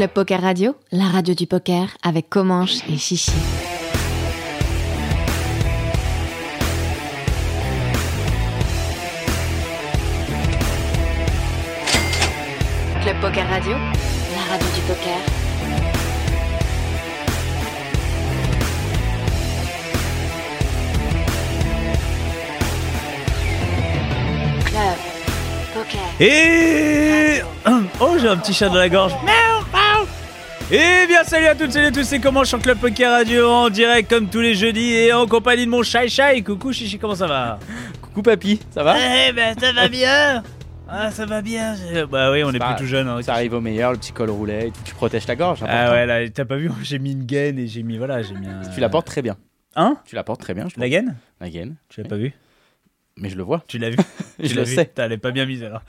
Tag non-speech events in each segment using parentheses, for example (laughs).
Club Poker Radio, la radio du poker avec Comanche et Chichi. Club Poker Radio, la radio du poker Club, poker. Et oh, j'ai un petit chat dans la gorge. Et bien salut à toutes et à tous, c'est comment je suis en Club Poker Radio en direct comme tous les jeudis et en compagnie de mon Shai Shai. Coucou Chichi, comment ça va Coucou papy, ça va Eh ben ça va bien. (laughs) Ah ça va bien. je- Bah oui, on est Ça- plus tout jeune. hein. Ça arrive au meilleur, le petit col roulé, et tout, tu protèges ta gorge. Ah important. ouais là, t'as pas vu (laughs) J'ai mis une gaine et j'ai mis voilà, j'ai mis un. Tu la portes très bien. Hein Tu la portes très bien, je trouve. La gaine La gaine. Tu l'as pas vu Mais je le vois. Tu l'as vu (laughs) Je Tu le vu sais. Putain, Elle est pas bien mise alors.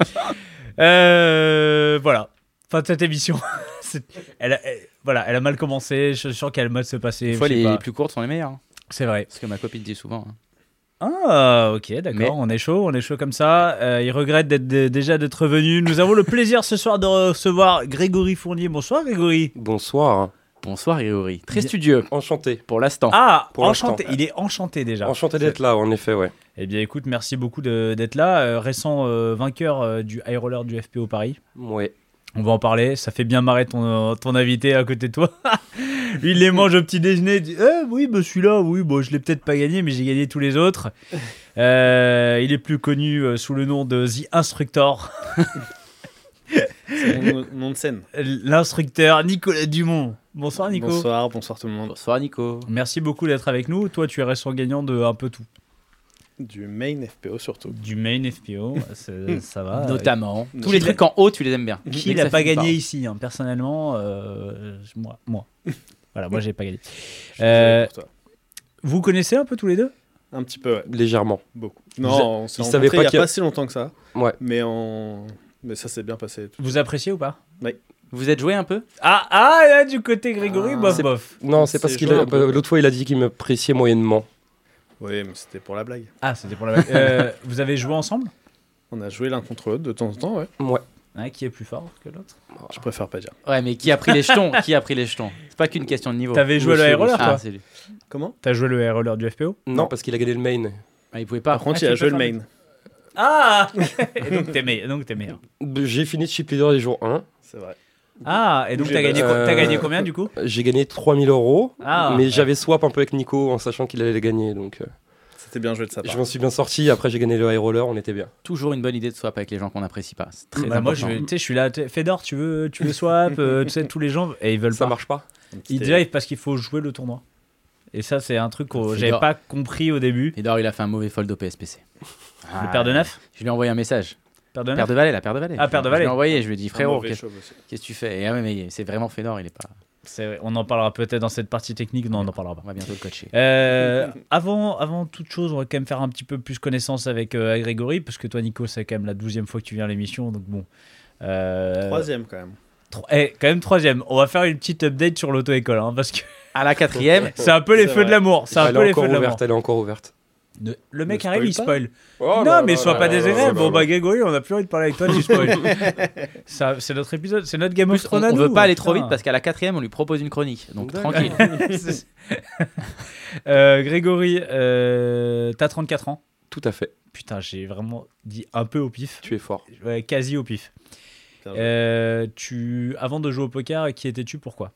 euh, voilà. Fin de cette émission. (laughs) Elle, a, elle- voilà, elle a mal commencé. Je suis sûr qu'elle a mal se passer. Des fois, je les plus courtes sont les meilleures. hein. C'est vrai. C'est ce que ma copine dit souvent. hein. Ah, ok, d'accord. Mais- On est chaud, on est chaud comme ça. Euh, il regrette d'être déjà d'être venu. Nous avons le plaisir ce soir de recevoir Grégory Fournier. Bonsoir, Grégory. Bonsoir, Bonsoir Grégory. Très studieux enchanté. pour l'instant. Ah, Pour enchanté. l'instant. Il est enchanté déjà. Enchanté d'être là, en effet, ouais. Eh bien, écoute, merci beaucoup de- d'être là. Euh, récent euh, vainqueur euh, du high roller du FPO Paris. Ouais. On va en parler. Ça fait bien marrer ton, ton invité à côté de toi. (laughs) Il les mange au petit déjeuner. Il dit Eh oui, bah, celui-là, oui, bon, je l'ai peut-être pas gagné, mais j'ai gagné tous les autres. (laughs) Euh, il est plus connu euh, sous le nom de The Instructor. C'est mon nom de scène. (laughs) L'instructeur Nicolas Dumont. Bonsoir, Nico. Bonsoir, bonsoir tout le monde. Bonsoir Nico. Merci beaucoup d'être avec nous. Toi, tu es récent gagnant de un peu tout. Du main FPO surtout. Du main FPO, c'est- ça va. Notamment. euh, Tous les trucs en haut, tu les aimes bien. Qui que n'a pas gagné ici hein, Personnellement, euh, moi. moi. (laughs) voilà, moi, j'ai pas gagné. Euh. Vous connaissez un peu tous les deux? Un petit peu, ouais. Légèrement. Beaucoup. Vous Non, on s'est pas il y a pas si longtemps que ça. Ouais. Mais, on... mais ça s'est bien passé. Vous appréciez ou pas? Vous êtes joué un peu? Ah, ah là, du côté Grégory, Ah, bof, c'est- bof. Non, c'est parce peu. bah, l'autre fois il a dit qu'il m'appréciait moyennement. Oui, mais c'était pour la blague. Ah, c'était pour la blague. Euh, (laughs) vous avez joué ensemble? On a joué l'un contre l'autre de temps en temps, ouais. Ouais. Hein, Qui est plus fort que l'autre? Je préfère pas dire. Ouais, mais qui a pris les jetons (laughs) Qui a pris les jetons? C'est pas qu'une question de niveau. T'avais joué le high roller, Ah, toi? C'est lui. Comment? T'as joué le high roller du FPO Non, Non. parce qu'il a gagné le main. Ah, il pouvait pas. Par contre, Ah, il a tu joué le main. Ah (laughs) Et donc t'es meilleur. Donc t'es meilleur. J'ai fini chip leader les jours 1. C'est vrai. Ah, et donc t'as gagné, co- t'as Euh, gagné combien du coup? J'ai gagné 3000 euros. Ah, mais ouais. j'avais swap un peu avec Nico en sachant qu'il allait les gagner. Donc euh, C'était bien joué de sa part. je m'en suis bien sorti. Après, j'ai gagné le high roller, on était bien. Toujours une bonne idée de swap avec les gens qu'on n'apprécie pas. C'est très Bah, moi, je, important. vais- tu sais, je suis là. Fedor, tu veux, tu veux swap euh, Tu sais, tous les gens et ils veulent Ça pas. marche pas Ils déjà parce qu'il faut jouer le tournoi. Et ça, c'est un truc que Fedor. j'avais pas compris au début. Et d'ailleurs, il a fait un mauvais fold au PSPC. Le père de neuf Je lui ai envoyé un message. Père de Père de Valet, la Père de Valet. Ah, Père de Je Valet. lui ai envoyé, je lui ai dit, frérot, qu'est-ce que tu fais? Et ah, ouais, mais c'est vraiment Fedor, il est pas. Vrai, On en parlera peut-être dans cette partie technique. Non, on en parlera pas. On va bientôt le coacher. Euh, avant, avant toute chose, on va quand même faire un petit peu plus connaissance avec euh, Grégory, parce que toi, Nico, c'est quand même la douzième fois que tu viens à l'émission, donc bon. Euh, Troisième quand même. tro- eh, quand même troisième. On va faire une petite update sur l'auto-école, hein, parce que À la quatrième, (laughs) c'est un peu les feux de l'amour. C'est un peu est les feux de l'amour. elle est encore ouverte. Ne- Le mec arrive, il spoil. Oh non, mais sois pas désagréable. Bon, bah, Grégory, on a plus envie de parler avec toi, tu spoil. (laughs) Ça, c'est notre épisode, c'est notre Game of on, Thrones. on nous, veut pas aller putain. trop vite parce qu'à la quatrième, on lui propose une chronique. Donc tranquille. (laughs) (laughs) Euh, Grégory, euh, t'as 34 ans. Tout à fait. Putain, j'ai vraiment dit un peu au pif. Tu es fort. Ouais, quasi au pif. Euh, tu, avant de jouer au poker, qui étais-tu Pourquoi?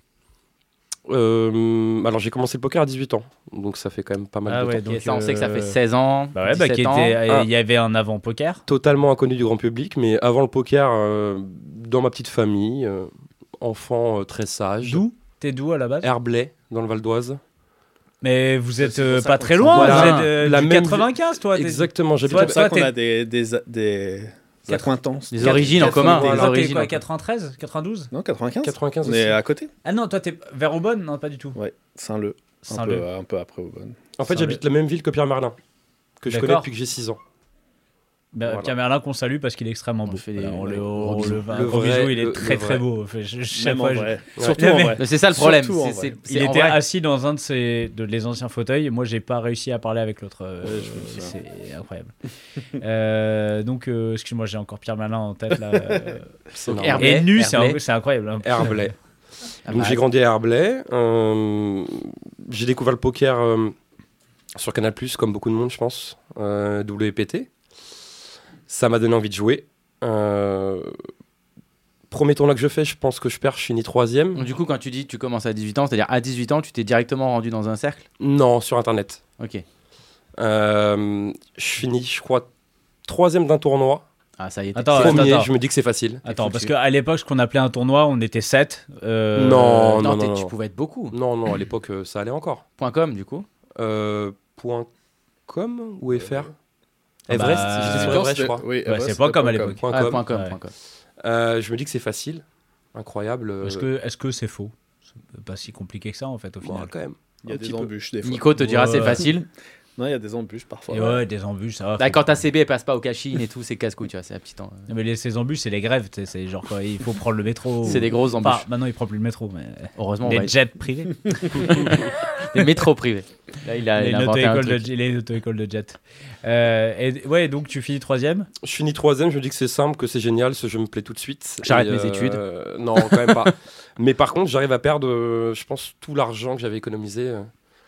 Euh, alors, j'ai commencé le poker à 18 ans. Donc, ça fait quand même pas mal Ah de ouais, temps. donc, ça, on sait que ça euh, fait 16 ans. Bah ouais, bah, 17 qui ans. était, Ah. il y avait un avant poker. totalement inconnu du grand public, mais avant le poker, euh, dans ma petite famille, euh, enfant euh, très sage. D'où? T'es d'où à la base? Herblay, dans le Val d'Oise. Mais vous êtes euh, pas très loin, va. vous Voilà. êtes euh, La du même 95 toi. Exactement, j'habite ça toi, qu'on a des, des, des, acquaintances. Les origines en commun. T'es origines quoi, en commun. 93 92 Non, 95 95 On est à côté Ah non, toi, t'es vers Aubonne Non, pas du tout. Ouais, Saint-Leu. Un, Saint-Leu. peu, un peu après Aubonne. En fait, j'habite la même ville que Pierre Merlin, que je connais depuis que j'ai 6 ans. Bah, Voilà. Pierre Merlin qu'on salue parce qu'il est extrêmement On beau. fait des- Voilà, on le, on le- un Le gros vrai, bisou, il est le- très le très beau. Enfin, je- chaque Même en fois, je- vrai. Ouais. (laughs) Surtout C'est ça le problème. Il était vrai. assis dans un de ces de les anciens fauteuils. Moi, j'ai pas réussi à parler avec l'autre. euh, c'est incroyable. (laughs) Euh, donc, euh, excuse-moi, j'ai encore Pierre Merlin en tête là. euh. (laughs) C'est Donc. Herblay, Et nu, c'est incroyable. hein. Herblay. Donc j'ai grandi à Herblay. j'ai découvert le poker sur Canal+, comme beaucoup de monde, je pense. WPT. Ça m'a donné envie de jouer. Euh, premier tournoi que je fais, je pense que je perds, je finis troisième. Donc, du coup, quand tu dis que tu commences à 18 ans, c'est-à-dire à 18 ans, tu t'es directement rendu dans un cercle? Non, sur Internet. Ok. Euh, je finis, je crois, troisième d'un tournoi. Ah, ça y est. Attends, Premier, attends. je me dis que c'est facile. Attends, parce qu'à l'époque, ce qu'on appelait un tournoi, on était 7. euh, Non, Non, non, non, tu pouvais être beaucoup. Non, non, à l'époque, euh, ça allait encore. Point .com, du coup? Euh, point .com ou FR Everest, bah, j'étais sur Everest, je crois. Oui, Ouais, c'est pas comme à l'époque. Ah, ouais. Euh, je me dis que c'est facile, incroyable. euh, Est-ce que c'est faux? C'est pas si compliqué que ça en fait au final. quand même. Il y a Un des petit peu. embûches des fois. Nico te dira Ouais. c'est facile. Non, il y a des embûches parfois. Et ouais, des embûches, ça va. Bah, quand ta CB elle passe pas au cachine et tout, c'est casse-couille, tu vois, c'est la petite. en- Non, mais les, ces embûches, c'est les grèves. tu sais, C'est genre quoi, il faut prendre le métro. (laughs) C'est des grosses Enfin, embûches. maintenant, il prend plus le métro, mais Heureusement, les va- jets privés. (laughs) des métros privés. Là, il a, les un auto-écoles truc. de, les auto-écoles de jet. Euh, et ouais, donc tu finis troisième. Je finis troisième, je me dis que c'est simple, que c'est génial, ce jeu me plaît tout de suite. J'arrête mes études. Non, quand même pas. (laughs) Mais par contre, j'arrive à perdre, euh, je pense, tout l'argent que j'avais économisé.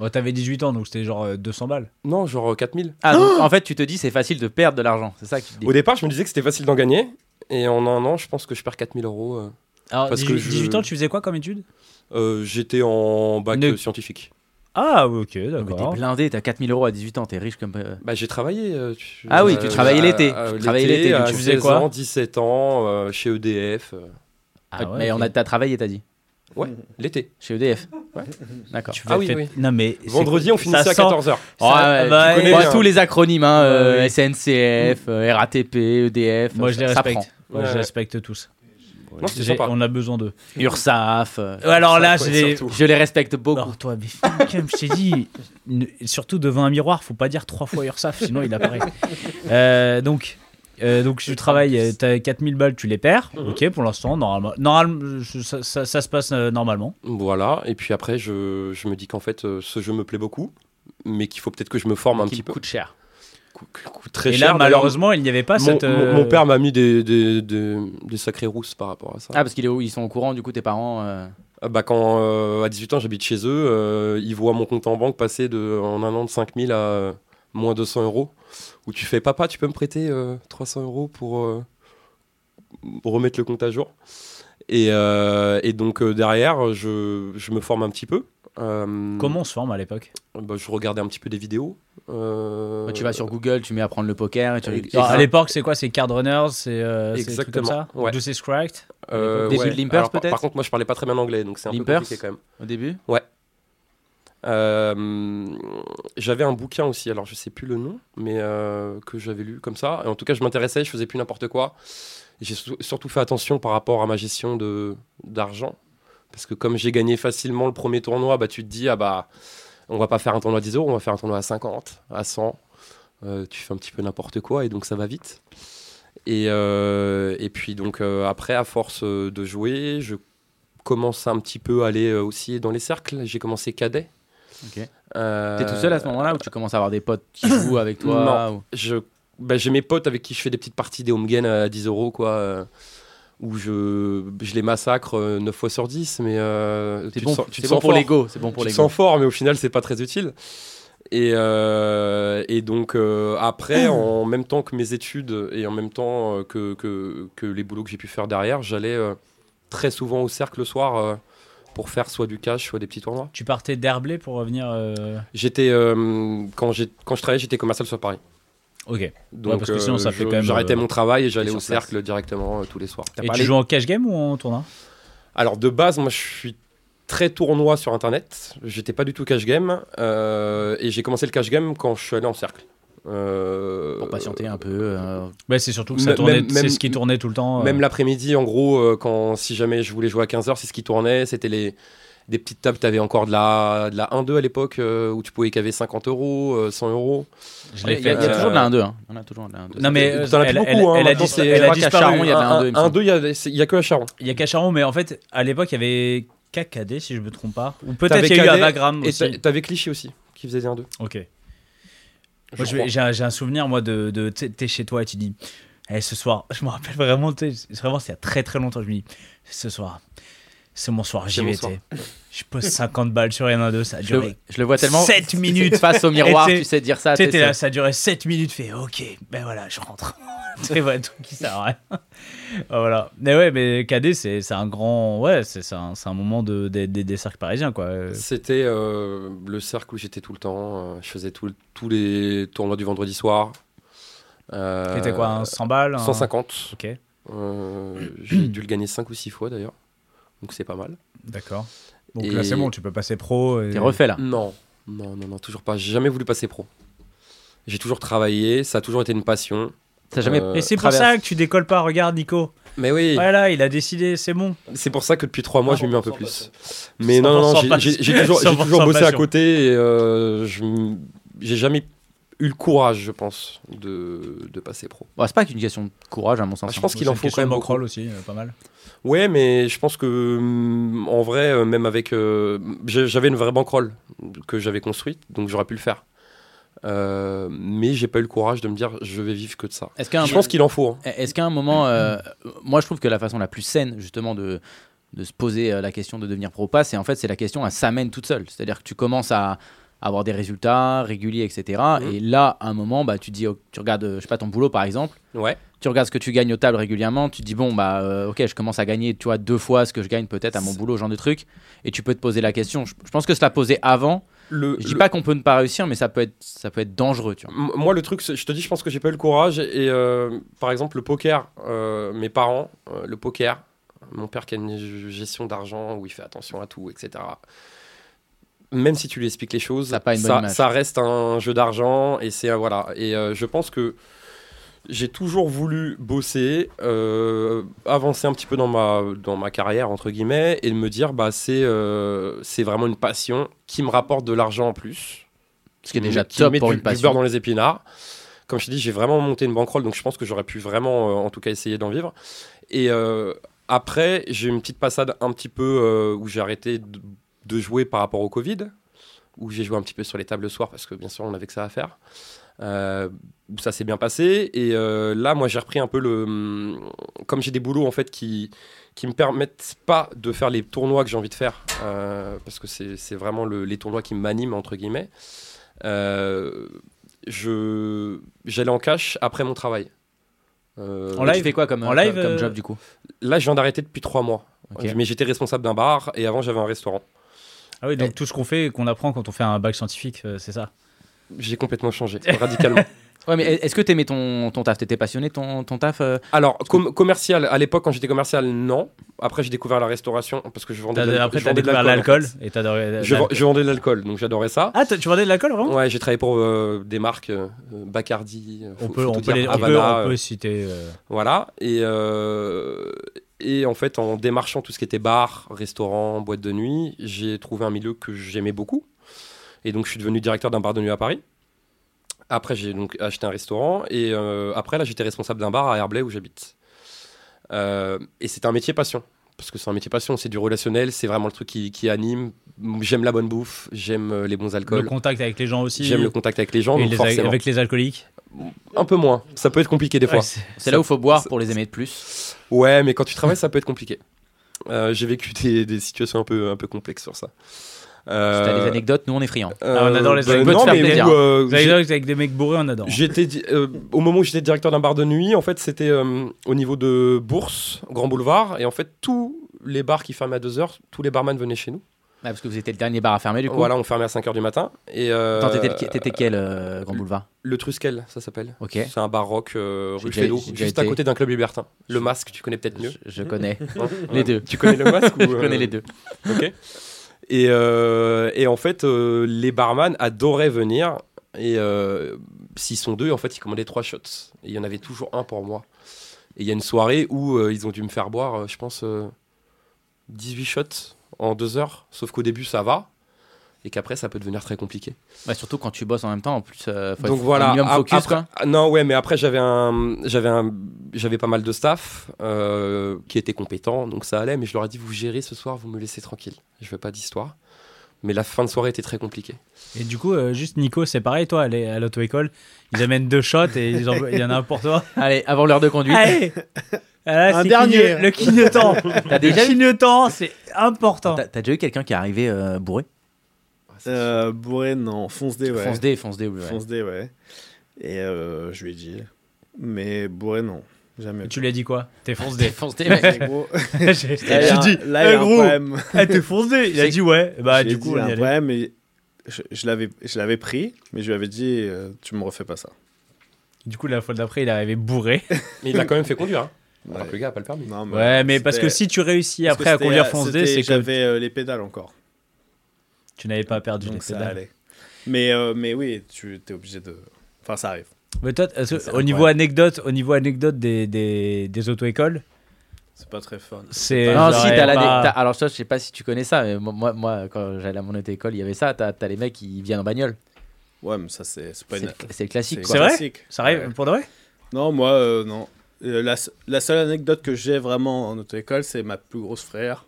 Euh. Oh, T'avais 18 ans, donc c'était genre euh, 200 balles. Non, genre euh, 4000. Ah, donc, en fait, tu te dis c'est facile de perdre de l'argent. C'est ça que tu te dis. Au départ, je me disais que c'était facile d'en gagner. Et en un an, je pense que je perds 4000 euros. euh. Alors, Parce 18, que je- 18 ans, tu faisais quoi comme étude? Euh, J'étais en bac Ne- euh, scientifique. Ah, ok, Mais t'es d'accord. blindé, t'as 4000 euros à 18 ans, t'es riche comme. euh, Bah, j'ai travaillé. euh, tu- Ah oui, tu travaillais l'été. euh, Tu travaillais l'été, à tu faisais 16 quoi ans, 17 ans, euh, chez EDF. euh, Ah ouais, mais on ok. a, t'as travaillé, t'as dit. Ouais, l'été. Chez EDF. (laughs) D'accord. Tu Ah oui, fait- oui. Non, mais. c'est- Vendredi, on ça finissait à sent- 14h. Oh, ouais, bah, tous les acronymes, hein, euh, Ouais, oui. SNCF, euh, RATP, EDF. Moi, je les respecte. Moi, je Ouais. les respecte tous. Non. On a besoin d'eux. (laughs) URSAF. euh, Alors là, ouais, je les. je les respecte beaucoup. Toi, mais comme je t'ai dit, (laughs) ne- surtout devant un miroir, faut pas dire trois fois URSAF, sinon il apparaît. Euh, donc, euh, donc tu travailles, euh, t'as 4000 balles, tu les perds. Mhm. Ok, pour l'instant, normalement, ça, ça- ça se passe euh, normalement. Voilà, et puis après, je, je me dis qu'en fait, euh, ce jeu me plaît beaucoup, mais qu'il faut peut-être que je me forme un petit peu. coûte cher. Cou- coûte très Et cher. là, D'ailleurs, malheureusement, il n'y avait pas mon, cette. mon- euh, mon père m'a mis des, des, des, des sacrées rousses par rapport à ça. Ah, parce qu'ils sont au courant, du coup, tes parents. euh, Ah bah quand euh, à 18 ans j'habite chez eux, euh, ils voient mon compte en banque passer de, en un an de 5000 à euh, moins 200 euros. Où tu fais papa, tu peux me prêter euh, 300 euros pour euh, remettre le compte à jour. Et, euh, et donc euh, derrière, je, je me forme un petit peu. Euh, Comment on se forme à l'époque? bah, Je regardais un petit peu des vidéos. Euh, Tu vas sur Google, tu mets apprendre le poker et tu. Et- et Alors, ça- À l'époque, c'est quoi? C'est Card Runners C'est euh, des trucs comme ça? Ouais. Correct euh, Début ouais. de Limpers, peut-être Par contre, moi je parlais pas très bien anglais, donc c'est un peu Limpers compliqué quand même. Au début? Euh, j'avais un bouquin aussi, alors je sais plus le nom, mais euh, que j'avais lu comme ça. Et en tout cas, je m'intéressais, je faisais plus n'importe quoi. J'ai surtout fait attention par rapport à ma gestion de d'argent, parce que comme j'ai gagné facilement le premier tournoi, bah tu te dis ah bah on va pas faire un tournoi à 10 euros, on va faire un tournoi à 50, à 100. Euh, tu fais un petit peu n'importe quoi et donc ça va vite. Et, et puis donc après, à force de jouer, je commence un petit peu à aller aussi dans les cercles. J'ai commencé cadet. Ok. Euh, T'es tout seul à ce moment-là ou tu commenses à avoir des potes qui jouent avec toi ou- je, bah, j'ai mes potes avec qui je fais des petites parties des home games à 10 euros, quoi. euh, où je, je les massacre euh, 9 fois sur 10, mais euh, tu bon, te sens, tu te bon pour l'ego. C'est bon pour tu te l'ego. sens fort, mais au final, c'est pas très utile. Et, euh, et donc, euh, après, (coughs) en même temps que mes études et en même temps euh, que, que, que les boulots que j'ai pu faire derrière, j'allais euh, très souvent au cercle le soir euh, pour faire soit du cash, soit des petits tournois. Tu partais d'Herblay pour revenir. euh, J'étais, euh, quand, j'ai, quand je travaillais, j'étais commercial sur Paris. Ok. Donc, parce que sinon, ça euh, fait je- quand même, J'arrêtais mon travail et j'allais au place. cercle directement tous les soirs. Et parlé- tu joues en cash game ou en tournoi? Alors de base, moi je suis très tournoi sur internet. J'étais pas du tout cash game euh, et j'ai commencé le cash game quand je suis allé en cercle. Euh, Pour patienter un peu. euh, Ouais, c'est surtout que ça tournait, même- c'est ce qui tournait tout le temps. euh. Même l'après-midi, en gros, euh, quand si jamais je voulais jouer à 15h, c'est ce qui tournait. C'était les des petites tables. Tu avais encore de la, de la 1-2 à l'époque euh, où tu pouvais caver 50 euros, euh, 100 euros. Je Il y l'ai a, il y fait. a- il y a euh, toujours de la 1-2. Hein. On a toujours de la 1-2. Non, mais euh, as plus elle, beaucoup, elle- hein, elle a c'est- Elle a disparu. Charon, il y avait un 2. il me semble. 1-2, il y avait- c'est- il y a que à Charon. Il y a qu'à Charon, mais en fait, à l'époque, il y avait KKD, si je me trompe pas. Ou peut-être il y a eu Avagram Et aussi. t'a- t'avais Clichy aussi, qui faisait des 1-2. Ok. je Moi, je vais- crois. J'ai un, j'ai un souvenir, moi, de. de t'es chez toi et tu dis. Eh, ce soir, (laughs) je me rappelle vraiment, vraiment, c'est il y a très très longtemps, je me dis, ce soir, c'est mon soir, mon JVT. Je pose 50 balles sur rien 2, ça a Je le, duré je le vois tellement 7 (laughs) minutes. face au miroir, tu sais dire ça. Sais, là, ça a duré 7 minutes, fais ok, ben voilà, je rentre. (laughs) C'est vrai, tout qui sert à rien. Voilà. Mais ouais, mais KD, c'est c'est un grand. Ouais, c'est un, c'est un moment de, des- des- des cercles parisiens, quoi. C'était euh, le cercle où j'étais tout le temps. euh, je faisais tout- tous les tournois du vendredi soir. Euh, C'était quoi, un 100 balles un- 150. Ok, Euh, J'ai dû le gagner 5 ou 6 fois d'ailleurs. Donc c'est pas mal. d'accord. Donc Et- là, c'est bon, tu peux passer pro. et- T'es refait là. Non, non, non, non, toujours pas. J'ai jamais voulu passer pro. J'ai toujours travaillé, ça a toujours été une passion. T'as jamais. Euh, Et c'est pour traverse- ça que tu décolles pas, regarde Nico. Mais oui, Voilà, il a décidé, c'est bon. c'est pour ça que depuis 3 mois, je m'y mets un peu 100% plus. Mais non, non, non, 100% j'ai- toujours, j'ai 100% toujours bossé à côté et euh, j'ai jamais eu le courage, je pense, de, de passer pro. Bon, c'est pas qu'une question de courage, à mon sens. Ah, je pense C'est qu'il en faut quand même bankroll beaucoup. aussi, euh, pas mal. Ouais, mais je pense que hum, en vrai, euh, même avec, euh, j'avais une vraie bankroll que j'avais construite, donc j'aurais pu le faire. Euh, mais j'ai pas eu le courage de me dire je vais vivre que de ça. Est-ce Je pense qu'il en faut. hein. est-ce qu'à un moment, euh, moi je trouve que la façon la plus saine justement de, de se poser la question de devenir pro ou pas, c'est en fait c'est la question, elle s'amène toute seule. C'est-à-dire que tu commences à avoir des résultats réguliers, etc. Mhm. Et là, à un moment, bah, tu dis, oh, tu regardes, euh, je sais pas, ton boulot par exemple. Ouais. tu regardes ce que tu gagnes aux tables régulièrement, tu te dis bon bah euh, ok je commence à gagner tu vois deux fois ce que je gagne peut-être à mon boulot genre de truc et tu peux te poser la question. Je, je pense que se la poser avant. Le, Je dis le- pas qu'on peut ne pas réussir mais ça peut être ça peut être dangereux tu vois. Moi, le truc, je te dis, je pense que j'ai pas eu le courage. Et euh, par exemple, le poker, euh, mes parents, le poker, mon père qui a une gestion d'argent où il fait attention à tout, etc. Même si tu lui expliques les choses, Ça pas une reste un jeu d'argent et c'est un- voilà. Et euh, je pense que j'ai toujours voulu bosser, euh, avancer un petit peu dans ma dans ma carrière entre guillemets et me dire bah c'est euh, c'est vraiment une passion qui me rapporte de l'argent en plus Ce qui est déjà qui top met pour du, une du passion. beurre dans les épinards. Comme je t'ai dit, j'ai vraiment monté une bankroll, donc je pense que j'aurais pu vraiment, euh, en tout cas, essayer d'en vivre. Et euh, après, j'ai une petite passade un petit peu euh, où j'ai arrêté de, de jouer par rapport au Covid, où j'ai joué un petit peu sur les tables le soir parce que bien sûr, on n'avait que ça à faire. Euh, ça s'est bien passé. Et euh, là, moi, j'ai repris un peu le. hum, Comme j'ai des boulots en fait qui qui me permettent pas de faire les tournois que j'ai envie de faire, euh, parce que c'est c'est vraiment le- les tournois qui m'animent entre guillemets. Euh, je j'allais en cash après mon travail. Euh, En live tu fais quoi comme, En live, comme, comme job du coup? Là, je viens d'arrêter depuis trois mois. Mais j'étais responsable d'un bar et avant j'avais un restaurant. Ah oui, donc tout ce qu'on fait, qu'on apprend quand on fait un bac scientifique, euh, c'est ça. J'ai complètement changé, radicalement. (laughs) Ouais mais est-ce que t'aimais ton, ton taf? T'étais passionné ton, ton taf euh? Alors, com- commercial, à l'époque quand j'étais commercial, non. Après, j'ai découvert la restauration parce que je vendais, de l'al- après, t'as découvert l'alcool, l'alcool et fait. Je, vend- je vendais de l'alcool, donc j'adorais ça. Ah, tu vendais de l'alcool vraiment? Ouais, j'ai travaillé pour euh, des marques euh, Bacardi, on, peut, on, peut dire, les- on, peut, Havana, on peut citer. euh, Voilà. Et, euh, et en fait, en démarchant tout ce qui était bar, restaurant, boîte de nuit, j'ai trouvé un milieu que j'aimais beaucoup. Et donc, je suis devenu directeur d'un bar de nuit à Paris. Après, j'ai donc acheté un restaurant. Et euh, après, là, j'étais responsable d'un bar à Herblay où j'habite. Euh, et c'est un métier passion. Parce que c'est un métier passion, c'est du relationnel, c'est vraiment le truc qui, qui anime. J'aime la bonne bouffe, j'aime euh, les bons le alcools, contact avec les gens aussi. j'aime le contact avec les gens. et donc les al- forcément, avec les alcooliques. Un peu moins. Ça peut être compliqué des fois. Ouais, c'est- là où il faut boire pour les aimer de plus. Ouais, mais quand tu travailles, ça peut être compliqué. Euh, J'ai vécu des, des situations un peu, un peu complexes sur ça. Si t'as des Euh, anecdotes, nous on est friands. Ah, on adore les bah, anecdotes. non, mais plaisir. où, euh, Vous j'ai- avez dit avec des mecs bourrés, on adore. j'étais euh, au moment où j'étais directeur d'un bar de nuit, en fait, c'était euh, au niveau de Bourse, Grand Boulevard, et en fait, tous les bars qui fermaient à 2h, tous les barman venaient chez nous. Ouais, parce que vous étiez le dernier bar à fermer du coup. Voilà, on fermait à 5h du matin. Et, euh, Attends, t'étais, quel euh, Grand Boulevard? Le Truskel, ça s'appelle. Ok. C'est un bar rock euh, rue juste à côté d'un club libertin. Le masque, tu connais peut-être mieux. Je, je connais (laughs) (laughs) hein les deux. Tu connais le masque (laughs) ou, Je connais euh, les deux. Ok. Et, euh, et en fait, euh, les barman adoraient venir. Et s'ils sont deux, en fait, ils commandaient trois shots. Et il y en avait toujours un pour moi. Et il y a une soirée où ils ont dû me faire boire, je pense, euh, 18 shots en deux heures. Sauf qu'au début, ça va. Et qu'après, ça peut devenir très compliqué. Bah, surtout quand tu bosses en même temps, en plus, euh, faut Donc être voilà. minimum ap- focus, après- quoi. ah, non, ouais, mais après j'avais un, j'avais un, j'avais pas mal de staff euh, qui étaient compétents, donc ça allait. Mais je leur ai dit, vous gérez ce soir, vous me laissez tranquille. Je veux pas d'histoire. Mais la fin de soirée était très compliquée. Et du coup, euh, juste Nico, c'est pareil, toi, est à l'auto-école, ils amènent deux shots et ils en- il y en a un pour toi. (laughs) Allez, avant l'heure de conduite. Allez Voilà, Un c'est dernier. Le clignotant. T'as déjà le eu- clignotant, c'est important. T'as t'as déjà eu quelqu'un qui est arrivé euh, bourré? Euh, bourré, non. Fonce D, ouais. Fonce D, fonce D, oui. ouais. Fonce D, ouais. Et euh, je lui ai dit. Mais bourré, non. Jamais. Et Tu lui as dit quoi? T'es fonce D. Fonce D, (laughs) mec. Mais gros, (laughs) J'ai dit, là, il y eh, a un problème. eh, t'es fonce D. Il a dit ouais. Bah, du dit, coup, on y allait. problème, mais je, je l'avais, je l'avais pris, mais je lui avais dit, euh, tu me refais pas ça. Du coup, la fois d'après, il est arrivé bourré. (laughs) Mais il a quand même fait conduire. Hein. Alors Ouais. que le gars a pas le permis. Non, Ouais, mais parce que si tu réussis parce après à conduire fonce D, c'est que J'avais euh, les pédales encore. Tu n'avais pas perdu les Donc ça allait. Mais, euh, mais oui, tu es obligé de. Enfin, ça arrive. Mais toi, que- C'est au niveau anecdote, au niveau anecdote des, des, des auto-écoles, C'est pas très fun. c'est. Non, si, t'as pas- t'as- Alors, ça, je sais pas si tu connais ça, mais moi, moi, quand j'allais à mon auto-école, il y avait ça. T'as t'as les mecs qui viennent en bagnole. Ouais, mais ça, c'est c'est pas C'est une. c'est le classique, c'est quoi. C'est vrai classique. Ça arrive Ouais. pour de vrai Non, moi, euh, non. Euh, la, seule anecdote que j'ai vraiment en auto-école, c'est ma plus grosse frère.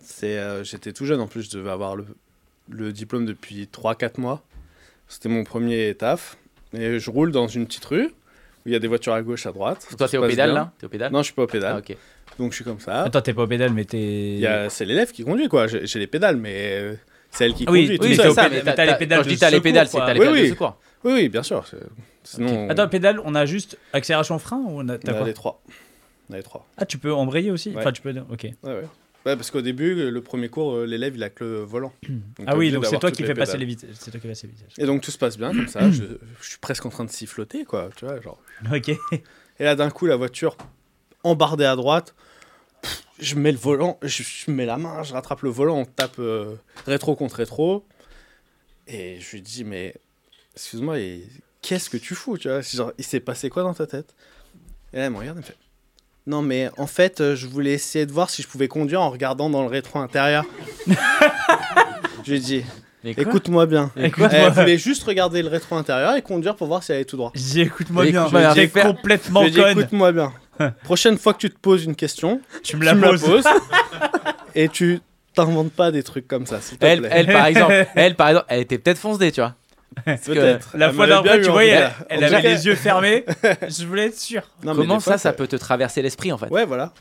C'est, euh, j'étais tout jeune en plus, je devais avoir le, le diplôme depuis 3-4 mois. C'était mon premier taf. Et je roule dans une petite rue où il y a des voitures à gauche, à droite. Toi, t'es au pédale, bien. là T'es au pédale Non, je suis pas au pédale. Ah, ok. Donc je suis comme ça. Attends, t'es pas au pédale, mais t'es. C'est l'élève qui conduit, quoi. J'ai les pédales, mais c'est elle qui Ah oui, conduit. tout Oui, c'est au ça, mais t'as les les pédales Quand je de dis t'as les pédales, c'est quoi. t'as les Oui, pédales de oui. secours. Oui, oui, bien sûr. Sinon, Attends, pédale, on a juste accélération frein ou on a, on t'as a quoi les trois. On a les trois. Ah, tu peux embrayer aussi Ouais. Enfin, tu peux. Ok. Ouais, ouais. Ouais, parce qu'au début, le premier cours, euh, l'élève, il a que le volant. (clears throat) Donc, Ah oui, donc c'est toi qui fais passer les. C'est toi qui passes les vitesses. Et donc tout se passe bien comme ça. (clears throat) je, je suis presque en train de siffloter, quoi. Tu vois, genre. Ok. Et là, d'un coup, la voiture embardée à droite. pff, Je mets le volant, je, je mets la main, je rattrape le volant, on tape euh, rétro contre rétro. Et je lui dis, mais excuse-moi, et qu'est-ce que tu fous tu vois? Genre, Il s'est passé quoi dans ta tête? Et là, elle me regarde, elle me fait Non, mais en fait, euh, je voulais essayer de voir si je pouvais conduire en regardant dans le rétro intérieur. je lui ai dit Écoute-moi bien. Écoute-moi. Elle voulait juste regarder le rétro intérieur et conduire pour voir si elle allait tout droit. J'ai écoute-moi Écoute, bien. je vais J'ai faire- complètement Je lui ai dit, conne. écoute-moi bien. (laughs) Prochaine fois que tu te poses une question, Tu me tu me la poses. (laughs) et tu t'inventes pas des trucs comme ça, s'il te Elle, plaît. elle, par exemple, (laughs) elle, par exemple, elle était peut-être fonce D, tu vois. (laughs) Peut-être. La Elle fois d'après, tu voyais, elle, elle avait cas- les yeux fermés. (laughs) Je voulais être sûr. Non, Comment fois, ça, ça peut te traverser l'esprit, en fait Ouais, voilà.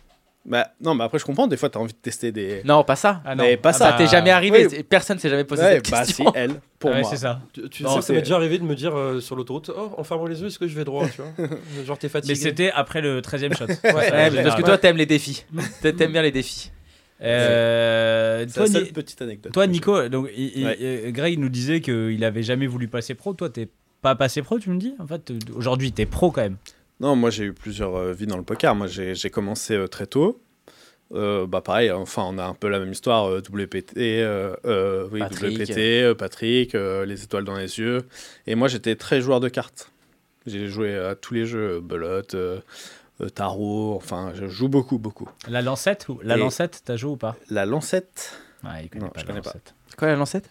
Bah, non, mais après, je comprends. Des fois, t'as envie de tester des. Non, pas ça. Ah Mais pas Ah ça, Ça bah, t'est jamais arrivé. oui. Personne s'est jamais posé Ouais, cette bah, si, question. elle, pour Ah ouais, moi. c'est ça. Tu, tu Non, sais, ça m'est déjà arrivé de me dire euh, sur l'autoroute Oh, en fermant les yeux, est-ce que je vais droit? Tu vois (laughs) Genre, t'es fatigué. Mais c'était après le 13e shot. Ouais, parce que toi, t'aimes les défis. T'a- T'aimes bien les défis. Euh, toi, la seule Ni- petite anecdote. toi. Nico, donc, il- il- Ouais. euh, Greg nous disait qu'il avait jamais voulu passer pro. Toi, t'es pas passé pro, tu me dis? En fait, euh, aujourd'hui, t'es pro quand même. Non, moi, j'ai eu plusieurs euh, vies dans le poker. Moi, j'ai commencé euh, très tôt. Bah pareil, enfin on a un peu la même histoire, WPT, oui, Patrick. WPT, Patrick, les étoiles dans les yeux. Et moi j'étais très joueur de cartes. J'ai joué à tous les jeux, belote, tarot, enfin je joue beaucoup, beaucoup. La lancette ou La Et- lancette, t'as joué ou pas? La lancette, Ouais, il connaît Non, pas je la connais pas. lancette. C'est quoi la lancette?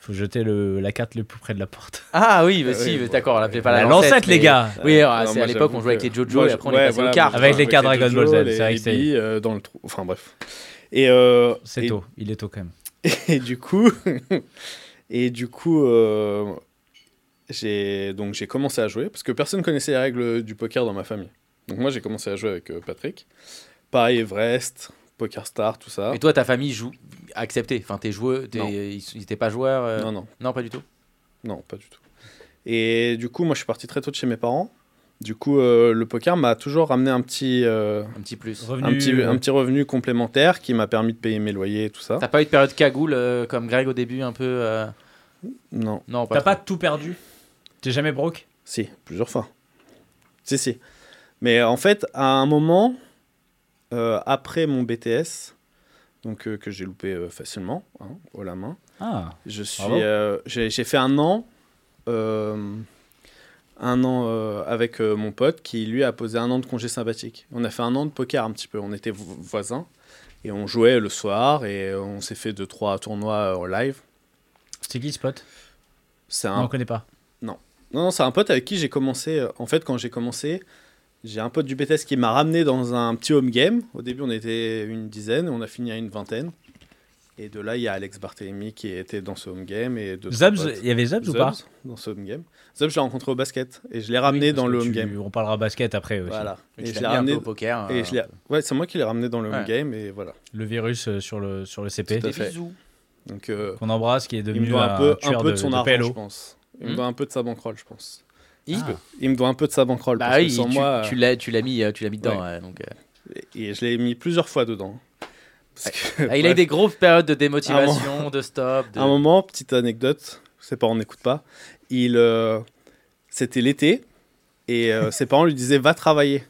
Faut jeter le, la carte le plus près de la porte. (laughs) Ah oui, bah Ah si, oui, d'accord, on l'appelait pas la, La lancette. lancette, les gars Oui, Euh, ah, non, c'est moi, à l'époque, on jouait avec les Jojo moi, et je- après on ouais, est passé voilà, aux cartes. Avec les cartes Dragon Jojo, Ball Z, c'est vrai que c'est- euh, dans le trou, enfin bref. Et, euh, C'est et- tôt, il est tôt quand même. (laughs) Et du coup, (laughs) et du coup, euh, j'ai donc j'ai commencé à jouer parce que personne connaissait les règles du poker dans ma famille. Donc moi j'ai commencé à jouer avec euh, Patrick. Pareil Everest, Poker Star, tout ça. Et toi, ta famille joue accepté. Enfin, t'es joueur, t'es- Non. ils ils étaient pas joueurs. euh, Non non Non, pas du tout? non pas du tout. Et du coup moi je suis parti très tôt de chez mes parents. Du coup euh, le poker m'a toujours ramené un petit euh, Un petit plus. Revenu, un petit un petit revenu complémentaire qui m'a permis de payer mes loyers et tout ça. T'as pas eu de période cagoule euh, comme Greg au début, un peu. euh, Non. Non, pas. T'as trop. pas tout perdu? T'es jamais broke? Si, plusieurs fois. Si, si. Mais en fait, à un moment, euh, après mon BTS, donc, euh, que j'ai loupé euh, facilement, hein, haut la main, Ah, je suis, euh, j'ai fait un an euh, un an euh, avec euh, mon pote qui, lui, a posé un an de congé sympathique. On a fait un an de poker un petit peu. On était vo- voisins et on jouait le soir et on s'est fait deux, trois tournois euh, en live. C'est qui ce pote? Un On connaît pas. Non, non, c'est un pote avec qui j'ai commencé. euh, En fait, quand j'ai commencé, j'ai un pote du BTS qui m'a ramené dans un petit home game. Au début, on était une dizaine, on a fini à une vingtaine. Et de là, il y a Alex Barthélemy qui était dans ce home game. Et Zabs, il y avait Zabs, ou pas dans ce home game. Zubs, je l'ai rencontré au basket et je l'ai ramené Oui, dans le home tu- game. On parlera basket après aussi. Voilà. Et Et tu je l'ai ramené. au poker. Et euh, je l'ai- Ouais, c'est moi qui l'ai ramené dans le home game et voilà. Le virus euh, sur le, sur le CP. Tout à fait. Donc, euh, Qu'on embrasse, qui est il devenu me doit un peu, un tueur peu de, de, son de argent, je pense. Il me Hmm doit un peu de sa bankroll, je pense. Il- Ah. Il me doit un peu de sa bankroll. Bah parce oui, que sans tu, moi, tu l'as, tu l'as mis, euh, tu l'as mis dedans. Ouais. ouais, donc, euh. Et je l'ai mis plusieurs fois dedans. Parce que, Ah, il a eu des grosses périodes de démotivation, de stop. De... À un moment, petite anecdote, ses parents n'écoutent pas. Il, euh, c'était l'été et euh, (laughs) ses parents lui disaient va travailler.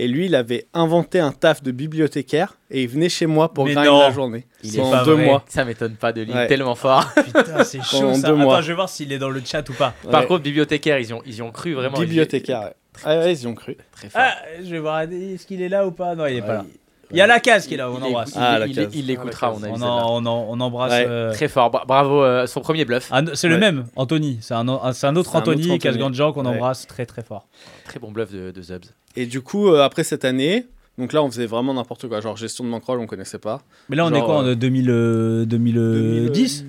Et lui, il avait inventé un taf de bibliothécaire et il venait chez moi pour Mais grinder non. la journée. Il Pendant pas deux vrai. mois. Ça m'étonne pas de lui, Ouais. tellement fort. (laughs) Putain, c'est chaud Pendant ça. deux mois. Attends, je vais voir s'il est dans le chat ou pas. Par Ouais. contre, bibliothécaire, ils y ont, ils y ont cru vraiment. bibliothécaire. ouais. Ah ouais, ils y ont cru. Très fort. Ah, je vais voir. Est-ce qu'il est là ou pas? Non, il est pas là. Ouais, Il y a la case qui est là, on embrasse. Ah, il- il l'écoutera, on a On, en- on, en- on embrasse. Ouais. euh, Très fort. Bra- Bravo, euh, son premier bluff. un- c'est le même, Anthony. C'est un, un- un autre Anthony. Casgandjan, qu'on Ouais. embrasse très très fort. Très bon bluff de, de Zubs. Et du coup, euh, après cette année, donc là, on faisait vraiment n'importe quoi. Genre gestion de bankroll, on connaissait pas. Mais là, on Genre, est quoi En euh, 2000, euh, 2010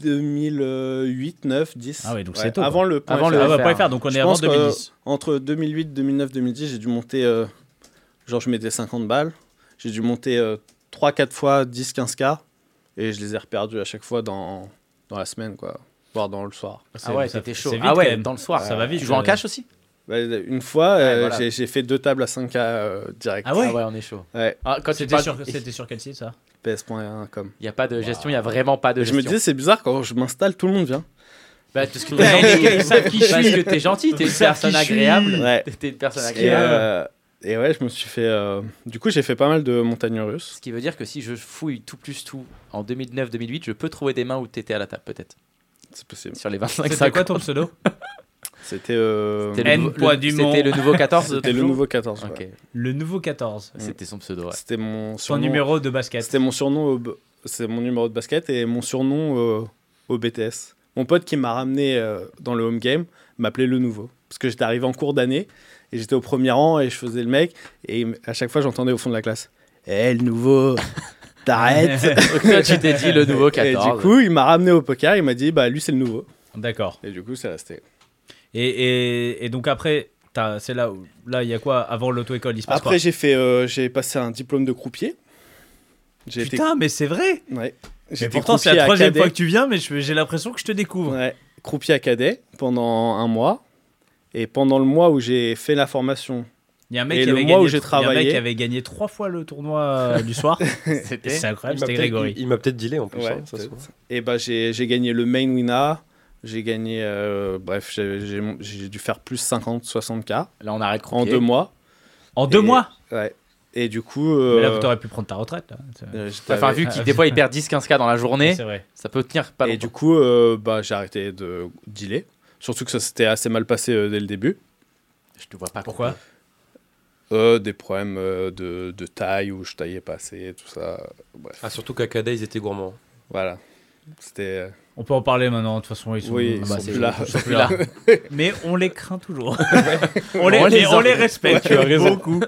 2008, 9, 10. Ah ouais, donc c'est tôt, Avant le point Avant FR. le Ah FR. FR, donc on Je est avant pense que- 2010. Entre 2008, 2009, 2010, j'ai dû monter. euh, genre, je mettais 50 balles. J'ai dû monter 3-4 fois 10, 15K. Et je les ai reperdus à chaque fois dans, dans la semaine, quoi. Voire dans le soir. Ah ouais, c'était chaud. vite Ah ouais, dans le soir. Ça va vite, Tu joues en euh. cash aussi? Ouais, une fois, Ouais, euh, voilà. j'ai- fait deux tables à 5K euh, direct. Ah ouais Ah ouais, on est chaud. Ouais, Ah, quand tu C'était parles, sur, quel site ça? Ps.com. il n'y a pas de gestion, il n'y a vraiment pas de Je me gestion. disais, c'est bizarre, quand je m'installe, tout le monde vient. Bah, parce que (laughs) que t'es gentil, t'es une personne agréable. Ouais. T'es une personne agréable. Et ouais, je me suis fait. euh, Du coup, j'ai fait pas mal de montagnes russes. Ce qui veut dire que si je fouille tout plus tout en 2009-2008, je peux trouver des mains où t'étais à la table, peut-être. C'est possible. Sur les 25 C'était 50. quoi ton pseudo? (laughs) C'était. euh, C'était N le, poids le- le nouveau 14 de C'était le nouveau 14. Ok, ouais. Le nouveau 14. c'était son pseudo. ouais. C'était mon Son numéro de basket. C'était mon surnom. C'est mon numéro de basket et mon surnom euh, au BTS. Mon pote qui m'a ramené euh, dans le home game m'appelait le nouveau. Parce que j'étais arrivé en cours d'année et j'étais au premier rang et je faisais le mec. Et à chaque fois, j'entendais au fond de la classe Eh, le nouveau, (laughs) t'arrêtes tu t'es dit le nouveau Et 14. du coup, il m'a ramené au poker. Il m'a dit Bah, lui, c'est le nouveau. D'accord. Et du coup, c'est resté. Et, et, et donc après, c'est là où. Là, il y a quoi Avant l'auto-école Il se passe Après, j'ai fait, euh, j'ai passé un diplôme de croupier. Été, Putain, mais c'est vrai ouais. Mais pourtant, c'est la troisième fois que tu viens, mais j'ai l'impression que je te découvre. Ouais, croupier à cadet pendant un mois. Et pendant le mois où j'ai fait la formation, Il y a un mec, Et qui le avait, mois gagné, où j'ai il y a un mec qui avait gagné trois fois le tournoi euh, du soir. (laughs) C'était c'est incroyable, c'était Grégory. il- il m'a peut-être dealé en plus. Ouais, hein, ça et bah, j'ai gagné le main winner. J'ai gagné, euh, bref, j'ai- dû faire plus 50, 60K Là, on arrête en croupier. deux mois. En deux Et- mois? Ouais. Et du coup, Mais là, euh, t'aurais pu prendre ta retraite. Là. Euh, j'étais Enfin, vu qu'il des fois il perd 10-15K dans la journée, (laughs) C'est vrai. ça peut tenir pas et longtemps. du coup, euh, bah, j'ai arrêté de dealer. Surtout que ça s'était assez mal passé euh, dès le début. Je te vois pas. Pourquoi Euh, des problèmes euh, de, de taille où je taillais pas assez, tout ça. Bref, Ah, surtout qu'à Cadet, ils étaient gourmands. voilà. C'était. On peut en parler maintenant, de toute façon, ils sont, Oui, ils bah, sont c'est- plus là. ils sont plus là. Mais on les craint toujours. (laughs) on, les, On les mais on en- les respecte Tu as raison. beaucoup.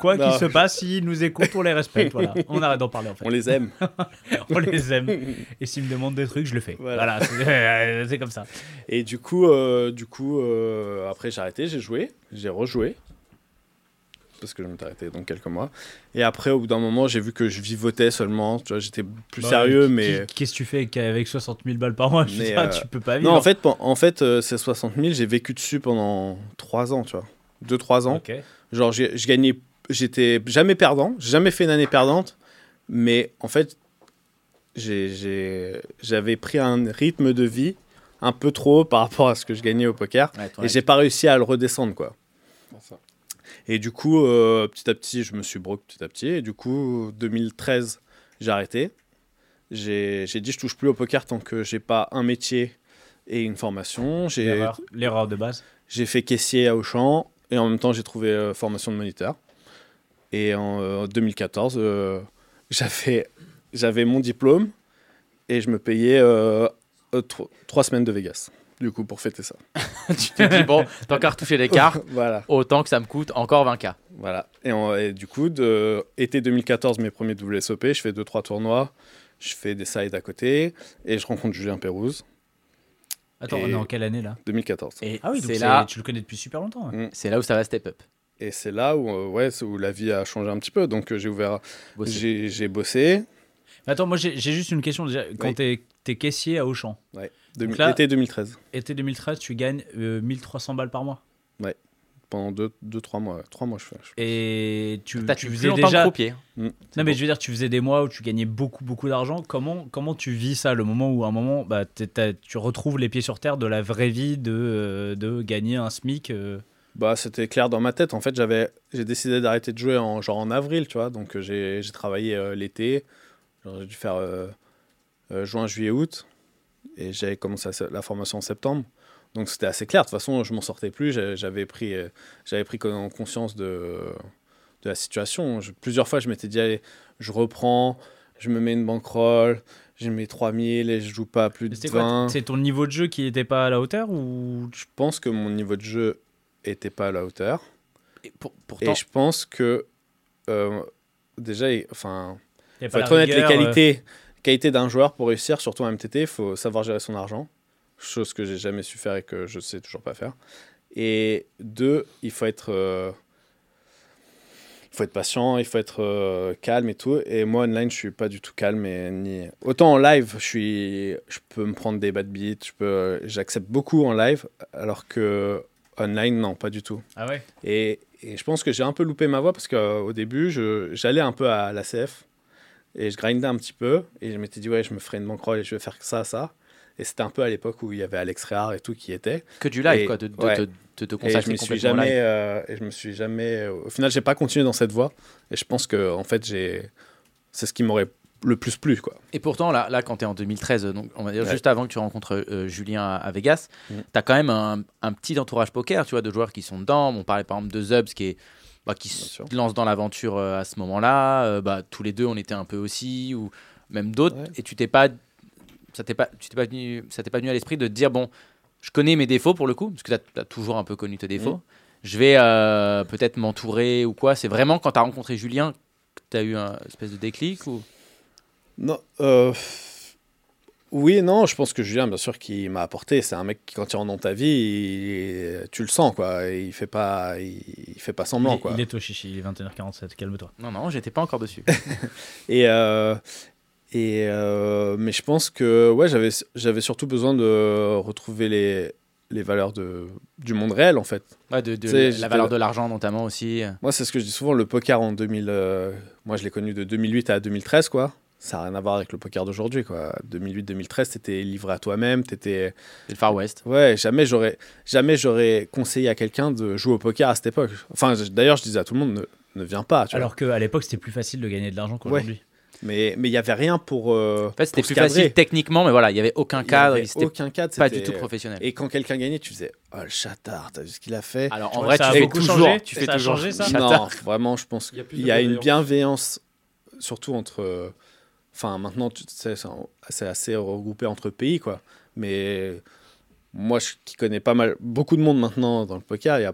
Quoi qu'il se passe, s'ils nous écoutent, on les respecte. Voilà. (laughs) On arrête d'en parler en fait. On les aime. (laughs) On les aime. Et s'ils me demandent des trucs, je le fais. Voilà. Voilà, c'est c'est comme ça. Et du coup, euh, du coup euh, après j'ai arrêté, j'ai joué, j'ai rejoué. Parce que je m'étais arrêté donc quelques mois. Et après, au bout d'un moment, j'ai vu que je vivotais seulement. Tu vois, j'étais plus Bah, sérieux, mais. Qu'est-ce que tu fais avec 60 000 balles par mois Je sais pas, euh, Tu peux pas vivre. Non, en fait, en fait euh, ces 60 000, j'ai vécu dessus pendant 3 ans, tu vois. 2-3 ans. Genre, j'ai- je gagnais. J'étais jamais perdant, jamais fait une année perdante. Mais en fait, j'avais pris un rythme de vie un peu trop haut par rapport à ce que je gagnais au poker. Ouais, Et j'ai pas réussi à le redescendre, quoi. Et du coup, euh, petit à petit, je me suis broke petit à petit. Et du coup, 2013, j'ai arrêté. J'ai dit, je touche plus au poker tant que j'ai pas un métier et une formation. L'erreur- de base. j'ai fait caissier à Auchan et en même temps j'ai trouvé euh, formation de moniteur. Et en euh, 2014, euh, j'avais j'avais mon diplôme et je me payais euh, euh, tro- trois semaines de Vegas. Du coup, pour fêter ça. (laughs) tu te dis, bon, t'as encore touché les cartes, (laughs) voilà, autant que ça me coûte encore 20K. voilà. Et, du coup, de été 2014, mes premiers WSOP, je fais deux trois tournois, je fais des sides à côté et je rencontre Julien Pérouse. Attends, Et- on est en quelle année là? 2014. Et Ah oui, donc là, tu le connais depuis super longtemps. ouais. c'est là où ça va step up. Et c'est là où, euh, ouais, où la vie a changé un petit peu. Donc euh, j'ai ouvert, Bosser. j'ai j'ai bossé. Mais Attends, moi j'ai j'ai juste une question. Déjà, quand Oui. T'es es caissier à Auchan, Demi- Donc là- été 2013. été 2013, tu gagnes euh, 1300 balles par mois. Pendant 2-3 mois. 3 mois, je fais. je- Et tu, T'as tu faisais déjà. croupier. Mm. Non, mais je veux dire, tu faisais des mois où tu gagnais beaucoup, beaucoup d'argent. Comment, comment tu vis ça, le moment où, à un moment, bah, tu retrouves les pieds sur terre de la vraie vie de, euh, de gagner un SMIC euh, Bah, c'était clair dans ma tête. En fait, j'avais, j'ai décidé d'arrêter de jouer en, genre en avril, tu vois. Donc euh, j'ai, j'ai travaillé euh, l'été. Genre, J'ai dû faire euh, euh, juin, juillet, août. Et j'avais commencé la formation en septembre. Donc c'était assez clair. De toute façon, je m'en sortais plus. J'avais pris, euh, j'avais pris con- conscience de, de la situation. Je- plusieurs fois, je m'étais dit, allez, je reprends, je me mets une bankroll, j'ai mes 3000 et je joue pas plus de C'était 20. quoi C'est ton niveau de jeu qui n'était pas à la hauteur ou? Je pense que mon niveau de jeu était pas à la hauteur. Et pour- pourtant, Et je pense que euh, déjà, il- enfin, faut être honnête, les euh, qualités d'un joueur pour réussir, surtout en MTT, il faut savoir gérer son argent, chose que j'ai jamais su faire et que je sais toujours pas faire. Et deux, il faut être, euh, il faut être patient, il faut être euh, calme et tout. Et moi online, je suis pas du tout calme et ni autant en live, je suis, je peux me prendre des bad beats, je peux, j'accepte beaucoup en live, alors que online, non, pas du tout. Ah ouais? Et, et je pense que j'ai un peu loupé ma voie parce qu'au début, j'allais un peu à l'ACF et je grindais un petit peu. Et je m'étais dit, ouais, je me ferai une bankroll et je vais faire ça, ça. Et c'était un peu à l'époque où il y avait Alex Réard et tout qui était. que du live, et- quoi, de, de, ouais. de- de te Et je me suis jamais, euh, et je me suis jamais. Au final, j'ai pas continué dans cette voie. Et je pense que en fait, j'ai, c'est ce qui m'aurait le plus plu, quoi. Et pourtant, là, là quand tu es en 2013, donc on va dire Ouais. juste avant que tu rencontres euh, Julien à, à Vegas, Mm. tu as quand même un, un petit entourage poker, tu vois, de joueurs qui sont dedans. On parlait par exemple de Zubs qui, est, bah, qui se sûr. lance dans l'aventure euh, à ce moment-là. Euh, bah, tous les deux, on était un peu aussi, ou même d'autres. Ouais. Et tu t'es pas, ça t'est pas, tu t'es pas venu, ça t'est pas venu à l'esprit de te dire bon, je connais mes défauts pour le coup, parce que tu as, toujours un peu connu tes défauts. Mm. Je vais euh, peut-être m'entourer ou quoi. C'est vraiment quand tu as rencontré Julien que tu as eu un espèce de déclic ou? Non. euh, Oui non, je pense que Julien, bien sûr, qui m'a apporté. C'est un mec qui, quand il rentre dans ta vie, il- tu le sens, quoi. Il fait pas, il, il fait pas semblant, il, quoi. il est au chichi, il est 21h47, calme-toi. non non, j'étais pas encore dessus. (laughs) Et, euh, et euh, mais je pense que ouais, j'avais, j'avais surtout besoin de retrouver les, les valeurs de, du monde réel, en fait. Ouais, de, la valeur de l'argent notamment aussi. Moi, c'est ce que je dis souvent, le poker en 2000. euh, moi, je l'ai connu de 2008 à 2013, quoi. Ça n'a rien à voir avec le poker d'aujourd'hui, quoi. 2008-2013, t'étais livré à toi-même, t'étais. C'est le Far West. Ouais, jamais j'aurais, jamais j'aurais conseillé à quelqu'un de jouer au poker à cette époque. Enfin, d'ailleurs, je disais à tout le monde, ne, ne viens pas, tu. Alors qu'à l'époque, c'était plus facile de gagner de l'argent qu'aujourd'hui. Mais mais il y avait rien pour. euh, En fait, c'était plus cadrer. facile techniquement, mais voilà, il n'y avait aucun cadre, avait c'était aucun cadre, pas c'était- du tout professionnel. Et quand quelqu'un gagnait, tu faisais Oh le chatard, t'as vu ce qu'il a fait? Alors en Ouais, vrai, ça tu a fais toujours, changé tu fais toujours ça. Non, vraiment, je pense y a qu'il y a une bienveillance. bienveillance, surtout entre. euh, Enfin, maintenant, c'est assez regroupé entre pays, quoi. Mais moi, qui connais pas mal, beaucoup de monde maintenant dans le poker, il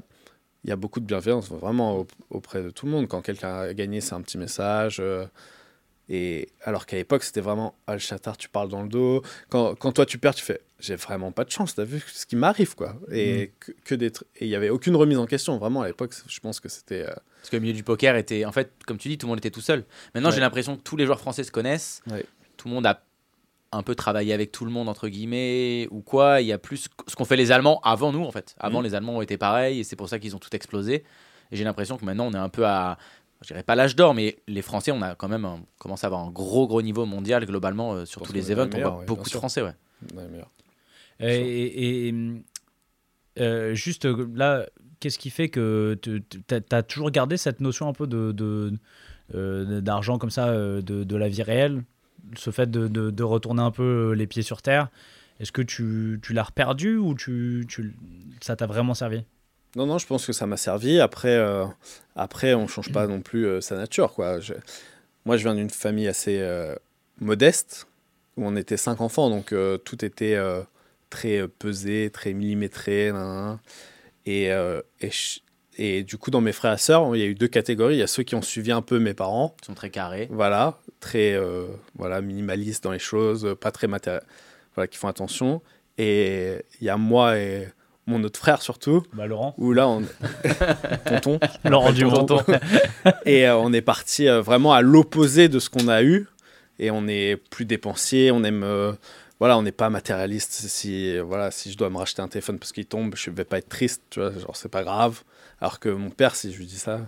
y a, beaucoup de bienveillance, vraiment, au- auprès de tout le monde. Quand quelqu'un a gagné, c'est un petit message. euh, et alors qu'à l'époque, c'était vraiment Ah, le chatard, tu parles dans le dos. Quand toi, tu perds, tu fais J'ai vraiment pas de chance, t'as vu ce qui m'arrive, quoi. Et que, que et il y avait aucune remise en question, vraiment, à l'époque, je pense que c'était. euh, Parce que le milieu du poker était, en fait, comme tu dis, tout le monde était tout seul. Maintenant, Ouais. j'ai l'impression que tous les joueurs français se connaissent. Ouais. Tout le monde a un peu travaillé avec tout le monde, entre guillemets, ou quoi. Il y a plus ce qu'ont fait les Allemands avant nous, en fait. Avant, Mhm. les Allemands ont été pareils, et c'est pour ça qu'ils ont tout explosé. Et j'ai l'impression que maintenant, on est un peu à. Je dirais pas l'âge d'or, mais les Français, on a quand même un- commencé à avoir un gros, gros niveau mondial globalement euh, sur tous les events. On voit ouais, beaucoup de. Français, ouais. Et, euh, juste euh, là, qu'est-ce qui fait que tu as, toujours gardé cette notion un peu de de- euh, d'argent comme ça, de, de la vie réelle, ce fait de, de- retourner un peu les pieds sur terre Est-ce que tu, tu l'as reperdu ou tu, tu, ça t'a vraiment servi? Non, non, je pense que ça m'a servi. Après, euh, après on change pas non plus euh, sa nature. Quoi. Je- Moi, je viens d'une famille assez euh, modeste, où on était cinq enfants, donc tout était très euh, pesé, très millimétré. nan, nan, nan. Et, euh, et, et du coup, dans mes frères et sœurs, il y a eu deux catégories. Il y a ceux qui ont suivi un peu mes parents, Ils sont très carrés. voilà, très euh, voilà, minimalistes dans les choses, pas très matériels, voilà, qui font attention. Et il y a moi et mon autre frère surtout, bah, Laurent où là, on... (laughs) tonton, Laurent Dumont. (laughs) et euh, on est parti euh, vraiment à l'opposé de ce qu'on a eu. Et on est plus dépensier, on aime. euh, voilà, on n'est pas matérialiste. Si, voilà, si je dois me racheter un téléphone parce qu'il tombe, je vais pas être triste, tu vois, genre c'est pas grave. Alors que mon père, si je lui dis ça,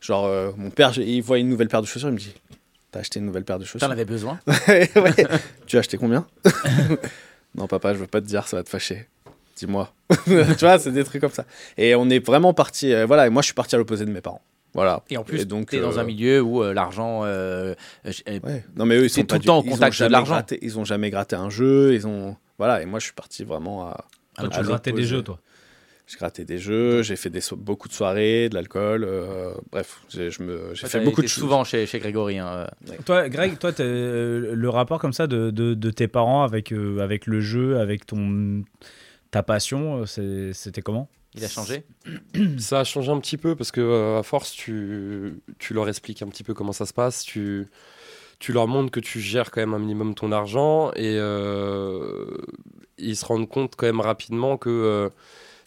genre euh, mon père, il voit une nouvelle paire de chaussures, il me dit T'as acheté une nouvelle paire de chaussures T'en avais besoin? (laughs) Ouais. Tu as acheté combien? (laughs) Non, papa, je veux pas te dire, ça va te fâcher. Dis-moi. (laughs) tu vois, c'est des trucs comme ça. Et on est vraiment parti. euh, voilà, et moi, je suis parti à l'opposé de mes parents. Voilà. Et en plus, donc, t'es dans euh, un milieu où euh, l'argent. euh, Ouais. Non, mais eux, ils T'es sont tout le temps ont contact de l'argent. gratté- Ils ont jamais gratté un jeu. Ils ont. Voilà, et moi, je suis parti vraiment à. Toi, à tu grattais des jeux, toi. J'ai gratté des jeux, j'ai fait des so- beaucoup de soirées, de l'alcool. euh, bref, j'ai je me- j'ai fait beaucoup de choses. souvent chez, chez Grégory. hein. Toi, Greg, toi, euh, le rapport comme ça de, de, de tes parents avec, euh, avec le jeu, avec ton, ta passion, c'est- c'était comment? Il a changé. (clears throat) Ça a changé un petit peu parce que euh, à force, tu, tu leur expliques un petit peu comment ça se passe, tu, tu leur montres que tu gères quand même un minimum ton argent et euh, ils se rendent compte quand même rapidement que euh,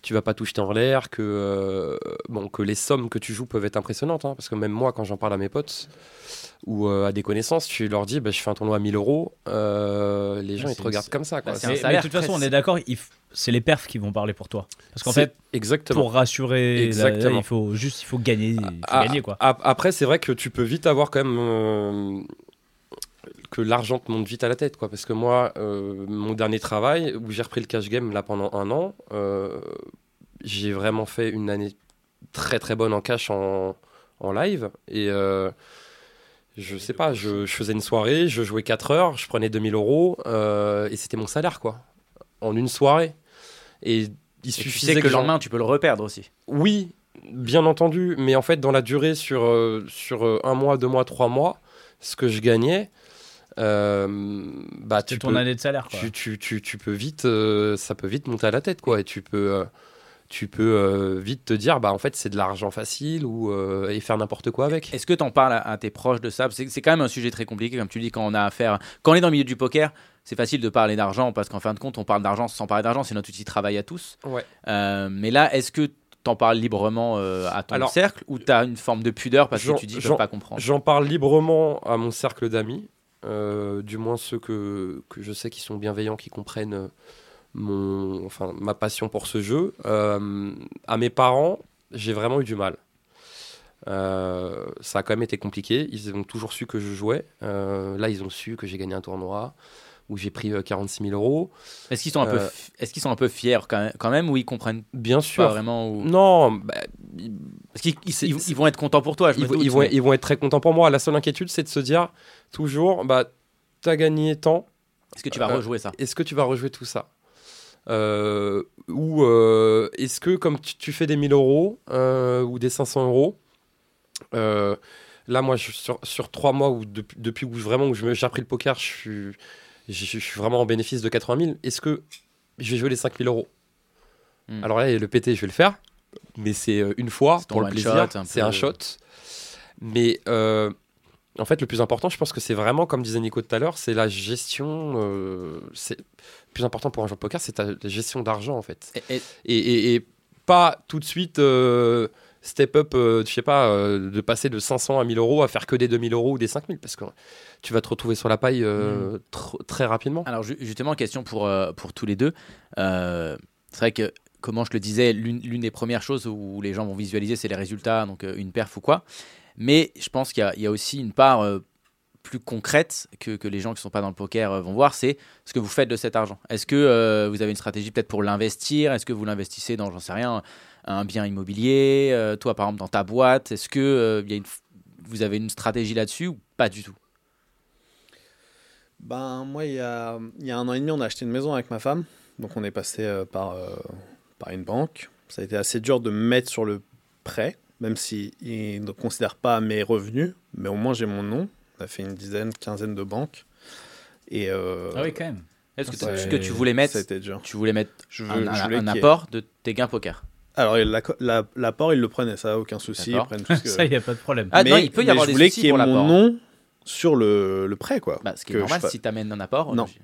tu vas pas tout jeter en l'air, que, euh, bon, que les sommes que tu joues peuvent être impressionnantes. hein, parce que même moi, quand j'en parle à mes potes ou euh, à des connaissances, tu leur dis bah, je fais un tournoi à 1000 euros, euh, les gens Ah, ils te regardent comme ça. quoi. bah, Mais, mais de toute façon, on est d'accord, f- c'est les perfs qui vont parler pour toi. Parce qu'en fait, exactement. pour rassurer, il faut juste il faut gagner, il faut Ah, gagner quoi. ap- Après, c'est vrai que tu peux vite avoir quand même euh, que l'argent te monte vite à la tête, quoi. Parce que moi, euh, mon dernier travail où j'ai repris le cash game là pendant un an, euh, j'ai vraiment fait une année très très bonne en cash en, en live et euh, je sais pas, je, je faisais une soirée, je jouais 4 heures, je prenais 2000 euros euh, et c'était mon salaire quoi, en une soirée. Et il Et tu suffisait sais que le lendemain, tu peux le reperdre aussi. oui, bien entendu, mais en fait, dans la durée, sur, euh, sur euh, un mois, deux mois, trois mois, ce que je gagnais, bah, C'est tu ton peux, année de salaire quoi. tu, tu, tu, tu peux vite, ça peut vite monter à la tête, quoi, et tu peux, tu peux euh, vite te dire, bah, en fait, c'est de l'argent facile ou euh, et faire n'importe quoi avec. Est-ce que tu en parles à, à tes proches de ça? C'est quand même un sujet très compliqué, comme tu dis, quand on a affaire. Quand on est dans le milieu du poker, c'est facile de parler d'argent parce qu'en fin de compte, on parle d'argent sans parler d'argent, c'est notre outil de travail à tous. Ouais. Euh, mais là, est-ce que tu en parles librement euh, à ton Alors, cercle ou tu as une forme de pudeur parce que tu dis j'en- peuvent pas comprendre? J'en parle librement à mon cercle d'amis, euh, du moins ceux que, que je sais qui sont bienveillants, qui comprennent euh, mon, enfin, ma passion pour ce jeu. Euh, à mes parents, j'ai vraiment eu du mal. Euh, ça a quand même été compliqué. Ils ont toujours su que je jouais. Euh, là, ils ont su que j'ai gagné un tournoi où j'ai pris euh, 46 000 euros. Est-ce qu'ils sont, un peu Euh, est-ce qu'ils sont un peu fiers quand même, quand même ou ils comprennent Bien pas sûr. vraiment ou... Non, bah, Parce qu'ils ils- vont être contents pour toi, je ils, me vont- doute, ils vont, mais- ils vont être très contents pour moi. La seule inquiétude, c'est de se dire toujours, bah, t'as gagné tant. Est-ce que tu vas euh, rejouer ça? est-ce que tu vas rejouer tout ça? Euh, Ou euh, est-ce que comme tu, tu fais des 1000 euros euh, ou des 500 euros, là moi je- sur, sur trois mois ou depuis, depuis où vraiment où j'ai appris le poker, je suis, je, je suis vraiment en bénéfice de 80 000. Est-ce que je vais jouer les 5000 euros? Hmm. Alors là, le PT, je vais le faire, mais c'est une fois pour le plaisir, c'est un shot. Mais en fait, le plus important, je pense que c'est vraiment, comme disait Nico tout à l'heure, c'est la gestion. euh, c'est le plus important pour un joueur de poker, c'est la gestion d'argent en fait. Et- et- Et, et- et pas tout de suite euh, step up, euh, je sais pas, euh, de passer de 500 à 1000 euros à faire que des 2000 euros ou des 5000 parce que tu vas te retrouver sur la paille euh, tr- très rapidement. Alors ju- justement, question pour, pour tous les deux. C'est vrai que, comment je le disais, l'une des premières choses où les gens vont visualiser, c'est les résultats, donc une perf ou quoi. Mais je pense qu'il y, a- aussi une part euh, plus concrète que, les gens qui ne sont pas dans le poker euh, vont voir, c'est ce que vous faites de cet argent. Est-ce que euh, vous avez une stratégie peut-être pour l'investir? Est-ce que vous l'investissez dans, j'en sais rien, un bien immobilier Toi, par exemple, dans ta boîte? Est-ce que vous avez une stratégie là-dessus ou pas du tout? Ben, moi, il y a, un an et demi, on a acheté une maison avec ma femme. Donc, on est passé par, par une banque. Ça a été assez dur de me mettre sur le prêt, même s'ils ne considèrent pas mes revenus. Mais au moins, j'ai mon nom. On a fait une dizaine, quinzaine de banques. Et, euh, Ah oui, quand même. Est-ce que, Ouais, ce que tu voulais mettre, tu voulais mettre Je veux- un, je voulais ait- apport de tes gains poker? Alors, la- la- l'apport, ils le prenaient, ça, aucun souci. Ils D'accord. prennent tout ce (laughs) que- Ça, il n'y a pas de problème. Ah non, il peut y mais avoir je des voulais soucis qu'il y ait pour mon l'apport. nom sur le, le prêt, quoi. Bah, ce qui est je normal si tu amènes un apport. Non. je-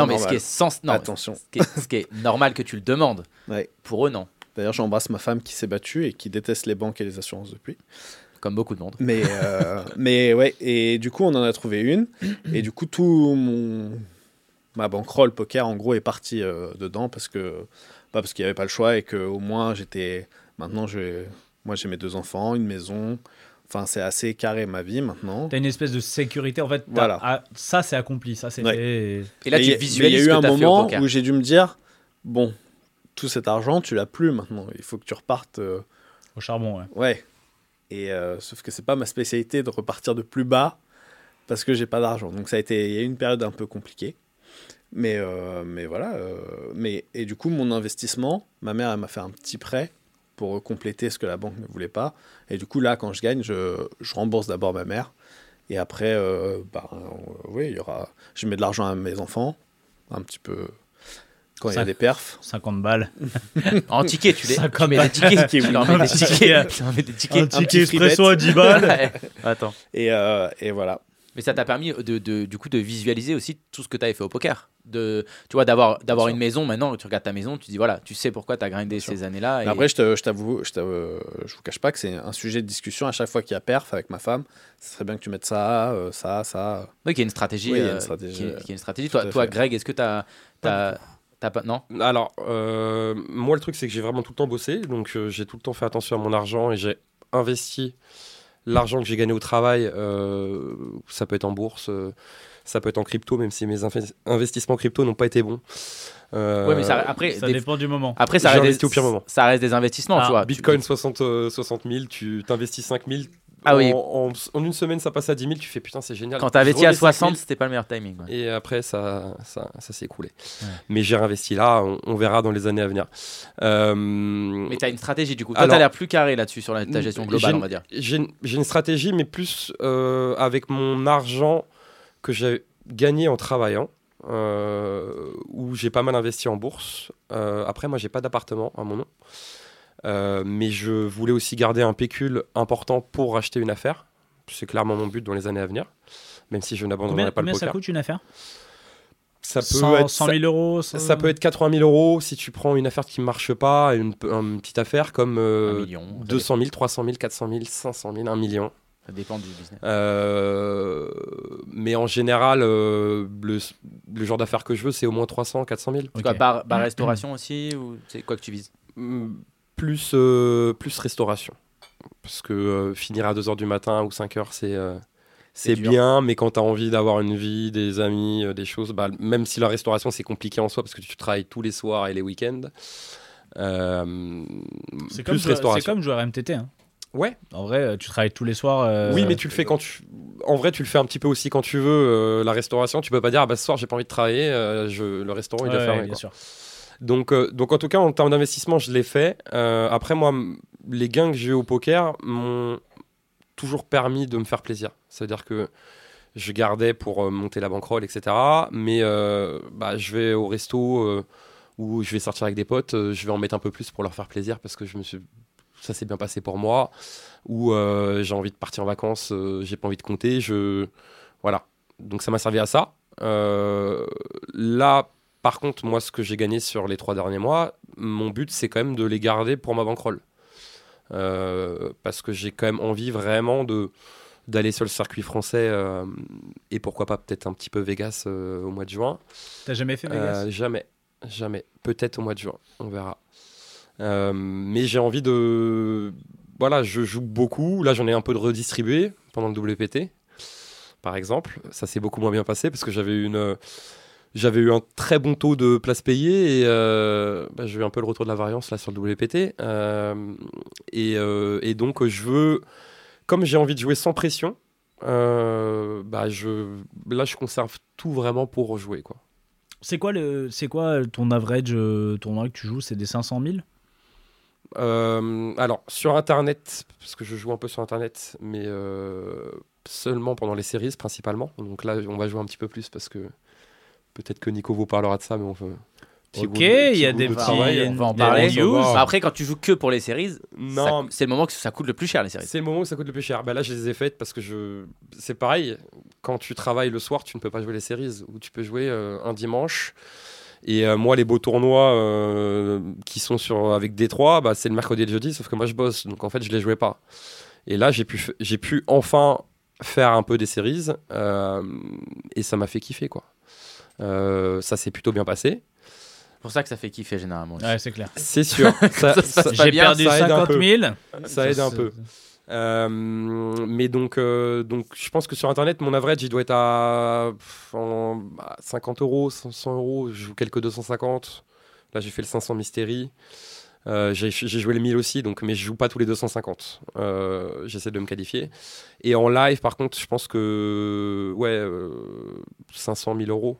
Non, mais ce qui est sens... non, Attention. Ce qui, est, ce qui est normal que tu le demandes. Ouais. Pour eux, non. D'ailleurs, j'embrasse ma femme qui s'est battue et qui déteste les banques et les assurances depuis. Comme beaucoup de monde. Mais, euh, (laughs) mais ouais, et du coup, on en a trouvé une. Et du coup, tout mon. Ma bankroll poker, en gros, est partie euh, dedans parce que. Pas parce qu'il n'y avait pas le choix et que au moins, j'étais. Maintenant, je... moi, j'ai mes deux enfants, une maison. Enfin, c'est assez carré ma vie maintenant. T'as une espèce de sécurité. En fait, Voilà. ah, ça, c'est accompli. Ça, c'est Ouais. fait. Et là, tu il y a- visualises il y a eu un moment où j'ai dû me dire bon, tout cet argent, tu l'as plus maintenant. Il faut que tu repartes. euh, Au charbon, ouais. Ouais. Et euh, sauf que c'est pas ma spécialité de repartir de plus bas parce que j'ai pas d'argent. Donc ça a été il y a eu une période un peu compliquée. Mais euh, mais voilà. mais et du coup mon investissement, ma mère elle m'a fait un petit prêt pour compléter ce que la banque ne voulait pas. Et du coup là quand je gagne, je, je rembourse d'abord ma mère et après bah, oui il y aura. Je mets de l'argent à mes enfants un petit peu quand il y a des perfs. 50 balles. (laughs) En ticket, tu les. 50 Tu mets des tickets. Tu leur mets Un des tickets. ticket. Tu leur mets des Un tickets. petit ticket espresso à 10 balles. (laughs) Attends. Et, euh, et voilà. Mais ça t'a permis de, de- du coup de visualiser aussi tout ce que tu avais fait au poker. De, tu vois, d'avoir, d'avoir une maison. Maintenant, tu regardes ta maison, tu dis voilà, tu sais pourquoi tu as grindé ces années-là. Et- Après, je te- je t'avoue, je, t'avoue- je vous cache pas que c'est un sujet de discussion à chaque fois qu'il y a perf avec ma femme. Ce serait bien que tu mettes ça, euh, ça, ça. Oui, qu'il y a une stratégie. Oui, il y a une euh, stratégie, euh, qu'il y ait une stratégie. Toi, toi. Greg, est-ce que tu as. Pas. Non Alors, euh, moi, le truc, c'est que j'ai vraiment tout le temps bossé. Donc, euh, j'ai tout le temps fait attention à mon argent et j'ai investi l'argent que j'ai gagné au travail. euh, ça peut être en bourse, euh, ça peut être en crypto, même si mes inve- investissements crypto n'ont pas été bons. Euh, Ouais, mais ça, après, Ça des- dépend du moment. après ça, reste des, au pire moment. ça reste des investissements. Ah, tu vois. Tu- Bitcoin 60, euh, 60 000, tu t'investis 5 000. Ah en, oui. en, en une semaine, ça passe à 10 000. Tu fais putain, c'est génial. Quand Je investi à remets 5 000, 60, c'était pas le meilleur timing. ouais. Et après, ça, ça, ça s'est écoulé. Ouais. Mais j'ai réinvesti là, on, on verra dans les années à venir. Euh, Mais tu as une stratégie du coup. Toi, Alors- tu as l'air plus carré là-dessus sur la, ta gestion globale, on va dire. J'ai une, j'ai une stratégie, mais plus euh, avec mon argent que j'ai gagné en travaillant, euh, où j'ai pas mal investi en bourse. Euh, après, moi, j'ai pas d'appartement à mon nom. Euh, mais je voulais aussi garder un pécule important pour acheter une affaire. C'est clairement mon but dans les années à venir, même si je n'abandonnerai pas le combien ça poker. coûte une affaire? Ça peut 100, être 100 000 euros Ça, ça peut être 80 000 euros si tu prends une affaire qui ne marche pas, une, une petite affaire comme euh, million. ça 200 000, 300 000, 400 000, 500 000, 1 million. Ça dépend du business. Euh, mais en général, euh, le, le genre d'affaire que je veux, c'est au moins 300, 400 000. C'est quoi, bar, bar restauration aussi ou c'est quoi que tu vises? Mm, Plus, euh, plus restauration. Parce que euh, finir à 2h du matin ou 5h, c'est euh, C'est bien, mais quand tu as envie d'avoir une vie, des amis, des choses, bah, même si la restauration, c'est compliqué en soi, parce que tu travailles tous les soirs et les week-ends. C'est comme, plus jouer- comme jouer à MTT. Hein. Ouais. En vrai, tu travailles tous les soirs. Oui, mais tu le fais quand tu. En vrai, tu le fais un petit peu aussi quand tu veux. la restauration, tu peux pas dire ah bah ce soir j'ai pas envie de travailler, je... le restaurant il Ouais, doit fermer. bien sûr. Donc, euh, donc en tout cas en termes d'investissement, je l'ai fait. Euh, après moi, les gains que j'ai eu au poker m'ont toujours permis de me faire plaisir. C'est-à-dire que je gardais pour euh, monter la bankroll, etc. Mais bah, je vais au resto ou je vais sortir avec des potes, je vais en mettre un peu plus pour leur faire plaisir parce que je me suis ça s'est bien passé pour moi ou j'ai envie de partir en vacances, euh, j'ai pas envie de compter, je voilà. Donc ça m'a servi à ça. Là, par contre, moi, ce que j'ai gagné sur les trois derniers mois, mon but, c'est quand même de les garder pour ma bankroll. Euh, parce que j'ai quand même envie vraiment de d'aller sur le circuit français euh, et pourquoi pas peut-être un petit peu Vegas euh, au mois de juin. T'as jamais fait Vegas? Jamais, jamais. Peut-être au mois de juin, on verra. Mais j'ai envie de. Voilà, je joue beaucoup. Là, j'en ai un peu de redistribué pendant le WPT, par exemple. Ça s'est beaucoup moins bien passé parce que j'avais une. J'avais eu un très bon taux de places payées et euh, bah, j'ai eu un peu le retour de la variance là sur le WPT. Euh, et, euh, et donc, je veux. Comme j'ai envie de jouer sans pression, bah je, là, je conserve tout vraiment pour jouer, quoi. C'est quoi, le, c'est quoi ton average tournoi que tu joues? C'est des 500 000 Euh, alors, sur Internet, parce que je joue un peu sur Internet, mais euh, seulement pendant les séries principalement. Donc là, on va jouer un petit peu plus parce que peut-être que Nico vous parlera de ça, mais on veut. Ok, il y a des petits- travail. il y a on va en parler. news. Après, quand tu joues que pour les séries, c'est le moment que ça coûte le plus cher les séries. C'est le moment où ça coûte le plus cher. Bah là, je les ai faites parce que je. C'est pareil. Quand tu travailles le soir, tu ne peux pas jouer les séries ou tu peux jouer euh, un dimanche. Et euh, moi, les beaux tournois euh, qui sont sur avec Détroit, bah, c'est le mercredi et le jeudi, sauf que moi, je bosse. Donc en fait, je les jouais pas. Et là, j'ai pu, j'ai pu enfin faire un peu des séries euh, et ça m'a fait kiffer quoi. Euh, ça s'est plutôt bien passé. C'est pour ça que ça fait kiffer généralement. aussi. Ouais, c'est clair. C'est sûr. (laughs) ça, Ça ça- J'ai bien, perdu ça aide un 50 peu. 000. ça aide un peu. Euh, mais donc, euh, donc, je pense que sur Internet, mon average, il doit être à, en- à 50 euros, 100 euros. Je joue quelques 250. Là, j'ai fait le 500 Mystery. Euh, j'ai j'ai joué le 1000 aussi, donc, mais je joue pas tous les 250. Euh, J'essaie de me qualifier. Et en live, par contre, je pense que ouais, euh, 500 000 euros.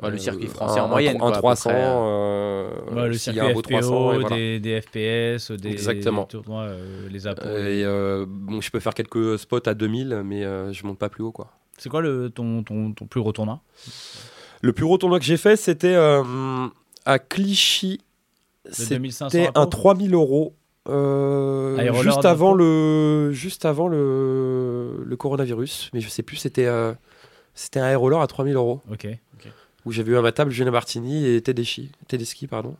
Le Euh, circuit français un- en moyenne, Un, quoi, à peu 300. près. euh, Ouais, le s'il y a circuit un beau FPO, 300, et voilà. des, des FPS, des Exactement. tournois, euh, les appos. Et euh, bon, je peux faire quelques spots à 2000, mais euh, je monte pas plus haut, quoi. C'est quoi le, ton, ton, ton plus gros tournoi? Le plus gros tournoi que j'ai fait, c'était euh, à Clichy. C'était 2500 un appos 3000 euros. euh, juste avant le juste avant le, le coronavirus mais je sais plus c'était euh, c'était un roller à 3000 euros Ok. Où j'avais eu à ma table Julien Martini et Tedeschi Tedeschi pardon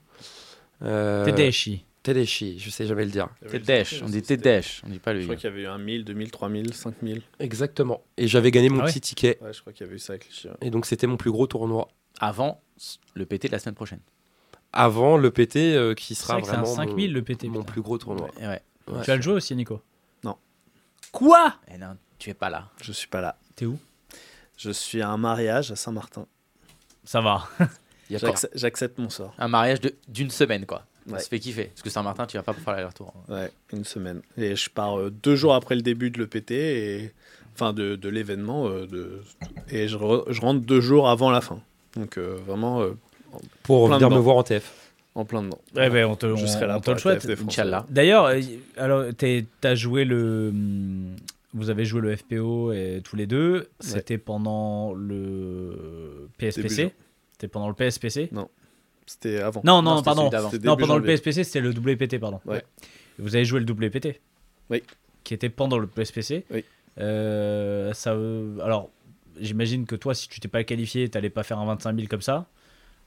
euh, Tedeschi. Tedeschi je sais jamais le dire T'es dèche, on dit t'es dèche, on dit pas Je lui. crois qu'il y avait eu un 1000, 2000, 3000, 5000. exactement et j'avais gagné mon Ah ouais petit ticket Ouais, je crois qu'il y avait eu ça avec les chiens. et donc c'était mon plus gros tournoi Avant le PT de la semaine prochaine. avant le PT euh, qui sera vrai que c'est un vraiment 5000 mon, le PT. mon putain. plus gros tournoi Et ouais. Ouais. Tu vas le jouer aussi, Nico? Non. Quoi? Eh non, tu es pas là. Je suis pas là. T'es où? Je suis à un mariage à Saint-Martin. Ça va. (laughs) J'accepte mon sort. un mariage de- d'une semaine quoi. Ça Ouais. se fait kiffer. Parce que Saint-Martin, tu vas pas pour faire l'aller-retour. Ouais, une semaine. Et je pars euh, deux jours après le début de l'EPT, et... enfin de, de l'événement, euh, de... et je, re- je rentre deux jours avant la fin. Donc euh, vraiment euh, pour venir me voir en TF en plein dedans. Ouais, ben, on te, Je on- serai là on te pour le la souhaite. D'ailleurs, euh, alors t'as joué le, hum, vous avez joué le FPO et tous les deux. C'était pendant le PSPC. C'était pendant le PSPC. C'était avant. Non, non, c'était pardon. Non, pendant le. PSPC, c'était le WPT, pardon. Ouais. Vous avez joué le WPT. Oui. Qui était pendant le PSPC. Oui. Euh, ça, euh, alors, j'imagine que toi, si tu t'es pas qualifié, t'allais pas faire un 25 000 comme ça.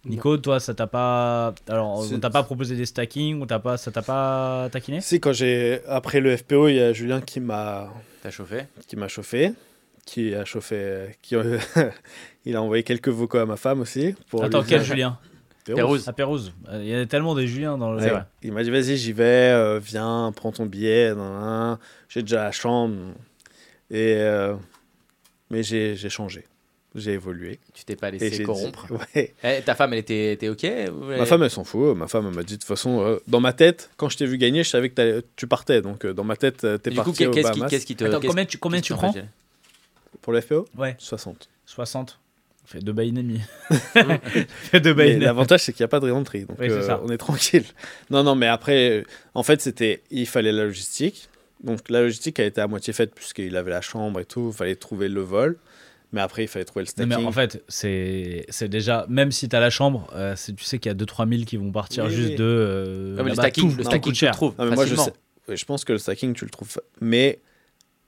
Nico, toi, ça t'a pas. Alors, on t'a pas proposé des stacking, on t'a pas, ça t'a pas taquiné? Si, quand j'ai. Après le FPO, il y a Julien qui m'a T'as chauffé? qui m'a chauffé. Qui a chauffé. Qui... (laughs) il a envoyé quelques vocaux à ma femme aussi. Pour Attends, lui quel Julien? Pérouse. À Pérouse. Euh, Il y a tellement des Juliens dans le. Ouais. Il m'a dit vas-y j'y vais, euh, viens, prends ton billet, j'ai déjà la chambre. Et euh, mais j'ai changé, j'ai évolué. Tu t'es pas laissé corrompre. dit- (laughs) ouais. Eh, ta femme, elle était, était ok elle- Ma femme elle s'en fout, ma femme elle m'a dit de toute façon euh, dans ma tête quand je t'ai vu gagner je savais que t'allais- tu partais donc euh, dans ma tête euh, t'es Du coup, parti au qu'est-ce qui, Bahamas. qu'est-ce qui te. Attends, combien tu, combien prends pour le FPO Ouais, 60. 60. Ça fait deux bails et demi. (laughs) (laughs) Ça fait deux bails. L'avantage c'est qu'il n'y a pas de re-entry donc Oui, c'est euh, ça. on est tranquille. Non non mais après euh, en fait c'était il fallait la logistique donc la logistique a été à moitié faite puisqu'il avait la chambre et tout, il fallait trouver le vol. Mais après, il fallait trouver le Non, stacking. mais en fait, c'est c'est déjà, même si t'as la chambre, euh, c'est- tu sais qu'il y a 2-3 000 qui vont partir Oui, juste oui. de. euh, Ah, mais le stacking, Tout- le stacking, tu le trouves Non, mais moi, je, sais- je pense que le stacking, tu le trouves. Mais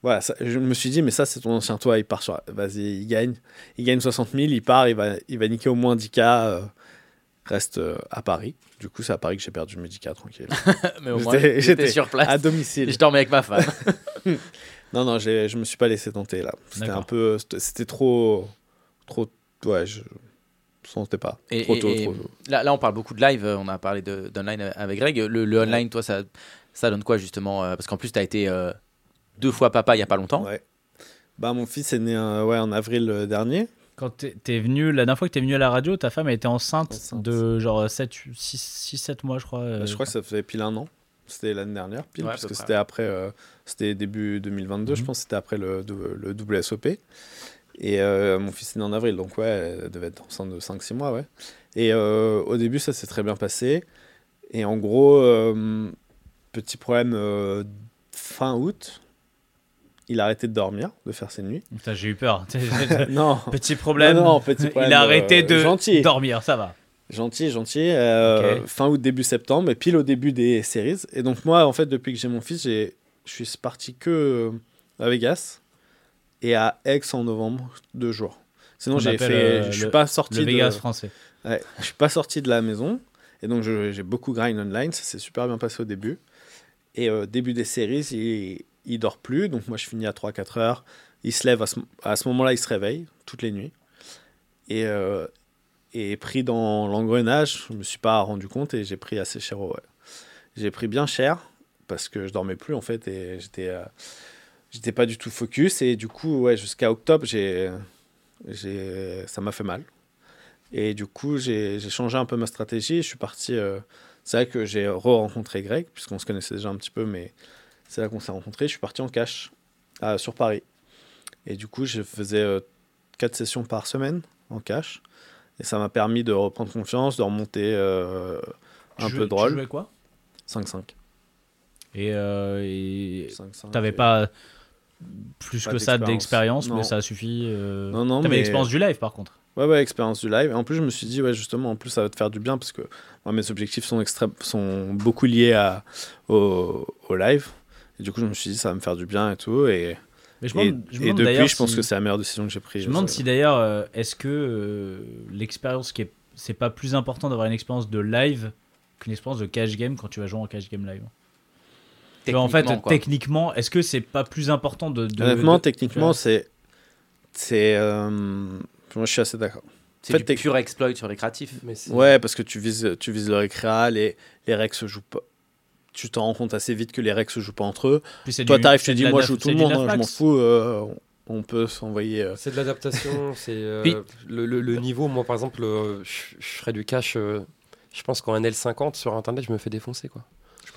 voilà, ça- je me suis dit, mais ça, c'est ton ancien toi. Il part sur. Vas-y, il gagne. Il gagne 60 000, il part, il va, il va niquer au moins 10K. euh, reste euh, à Paris. Du coup, c'est à Paris que j'ai perdu mes 10K tranquille. (laughs) Mais au moins, j'étais sur place. à domicile. Je dormais avec ma femme. (laughs) Non, non, j'ai- je me suis pas laissé tenter là. C'était un peu. c'était- trop. Trop. Ouais, je. Sentais pas. Et, trop et- tôt, et trop tôt. là, là, on parle beaucoup de live. euh, On a parlé de- d'online avec Greg. Le, le online, toi, ça, ça donne quoi justement euh, Parce qu'en plus, tu as été euh, deux fois papa il y a pas longtemps. Ouais. Bah, mon fils est né euh, ouais, en avril dernier. Quand t'es t'es venu, la dernière fois que t'es venu à la radio, ta femme elle était enceinte, Enceinte. de genre 7, 6, 7 mois, je crois. euh, je crois que ça faisait pile un an. C'était l'année dernière, pile, Ouais, parce que c'était après, euh, c'était début 2022, je Mhm. pense, c'était après le, le WSOP. Et euh, mon fils est né en avril, donc ouais, elle devait être enceinte de 5-6 mois, ouais. Et euh, au début, ça s'est très bien passé. Et en gros, euh, petit problème fin août, il a arrêté de dormir, de faire ses nuits. Putain, j'ai eu peur. (laughs) (laughs) non, Petit problème. Non, non, petit problème, Il a arrêté de gentil. dormir, ça va. Gentil, gentil. Fin août, début septembre, et pile au début des séries. Et donc moi, en fait, depuis que j'ai mon fils, j'ai- je suis parti que euh, à Vegas et à Aix en novembre, deux jours. Sinon, On j'ai fait, euh, je suis le- pas sorti Le de, Vegas français. ouais, je suis pas sorti de la maison, et donc j'ai beaucoup grind online. Ça s'est super bien passé au début. Et euh, début des séries, il, il dort plus, donc moi je finis à 3-4 heures. Il se lève à ce, à ce moment-là, il se réveille toutes les nuits. Et, euh, et pris dans l'engrenage, je me suis pas rendu compte et j'ai pris assez cher. ouais. J'ai pris bien cher parce que je dormais plus en fait et j'étais euh, j'étais pas du tout focus et du coup ouais jusqu'à octobre j'ai j'ai ça m'a fait mal et du coup j'ai changé un peu ma stratégie. Je suis parti. euh, c'est vrai que j'ai re-rencontré Greg puisqu'on se connaissait déjà un petit peu, mais c'est là qu'on s'est rencontrés. Je suis parti en cash à- sur Paris et du coup je faisais euh, quatre sessions par semaine en cash. Et ça m'a permis de reprendre confiance, de remonter euh, un Tu peu jouais- drôle. Tu jouais quoi? 5-5. Et, euh, 5-5, t'avais pas plus Pas que ça d'expérience. mais ça a suffi. euh, Non, non, T'avais mais- l'expérience du live par contre. Ouais, ouais, expérience du live. Et en plus, je me suis dit, ouais, justement, en plus, ça va te faire du bien parce que moi, mes objectifs sont, sont beaucoup liés à, au, au live. Et du coup, je me suis dit, ça va me faire du bien et tout. Et, Mais je me et, je et depuis, je pense si- que c'est la meilleure décision que j'ai prise. Je me demande si d'ailleurs, euh, est-ce que euh, l'expérience qui est. C'est pas plus important d'avoir une expérience de live qu'une expérience de cash game quand tu vas jouer en cash game live? Tu En fait, Techniquement, quoi. techniquement, est-ce que c'est pas plus important de. de- Honnêtement, de- techniquement, c'est. C'est. euh, moi, je suis assez d'accord. c'est fait, du pur exploit sur les créatifs. Mais Ouais, parce que tu vises, tu vises le récréa, les, les règles se jouent pas. Tu t'en rends compte assez vite que les règles se jouent pas entre eux. Puis Toi, du- t'arrives, tu dis, moi, je joue tout le monde, hein, je m'en fous. euh, on peut s'envoyer. euh, C'est de l'adaptation, (laughs) c'est euh, Puis- le, le- le niveau. Moi, par exemple, euh, je, je ferais du cash. euh, je pense qu'en NL50 sur internet, je me fais défoncer quoi.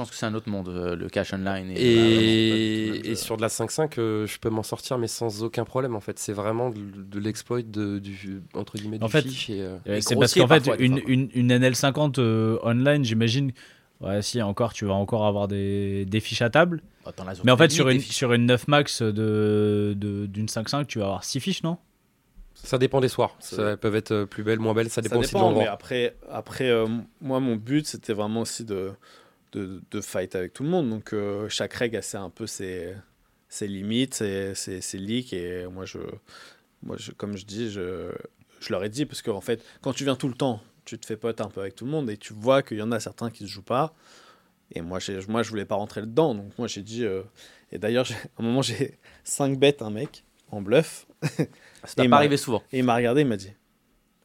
Je pense que c'est un autre monde, euh, le cash online. Et, Et, et sur de la 5.5, euh, je peux m'en sortir, mais sans aucun problème en fait. C'est vraiment de, de l'exploit de, du entre guillemets du En fait, fiche euh, C'est parce qu'en fait, une, une, une NL50 euh, online, j'imagine. Ouais, si, encore, tu vas encore avoir des, des fiches à table. Bah, as Mais en fait, sur une, fiches. sur une 9 max de, de- d'une 5.5, tu vas avoir 6 fiches, non? Ça dépend des soirs. Ça- elles peuvent être euh, plus belles, moins belles. Ça dépend, aussi de mais l'endroit. après, après euh, moi, mon but, c'était vraiment aussi de, de, de fight avec tout le monde. Donc, euh, chaque règle a ses- un peu ses, ses limites, ses, ses, ses leaks. Et moi, je, moi je, comme je dis, je, je leur ai dit, parce qu'en fait, quand tu viens tout le temps, tu te fais pote un peu avec tout le monde et tu vois qu'il y en a certains qui ne se jouent pas. Et moi, moi, je voulais pas rentrer dedans. Donc, moi, j'ai dit. euh, et d'ailleurs, à un moment, j'ai (laughs) 5 bêtes, un mec, en bluff. (laughs) Ça et pas arriver souvent. Et il m'a regardé, il m'a dit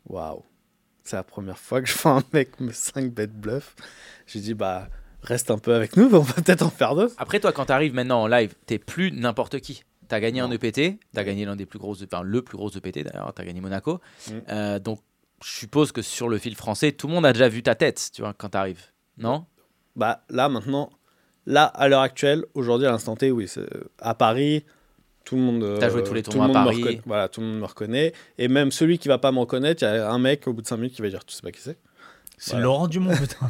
Waouh, c'est la première fois que je vois un mec me 5 bêtes bluff. J'ai dit Bah, reste un peu avec nous, (laughs) on va peut-être en faire d'autres. Après, toi, quand tu arrives maintenant en live, t'es plus n'importe qui. T'as gagné un. EPT, t'as gagné l'un des plus gros, enfin le plus gros EPT d'ailleurs, t'as gagné Monaco. Mm. Euh, donc, je suppose que sur le fil français, tout le monde a déjà vu ta tête, tu vois, quand t'arrives. Non? Bah, là, maintenant, là, à l'heure actuelle, aujourd'hui, à l'instant T, oui, c'est- à Paris, tout le monde. euh, T'as joué tous les tout tournois le à Paris. Voilà, tout le monde me reconnaît. Et même celui qui va pas me reconnaître, il y a un mec au bout de 5 minutes qui va dire Tu sais pas qui c'est C'est Voilà. Laurent Dumont, (laughs) putain.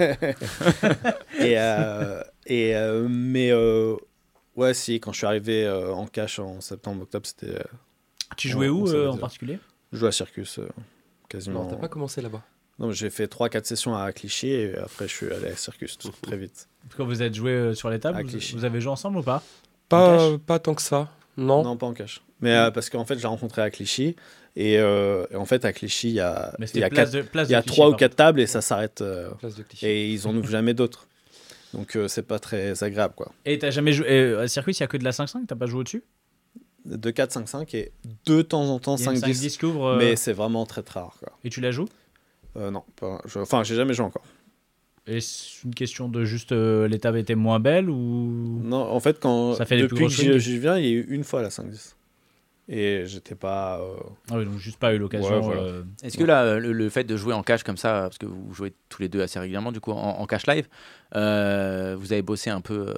et, euh, et euh, mais euh, ouais, si, quand je suis arrivé euh, en cash en septembre, octobre, c'était. euh, tu jouais On- où on euh, en particulier? Je jouais à Circus euh, quasiment. Non, t'as pas commencé là-bas. Non, j'ai fait 3-4 sessions à Clichy et après je suis allé à Circus tout- (laughs) très vite. Quand vous êtes joué sur les tables, À vous, Clichy. vous avez joué ensemble ou pas? Pas, pas tant que ça. Non. Non, pas en cash. Mais euh, parce qu'en fait, j'ai rencontré à Clichy et, euh, et en fait, à Clichy, il y a, il y c'était a, place quatre- de, place il y a de Clichy, 3 ou 4 tables et ça s'arrête. euh, et ils en ouvrent jamais d'autres. Donc euh, c'est pas très agréable quoi. Et t'as jamais joué. euh, à Circuit, il y a que de la 5-5, t'as pas joué au-dessus? De 4, 5, 5 et de temps en temps Il y a une 5, 10. 5-10 qui ouvre, euh, Mais c'est vraiment très très rare quoi. Et tu la joues? Euh, non, pas- je- enfin, j'ai jamais joué encore. Et c'est une question de juste euh, les tables étaient moins belles ou? Non, en fait, quand Ça fait depuis que j'y viens, il y a eu une fois la 5-10. Et j'étais pas. euh, Ah oui, donc juste pas eu l'occasion. Ouais, voilà. euh, Est-ce que là, le, le fait de jouer en cash comme ça, parce que vous jouez tous les deux assez régulièrement, du coup, en, en cash live, euh, vous avez bossé un peu euh,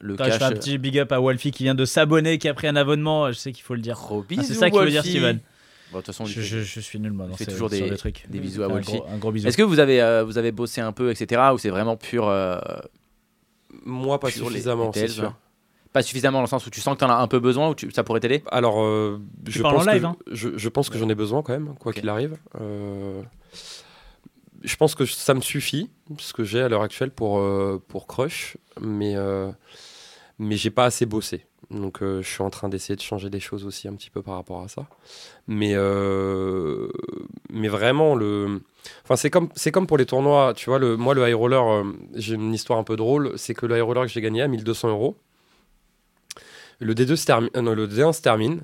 le Attends, je cash. fais un petit big up à Wolfie qui vient de s'abonner, qui a pris un abonnement. Je sais qu'il faut le dire. Ah, c'est ça qu'il veut dire. Steven. Bon, de toute façon, Je, je- je suis nul moi il dans fait ces- toujours des- trucs. des bisous à un Wolfie. gros, un gros bisou. Est-ce que vous avez, euh, vous avez bossé un peu, etc. Ou c'est vraiment pur. euh, Moi, pas pur les- suffisamment, c'est sûr. Pas suffisamment dans le sens où tu sens que tu en as un peu besoin ou tu- ça pourrait t'aider? Alors, euh, je, pense live, que, hein je, je pense que j'en ai besoin quand même, quoi qu'il arrive. Euh, je pense que ça me suffit, ce que j'ai à l'heure actuelle pour, euh, pour Crush, mais, euh, mais j'ai pas assez bossé. Donc, euh, je suis en train d'essayer de changer des choses aussi un petit peu par rapport à ça. Mais, euh, mais vraiment, le... enfin, c'est comme, c'est comme pour les tournois. Tu vois, le, moi, le high roller, euh, j'ai une histoire un peu drôle. C'est que le high roller que j'ai gagné à 1200 euros, le D2 se termine, euh, non, le D1 se termine.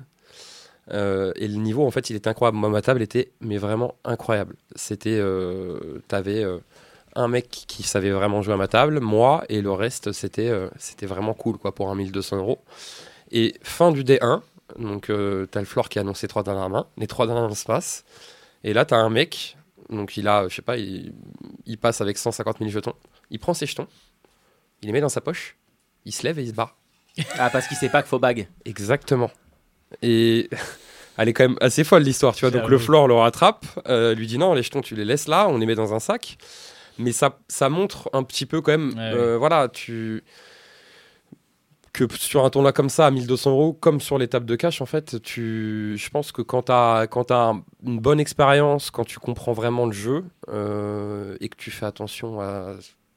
euh, et le niveau, en fait, il était incroyable. Ma table était, mais vraiment incroyable. C'était, euh, t'avais un mec qui, savait vraiment jouer à ma table, moi, et le reste, c'était, vraiment cool, quoi, pour un 1200 euros. Et fin du D1, donc t'as le floor qui a annoncé trois dernières mains, les trois dernières mains se passent, et là, t'as un mec, donc il a, je sais pas, il, il passe avec 150 000 jetons, il prend ses jetons, il les met dans sa poche, il se lève et il se barre. Ah, parce qu'il sait pas qu'il faut bag. Exactement. Et (laughs) elle est quand même assez folle l'histoire, tu vois. Donc J'avoue. le floor le rattrape, euh, lui dit non, les jetons tu les laisses là, on les met dans un sac. Mais ça, ça montre un petit peu quand même, Ouais, euh, voilà, tu que sur un tournoi comme ça à 1200 euros, comme sur les tables de cash, en fait, tu, je pense que quand tu as, quand as une bonne expérience, quand tu comprends vraiment le jeu euh, et que tu fais attention à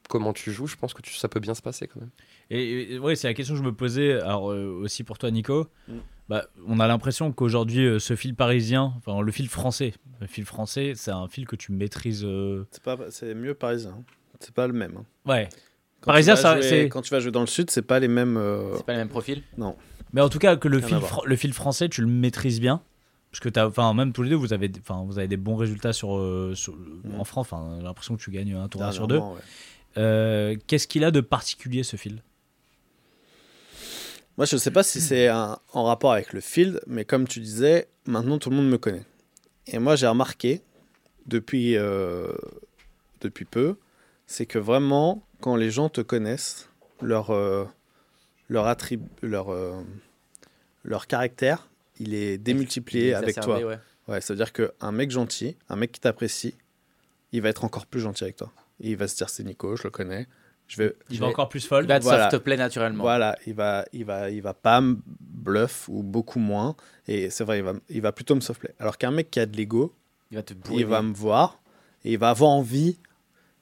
comment tu joues, je pense que tu- ça peut bien se passer quand même. Et, et- ouais, c'est la question que je me posais alors, euh, aussi pour toi, Nico. Mm. Bah, on a l'impression qu'aujourd'hui, euh, ce fil parisien, enfin le fil français, le fil français, c'est un fil que tu maîtrises. euh, C'est pas, c'est mieux parisien. hein. C'est pas le même. hein. Ouais. Quand Parisien, tu vas ça, jouer- c'est- Quand tu vas jouer dans le sud, c'est pas les mêmes. euh, C'est pas le même profil. Mais en tout cas, que le fil, le fil français, tu le maîtrises bien? Parce que t'as, enfin, même tous les deux, vous avez, enfin, vous avez des bons résultats sur, sur- Mm. en France. Enfin, j'ai l'impression que tu gagnes un tournoi sur deux. ouais. Euh, qu'est-ce qu'il a de particulier ce fil? Moi, je sais pas si c'est en rapport avec le field, mais comme tu disais, maintenant tout le monde me connaît. Et moi, j'ai remarqué depuis, euh, depuis peu, c'est que vraiment, quand les gens te connaissent, leur, euh, leur, leur, euh, leur caractère, il est démultiplié avec toi. Ouais. Ouais, c'est-à-dire qu'un mec gentil, un mec qui t'apprécie, il va être encore plus gentil avec toi. Et il va se dire c'est Nico, je le connais. Je vais, Il Je va vais- encore plus folle. Il va te Voilà. soft play naturellement. voilà, il va, il va, il va pas me bluff ou beaucoup moins. Et c'est vrai, il va, il va plutôt me softplay. Alors qu'un mec qui a de l'ego, Il va te il va me voir et il va avoir envie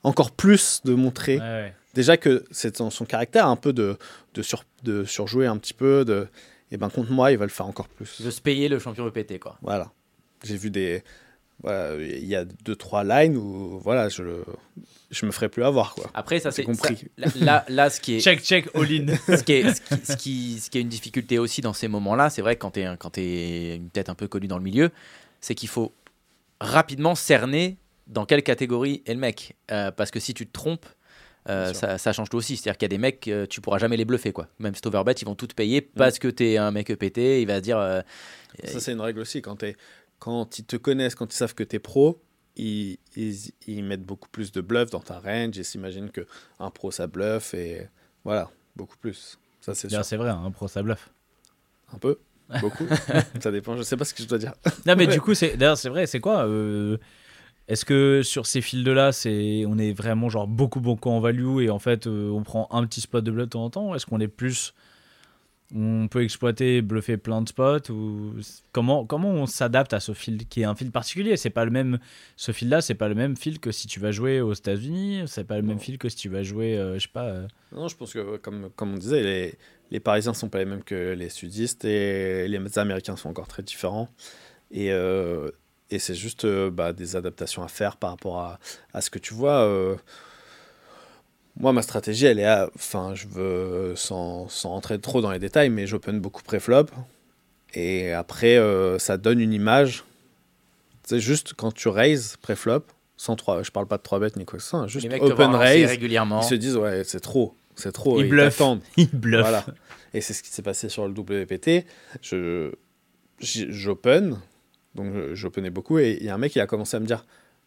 encore plus de montrer. Ouais, ouais. Déjà que c'est dans son caractère un peu de, de, sur, de surjouer un petit peu. De, et ben contre moi, il va le faire encore plus. Il veut se payer le champion EPT, quoi. Voilà. J'ai vu des. Voilà, il y a deux, trois lines où voilà, je, je me ferai plus avoir. Quoi. Après, ça c'est compris. ça- là, là, ce qui est (laughs) Check, check, all in. (laughs) ce qui, est, ce, qui, ce, qui, ce qui est une difficulté aussi dans ces moments-là, c'est vrai que quand tu es, quand t'es une tête un peu connue dans le milieu, c'est qu'il faut rapidement cerner dans quelle catégorie est le mec. Euh, parce que si tu te trompes, euh, ça, ça change tout aussi. C'est-à-dire qu'il y a des mecs, euh, tu pourras jamais les bluffer. Quoi. Même Stoverbet, ils vont tout te payer parce que tu es un mec EPT. Il va se dire. euh, Ça, c'est une règle aussi. Quand, t'es- quand ils te connaissent, quand ils savent que tu es pro, ils, ils, ils mettent beaucoup plus de bluff dans ta range et s'imaginent qu'un pro, ça bluff. Et voilà, beaucoup plus. Ça, c'est sûr. C'est vrai, un pro, ça bluffe. Un peu Beaucoup (laughs) Ça dépend. Je sais pas ce que je dois dire. Non, mais (laughs) du coup, c'est d'ailleurs, c'est vrai, c'est quoi euh, Est-ce que sur ces fields là, c'est on est vraiment genre beaucoup beaucoup en value et en fait euh, on prend un petit spot de bluff de temps en temps Est-ce qu'on est plus on peut exploiter, bluffer plein de spots ou comment comment on s'adapte à ce field qui est un field particulier? C'est pas le même ce field là, c'est pas le même field que si tu vas jouer aux États-Unis, c'est pas le même field que si tu vas jouer, euh, je sais pas. euh, Non, je pense que, comme, comme on disait, les, les Parisiens sont pas les mêmes que les sudistes et les Américains sont encore très différents. Et, euh, et c'est juste euh, bah, des adaptations à faire par rapport à, à ce que tu vois. Moi, ma stratégie, elle est à. Enfin, je veux, sans, sans rentrer trop dans les détails, mais j'open beaucoup pré-flop. Et après, euh, ça donne une image. C'est juste quand tu raises pré-flop, sans 3, je parle pas de 3 bêtes ni quoi que ce soit, hein, juste open raise. régulièrement. Ils se disent, ouais, c'est trop, c'est trop. Ils bluffent. t'attendent. (laughs) Il bluffe. Voilà. Et c'est ce qui s'est passé sur le WPT. Je, j'open, donc j'openais beaucoup, et il y a un mec qui a commencé à me dire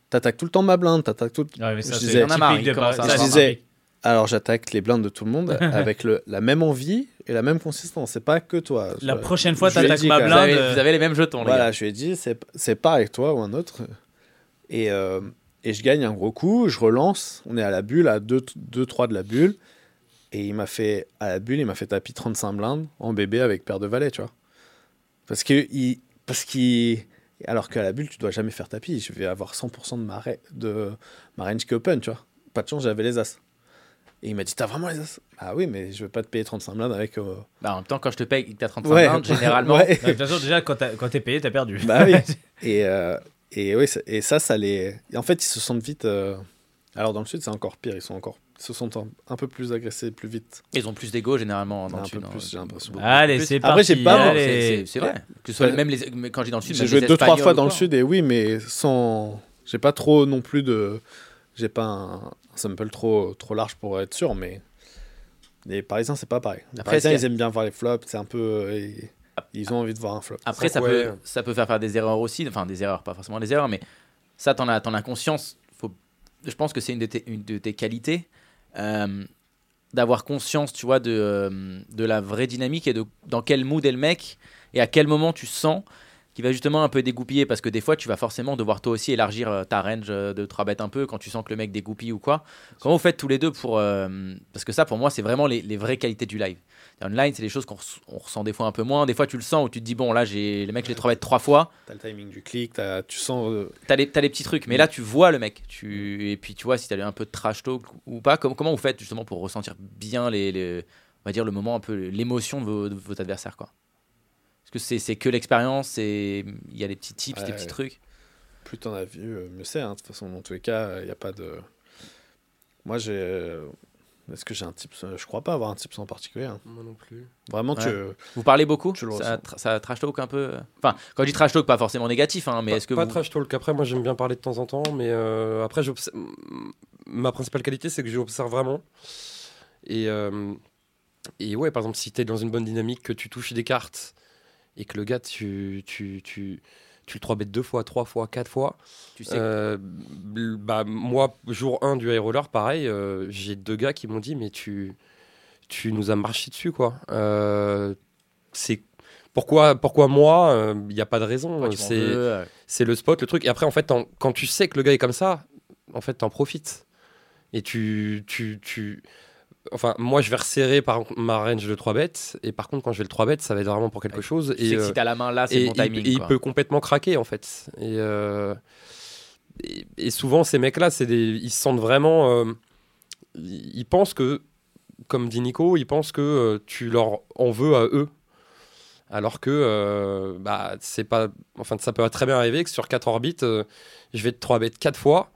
T'attaques tout le temps ma blinde, t'attaques tout. Ouais, mais ça, Je c'est disais- marre, Je disais-. Alors j'attaque les blindes de tout le monde (laughs) avec le, la même envie et la même consistance. C'est pas que toi. La Je- prochaine fois, t'attaques ma quand Vous blinde. avez, vous avez les mêmes jetons, les Voilà, gars. je lui ai dit, c'est c'est pas avec toi ou un autre. Et, euh, et je gagne un gros coup, je relance, on est à la bulle, à 2-3 de la bulle. Et il m'a fait, à la bulle, il m'a fait tapis 35 blindes en bébé avec paire de valets, tu vois. Parce que, il, parce qu'il. Alors qu'à la bulle, tu dois jamais faire tapis. Je vais avoir 100% de ma, de ma range qui est open, tu vois. Pas de chance, j'avais les as. Et il m'a dit, t'as vraiment les as Ah oui, mais je veux pas te payer 35 blindes avec. euh, Bah, en même temps, quand je te paye, que t'as 35 Ouais. blindes, généralement. (laughs) Ouais. De toute façon, déjà, quand t'es payé, t'as perdu. Bah oui. (laughs) et, euh, et, oui, ça- et ça, ça les. et en fait, ils se sentent vite. euh, Alors, dans le sud, c'est encore pire. Ils, sont encore... ils se sentent un, un peu plus agressés plus vite. Ils ont plus d'ego, généralement, dans Un le peu sud. hein. plus, j'ai l'impression. Allez, c'est Après, j'ai pas- c'est vrai. Que ce soit Ouais. même les, mais quand je dis dans le sud, J'ai joué deux, trois fois dans le sud, et oui, mais sans. J'ai pas trop non plus de. J'ai pas un, un sample trop, trop large pour être sûr, mais. Les Parisiens, c'est pas pareil. Les Après, Parisiens, ils aiment bien voir les flops. C'est un peu. ils- Ils ont envie de voir un flop. Après, ça, Ouais. peut, ça peut faire faire des erreurs aussi. Enfin, des erreurs, pas forcément des erreurs, mais ça, t'en as, t'en as conscience. Faut, je pense que c'est une, de tes- une de tes qualités. euh, d'avoir conscience, tu vois, de, euh, de la vraie dynamique et de dans quel mood est le mec et à quel moment tu sens qu'il va justement un peu dégoupiller parce que des fois tu vas forcément devoir toi aussi élargir euh, ta range euh, de 3 bêtes un peu quand tu sens que le mec dégoupille ou quoi. Comment vous faites tous les deux pour... euh, parce que ça pour moi c'est vraiment les, les vraies qualités du live. Online c'est des choses qu'on res- on ressent des fois un peu moins. Des fois tu le sens où tu te dis bon là j'ai le mec je l'ai 3 bêtes 3 fois. T'as le timing du clic, tu sens. euh, T'as les, les petits trucs, mais là tu vois le mec. Tu, et puis tu vois si t'as un peu de trash talk ou pas. Comment, comment vous faites justement pour ressentir bien les, les- on va dire le moment, un peu l'émotion de, vos, de votre adversaire quoi? Que c'est, c'est que l'expérience c'est Il y a des petits tips, des petits trucs plus t'en as vu, euh, mieux c'est. hein. De toute façon, dans tous les cas, il n'y a pas de. Moi, j'ai. euh, Est-ce que j'ai un tips? Je crois pas avoir un tips en particulier. hein. Moi non plus. Vraiment, Ouais. tu. Vous parlez beaucoup? Tu ça, tra- ça trash talk un peu? Euh Enfin, quand je dis trash talk, pas forcément négatif, hein, mais pas, est-ce que pas vous... trash talk. Après, moi, j'aime bien parler de temps en temps, mais euh, après, ma principale qualité, c'est que j'observe vraiment. Et, euh, et ouais, par exemple, si tu es dans une bonne dynamique, que tu touches des cartes et que le gars, tu, tu, tu, tu le 3 bêtes deux fois, trois fois, quatre fois. tu sais euh, bah, moi, jour 1 du high roller, pareil, euh, j'ai deux gars qui m'ont dit, mais tu, tu nous as marché dessus, quoi. Euh, c'est pourquoi, pourquoi moi Il n'y a pas de raison. C'est c'est le spot, le truc. Et après, en fait, quand tu sais que le gars est comme ça, en fait, t'en profites. Et tu, tu, tu. Enfin, moi, je vais resserrer par ma range de 3 bêtes. Et par contre, quand je vais le 3 bêtes, ça va être vraiment pour quelque Ouais, chose. tu et sais que euh, si t'as la main là, c'est bon il- timing. et il peut complètement craquer, en fait. Et, euh, et, et souvent, ces mecs-là, c'est des, ils se sentent vraiment. euh, ils pensent que, comme dit Nico, ils pensent que euh, tu leur en veux à eux. Alors que euh, bah, c'est pas. Enfin, ça peut très bien arriver que sur 4 orbites, euh, je vais te 3 bêtes 4 fois.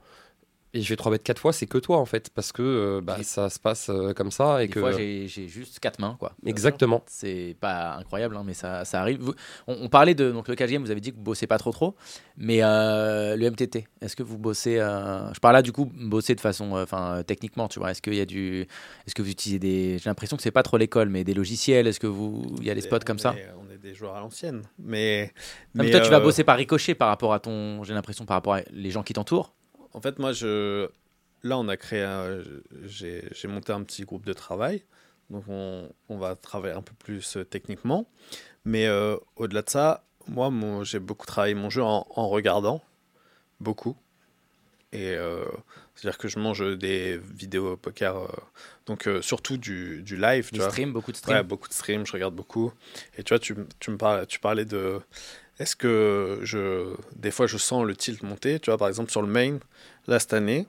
Et je vais 3 bêtes 4 fois, c'est que toi en fait. Parce que euh, bah, ça se passe euh, comme ça. Et Des que... fois, j'ai juste quatre mains, quoi. Exactement. C'est pas incroyable, hein, mais ça, ça arrive. Vous- on, on parlait de donc le KGM, vous avez dit que vous bossez pas trop trop, mais euh, le MTT, est-ce que vous bossez euh, Je parle là du coup bosser de façon, enfin euh, techniquement, tu vois. Est-ce qu'il y a du, est-ce que vous utilisez des, j'ai l'impression que c'est pas trop l'école, mais des logiciels. Est-ce que vous, il y a des spots comme ça? est- On est des joueurs à l'ancienne. Mais. Non, mais toi, tu vas bosser par ricochet par rapport à ton, j'ai l'impression par rapport à les gens qui t'entourent? En fait, moi, je... là, on a créé. un- J'ai monté un petit groupe de travail. Donc, on, on va travailler un peu plus euh, techniquement. Mais euh, au-delà de ça, moi, mon- j'ai beaucoup travaillé mon jeu en, en regardant. Beaucoup. Et euh, c'est-à-dire que je mange des vidéos poker. euh, donc, euh, surtout du, du live. Tu Du vois. stream, beaucoup de stream. Ouais, beaucoup de streams, je regarde beaucoup. Et tu vois, tu, tu me parlais, tu parlais de. Est-ce que je. Des fois, je sens le tilt monter. Tu vois, par exemple, sur le main, là, cette année,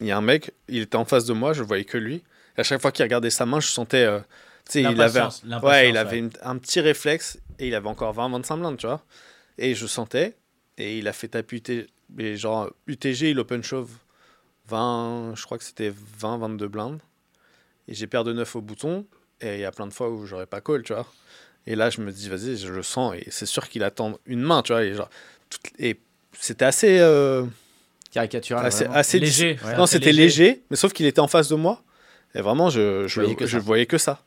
il y a un mec, il était en face de moi, je voyais que lui. Et à chaque fois qu'il regardait sa main, je sentais. euh, tu sais, il avait, un, ouais, il avait une- un petit réflexe et il avait encore 20-25 blindes, tu vois. Et je sentais. Et il a fait taper UTG. Et genre, UTG, il open shove 20. Je crois que c'était 20-22 blindes. Et j'ai de 9 au bouton. Et il y a plein de fois où j'aurais pas call, tu vois. Et là, je me dis, vas-y, je le sens. Et c'est sûr qu'il attend une main, tu vois. Et, genre, toutes- et c'était assez. euh, Caricatural. assez, Léger. ouais, non, c'était léger. mais sauf qu'il était en face de moi. Et vraiment, je, je, voyais que je ça. voyais que ça.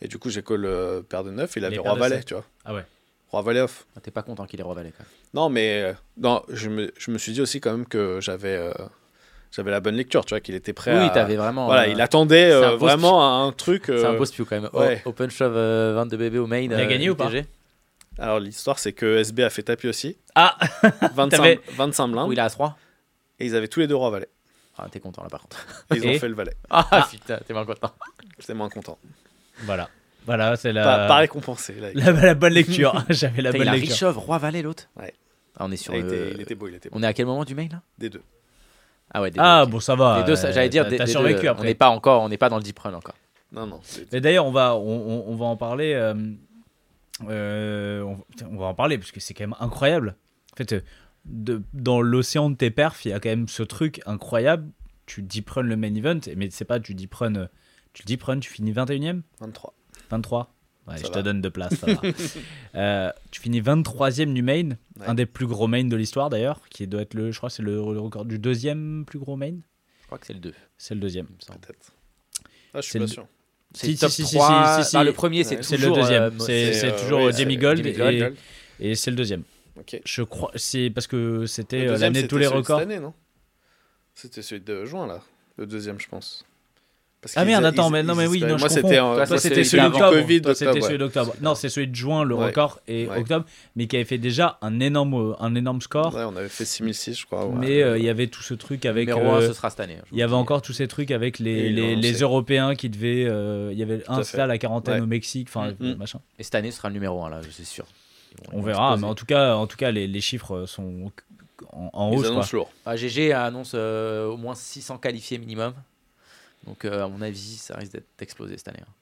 Et du coup, j'ai call euh, paire de 9. Il avait roi valet, tu vois. Ah ouais. Roi valet off. T'es pas content qu'il ait revalé. Quoi. Non, mais euh, non, je, me, je me suis dit aussi quand même que j'avais. Euh, j'avais la bonne lecture, tu vois, qu'il était prêt Oui, à. t'avais vraiment. Voilà, euh, il attendait euh, un vraiment un truc. C'est un euh, spew quand même. O- ouais. Open shove euh, 22 bébés au main. Il a euh, gagné ou pas. Alors, l'histoire, c'est que SB a fait tapis aussi. Ah (laughs) 25, T'avais- 25 blindes. Où il a 3 Et ils avaient tous les deux roi valet. Ah, t'es content là par contre. (laughs) Ils ont Et fait le valet. Ah, (laughs) putain, t'es mal content. J'étais moins content. Voilà. Voilà, c'est la... Pas, pas récompensé. Là. la, la bonne lecture. J'avais la bonne il a lecture. Richove, Roi Valet l'autre Ouais. Ah, on est sur il, le. était, il était beau, il était beau. On est à quel moment du mail là? Des deux. Ah ouais, des Ah, deux, bon, ça va. Deux, ça- j'allais dire, euh, des, t'as des survécu deux, après. On n'est pas encore, on n'est pas dans le deep run encore. Non, non. Mais d'ailleurs, on va, on, on- on va en parler. euh, euh, on, va en parler parce que c'est quand même incroyable. En fait, euh, de, dans l'océan de tes perfs, il y a quand même ce truc incroyable. Tu deep run le main event, mais c'est pas tu deep run, euh, tu deep run, tu finis 21ème, 23. 23. Ouais, je te donne de place, ça va. (laughs) Euh, tu finis 23ème du main, Ouais. un des plus gros mains de l'histoire d'ailleurs, qui doit être le, je crois, c'est le, le record du deuxième plus gros main. Je crois que c'est le 2. C'est le deuxième. Peut-être. Ah, je suis pas sûr. C'est Si, top si, si, si, 3. si. Enfin, le premier, c'est Ouais. C'est le toujours, deuxième. euh, c'est euh, toujours oui, Jamie Gold, et, Gold. et c'est le deuxième. Ok. Je crois, c'est parce que c'était l'année de tous les records. C'était celui de juin, là. Le deuxième, je pense. Parce Ah merde, ils- attends, mais ils non, mais oui, non, je Moi, c'était c'était celui. Covid c'était celui d'octobre. Non, c'est celui de juin, le Ouais. record, et Ouais. octobre, mais qui avait fait déjà un énorme, un énorme score. Ouais, on avait fait 6006, je crois. mais euh, il y avait tout ce truc avec. Numéro 1, euh, ce sera cette année. je il y avait encore tous ces trucs avec les, ils les, les. Européens qui devaient. euh, il y avait un à stade à la quarantaine au Mexique, enfin, Mm. machin. Et cette année, ce sera le numéro 1, là, c'est sûr. Ils vont- ils On verra, mais en tout cas, en tout cas les, les chiffres sont en, en Ils hausse. Quoi. annoncent lourd. Ah, GG annonce euh, au moins 600 qualifiés minimum. Donc, euh, à mon avis, ça risque d'être explosé cette année. hein.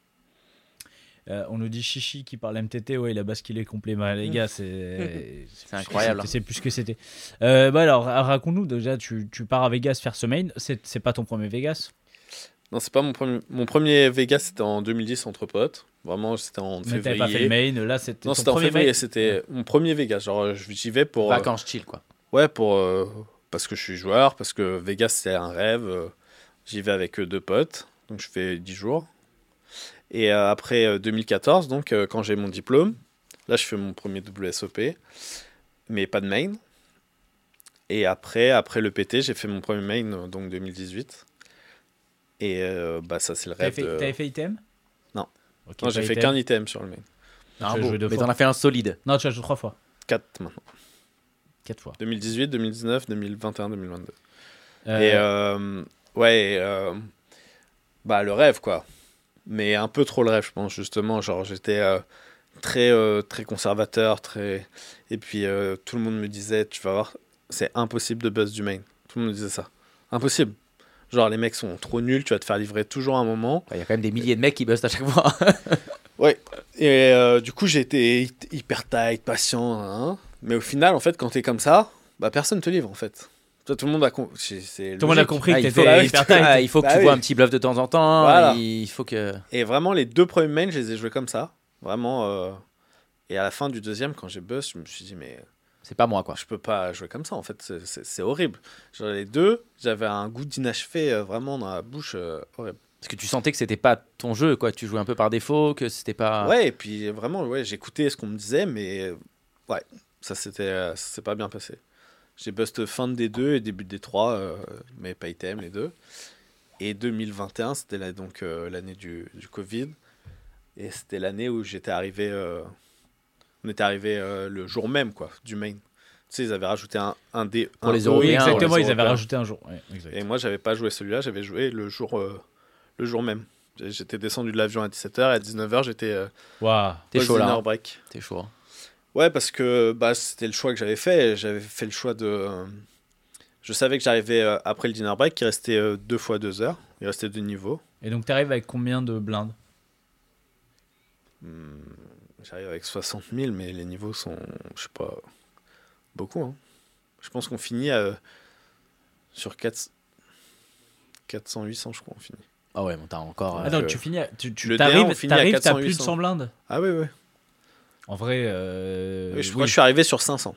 Euh, on nous dit Chichi qui parle MTT, ouais, il a basculé complet. Bah, les gars, c'est (laughs) C'est incroyable. C'est plus que c'était. Euh, bah alors, raconte-nous déjà, tu, tu pars à Vegas faire ce main. C'est pas ton premier Vegas? Non, c'est pas mon premier. Mon premier Vegas, c'était en 2010 entre potes. Vraiment, c'était en Mais t'avais février. pas fait le main. Là, c'était Non, c'était en premier février. C'était mon premier Vegas. Genre, j'y vais pour. euh, Vacances chill, quoi. Ouais, pour. euh, parce que je suis joueur, parce que Vegas, c'est un rêve. J'y vais avec euh, deux potes. Donc, je fais 10 jours. Et euh, après euh, 2014, donc, euh, quand j'ai mon diplôme, là, je fais mon premier WSOP. Mais pas de main. Et après, après le PT, j'ai fait mon premier main, donc 2018. Et euh, bah, ça, c'est le T'avais rêve. fait, de- t'avais fait item Non. Ok, Non, j'ai fait item. qu'un item sur le main. Joué deux Mais t'en as fait un solide. Non, tu as joué trois fois. 4 maintenant. Quatre fois. 2018, 2019, 2021, 2022. Euh, Et euh, ouais, et, euh, bah le rêve quoi. Mais un peu trop le rêve, je pense justement. Genre j'étais euh, très euh, très conservateur, très et puis tout le monde me disait, tu vas voir, c'est impossible de buzz du main. Tout le monde me disait ça, impossible. Genre les mecs sont trop nuls, tu vas te faire livrer toujours un moment. Il y a quand même des milliers de mecs qui bustent à chaque fois. (laughs) Et euh, du coup j'ai été hy- hyper tight, patient. hein. Mais au final en fait quand t'es comme ça, bah personne te livre en fait. Toi, tout le monde a com- c'est- c'est Tout le monde a logique. compris Ah, que il t'étais ah hyper tight. Ah, il faut que Bah tu oui. vois un petit bluff de temps en temps. Voilà. Il faut que. Et vraiment, les deux premiers mains, je les ai joués comme ça. Vraiment. euh, Et à la fin du deuxième, quand j'ai buzz, je me suis dit, mais C'est pas moi, quoi. je peux pas jouer comme ça, en fait. C'est- C'est c'est horrible. Genre, les deux, j'avais un goût d'inachevé euh, vraiment dans la bouche. euh, horrible. Parce que tu sentais que c'était pas ton jeu, quoi. Tu jouais un peu par défaut, que c'était pas. Ouais, et puis vraiment, ouais, j'écoutais ce qu'on me disait, mais euh, ouais, ça s'était euh, ça s'est pas bien passé. J'ai bust fin des deux et début des trois, euh, mais pas item les deux. Et 2021, c'était là, donc euh, l'année du, du Covid. Et c'était l'année où j'étais arrivé. euh, on était arrivé euh, le jour même, quoi, du main. Tu sais, ils avaient rajouté un, un dé. Pour un les Européens, Oui, exactement, pour les ils avaient Européens. rajouté un jour. Ouais, exact. Et moi, j'avais pas joué celui-là, j'avais joué le jour, euh, le jour même. J'étais descendu de l'avion à 17h et à 19h, j'étais euh, Waouh. T'es au chaud là. T'es chaud. Ouais, parce que bah, c'était le choix que j'avais fait. J'avais fait le choix de. euh, je savais que j'arrivais euh, après le dinner break, qui restait euh, deux fois deux heures. Il restait deux niveaux. Et donc, t'arrives avec combien de blindes? Hmm, J'arrive avec 60 000, mais les niveaux sont, je sais pas, beaucoup. hein. Je pense qu'on finit à- sur 4... 400, 800, je crois, on finit. Ah ouais, bon, t'as encore. Ah euh, non, tu finis. à- Tu, tu le t'arrives, D1, on finit à t'arrives, t'as 400, plus de 800. 100 blindes. Ah oui, oui. En vrai, euh, Oui, je oui. suis arrivé sur 500.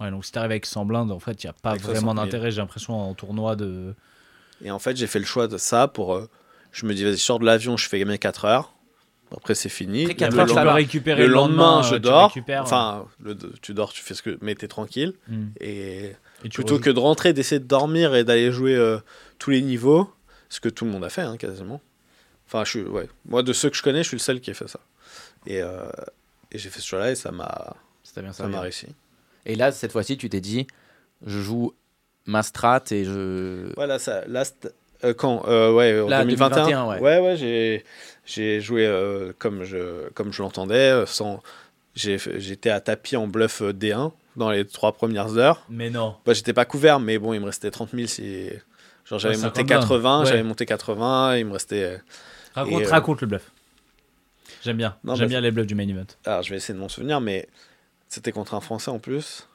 Ouais, donc si t'arrives avec 100 blindes, en fait, il n'y a pas Avec vraiment 60 000. d'intérêt, j'ai l'impression, en tournoi de. Et en fait, j'ai fait le choix de ça pour. euh, je me dis, vas-y, je sors de l'avion, je fais mes 4 heures. Après, c'est fini. Après Et quatre le, heures, peux va. récupérer le lendemain, je euh, tu dors. récupères, Enfin, le- tu dors, tu fais ce que. Mais t'es tranquille. hmm. Et Et tu plutôt rejoues. que de rentrer, d'essayer de dormir et d'aller jouer euh, tous les niveaux, ce que tout le monde a fait, hein, quasiment. Enfin, je suis, ouais. Moi, de ceux que je connais, je suis le seul qui a fait ça. Et, euh, et j'ai fait ce choix-là et ça m'a ça m'a réussi. Et là, cette fois-ci, tu t'es dit, je joue ma strat et je. Voilà, ça, là, euh, quand euh, Ouais, en Là, 2021. 2021, ouais. ouais, ouais, j'ai, j'ai joué euh, comme je, comme je l'entendais. Sans, j'étais à tapis en bluff euh, D1 dans les trois premières heures. Mais non. Bah, j'étais pas couvert, mais bon, il me restait 30 000 si. Genre, j'avais Ouais, monté 50, 80, ouais. j'avais monté 80, il me restait. Raconte, Et, euh, raconte le bluff. J'aime bien. Non, J'aime bah, bien les bluffs du main event. Alors, je vais essayer de m'en souvenir, mais c'était contre un Français en plus.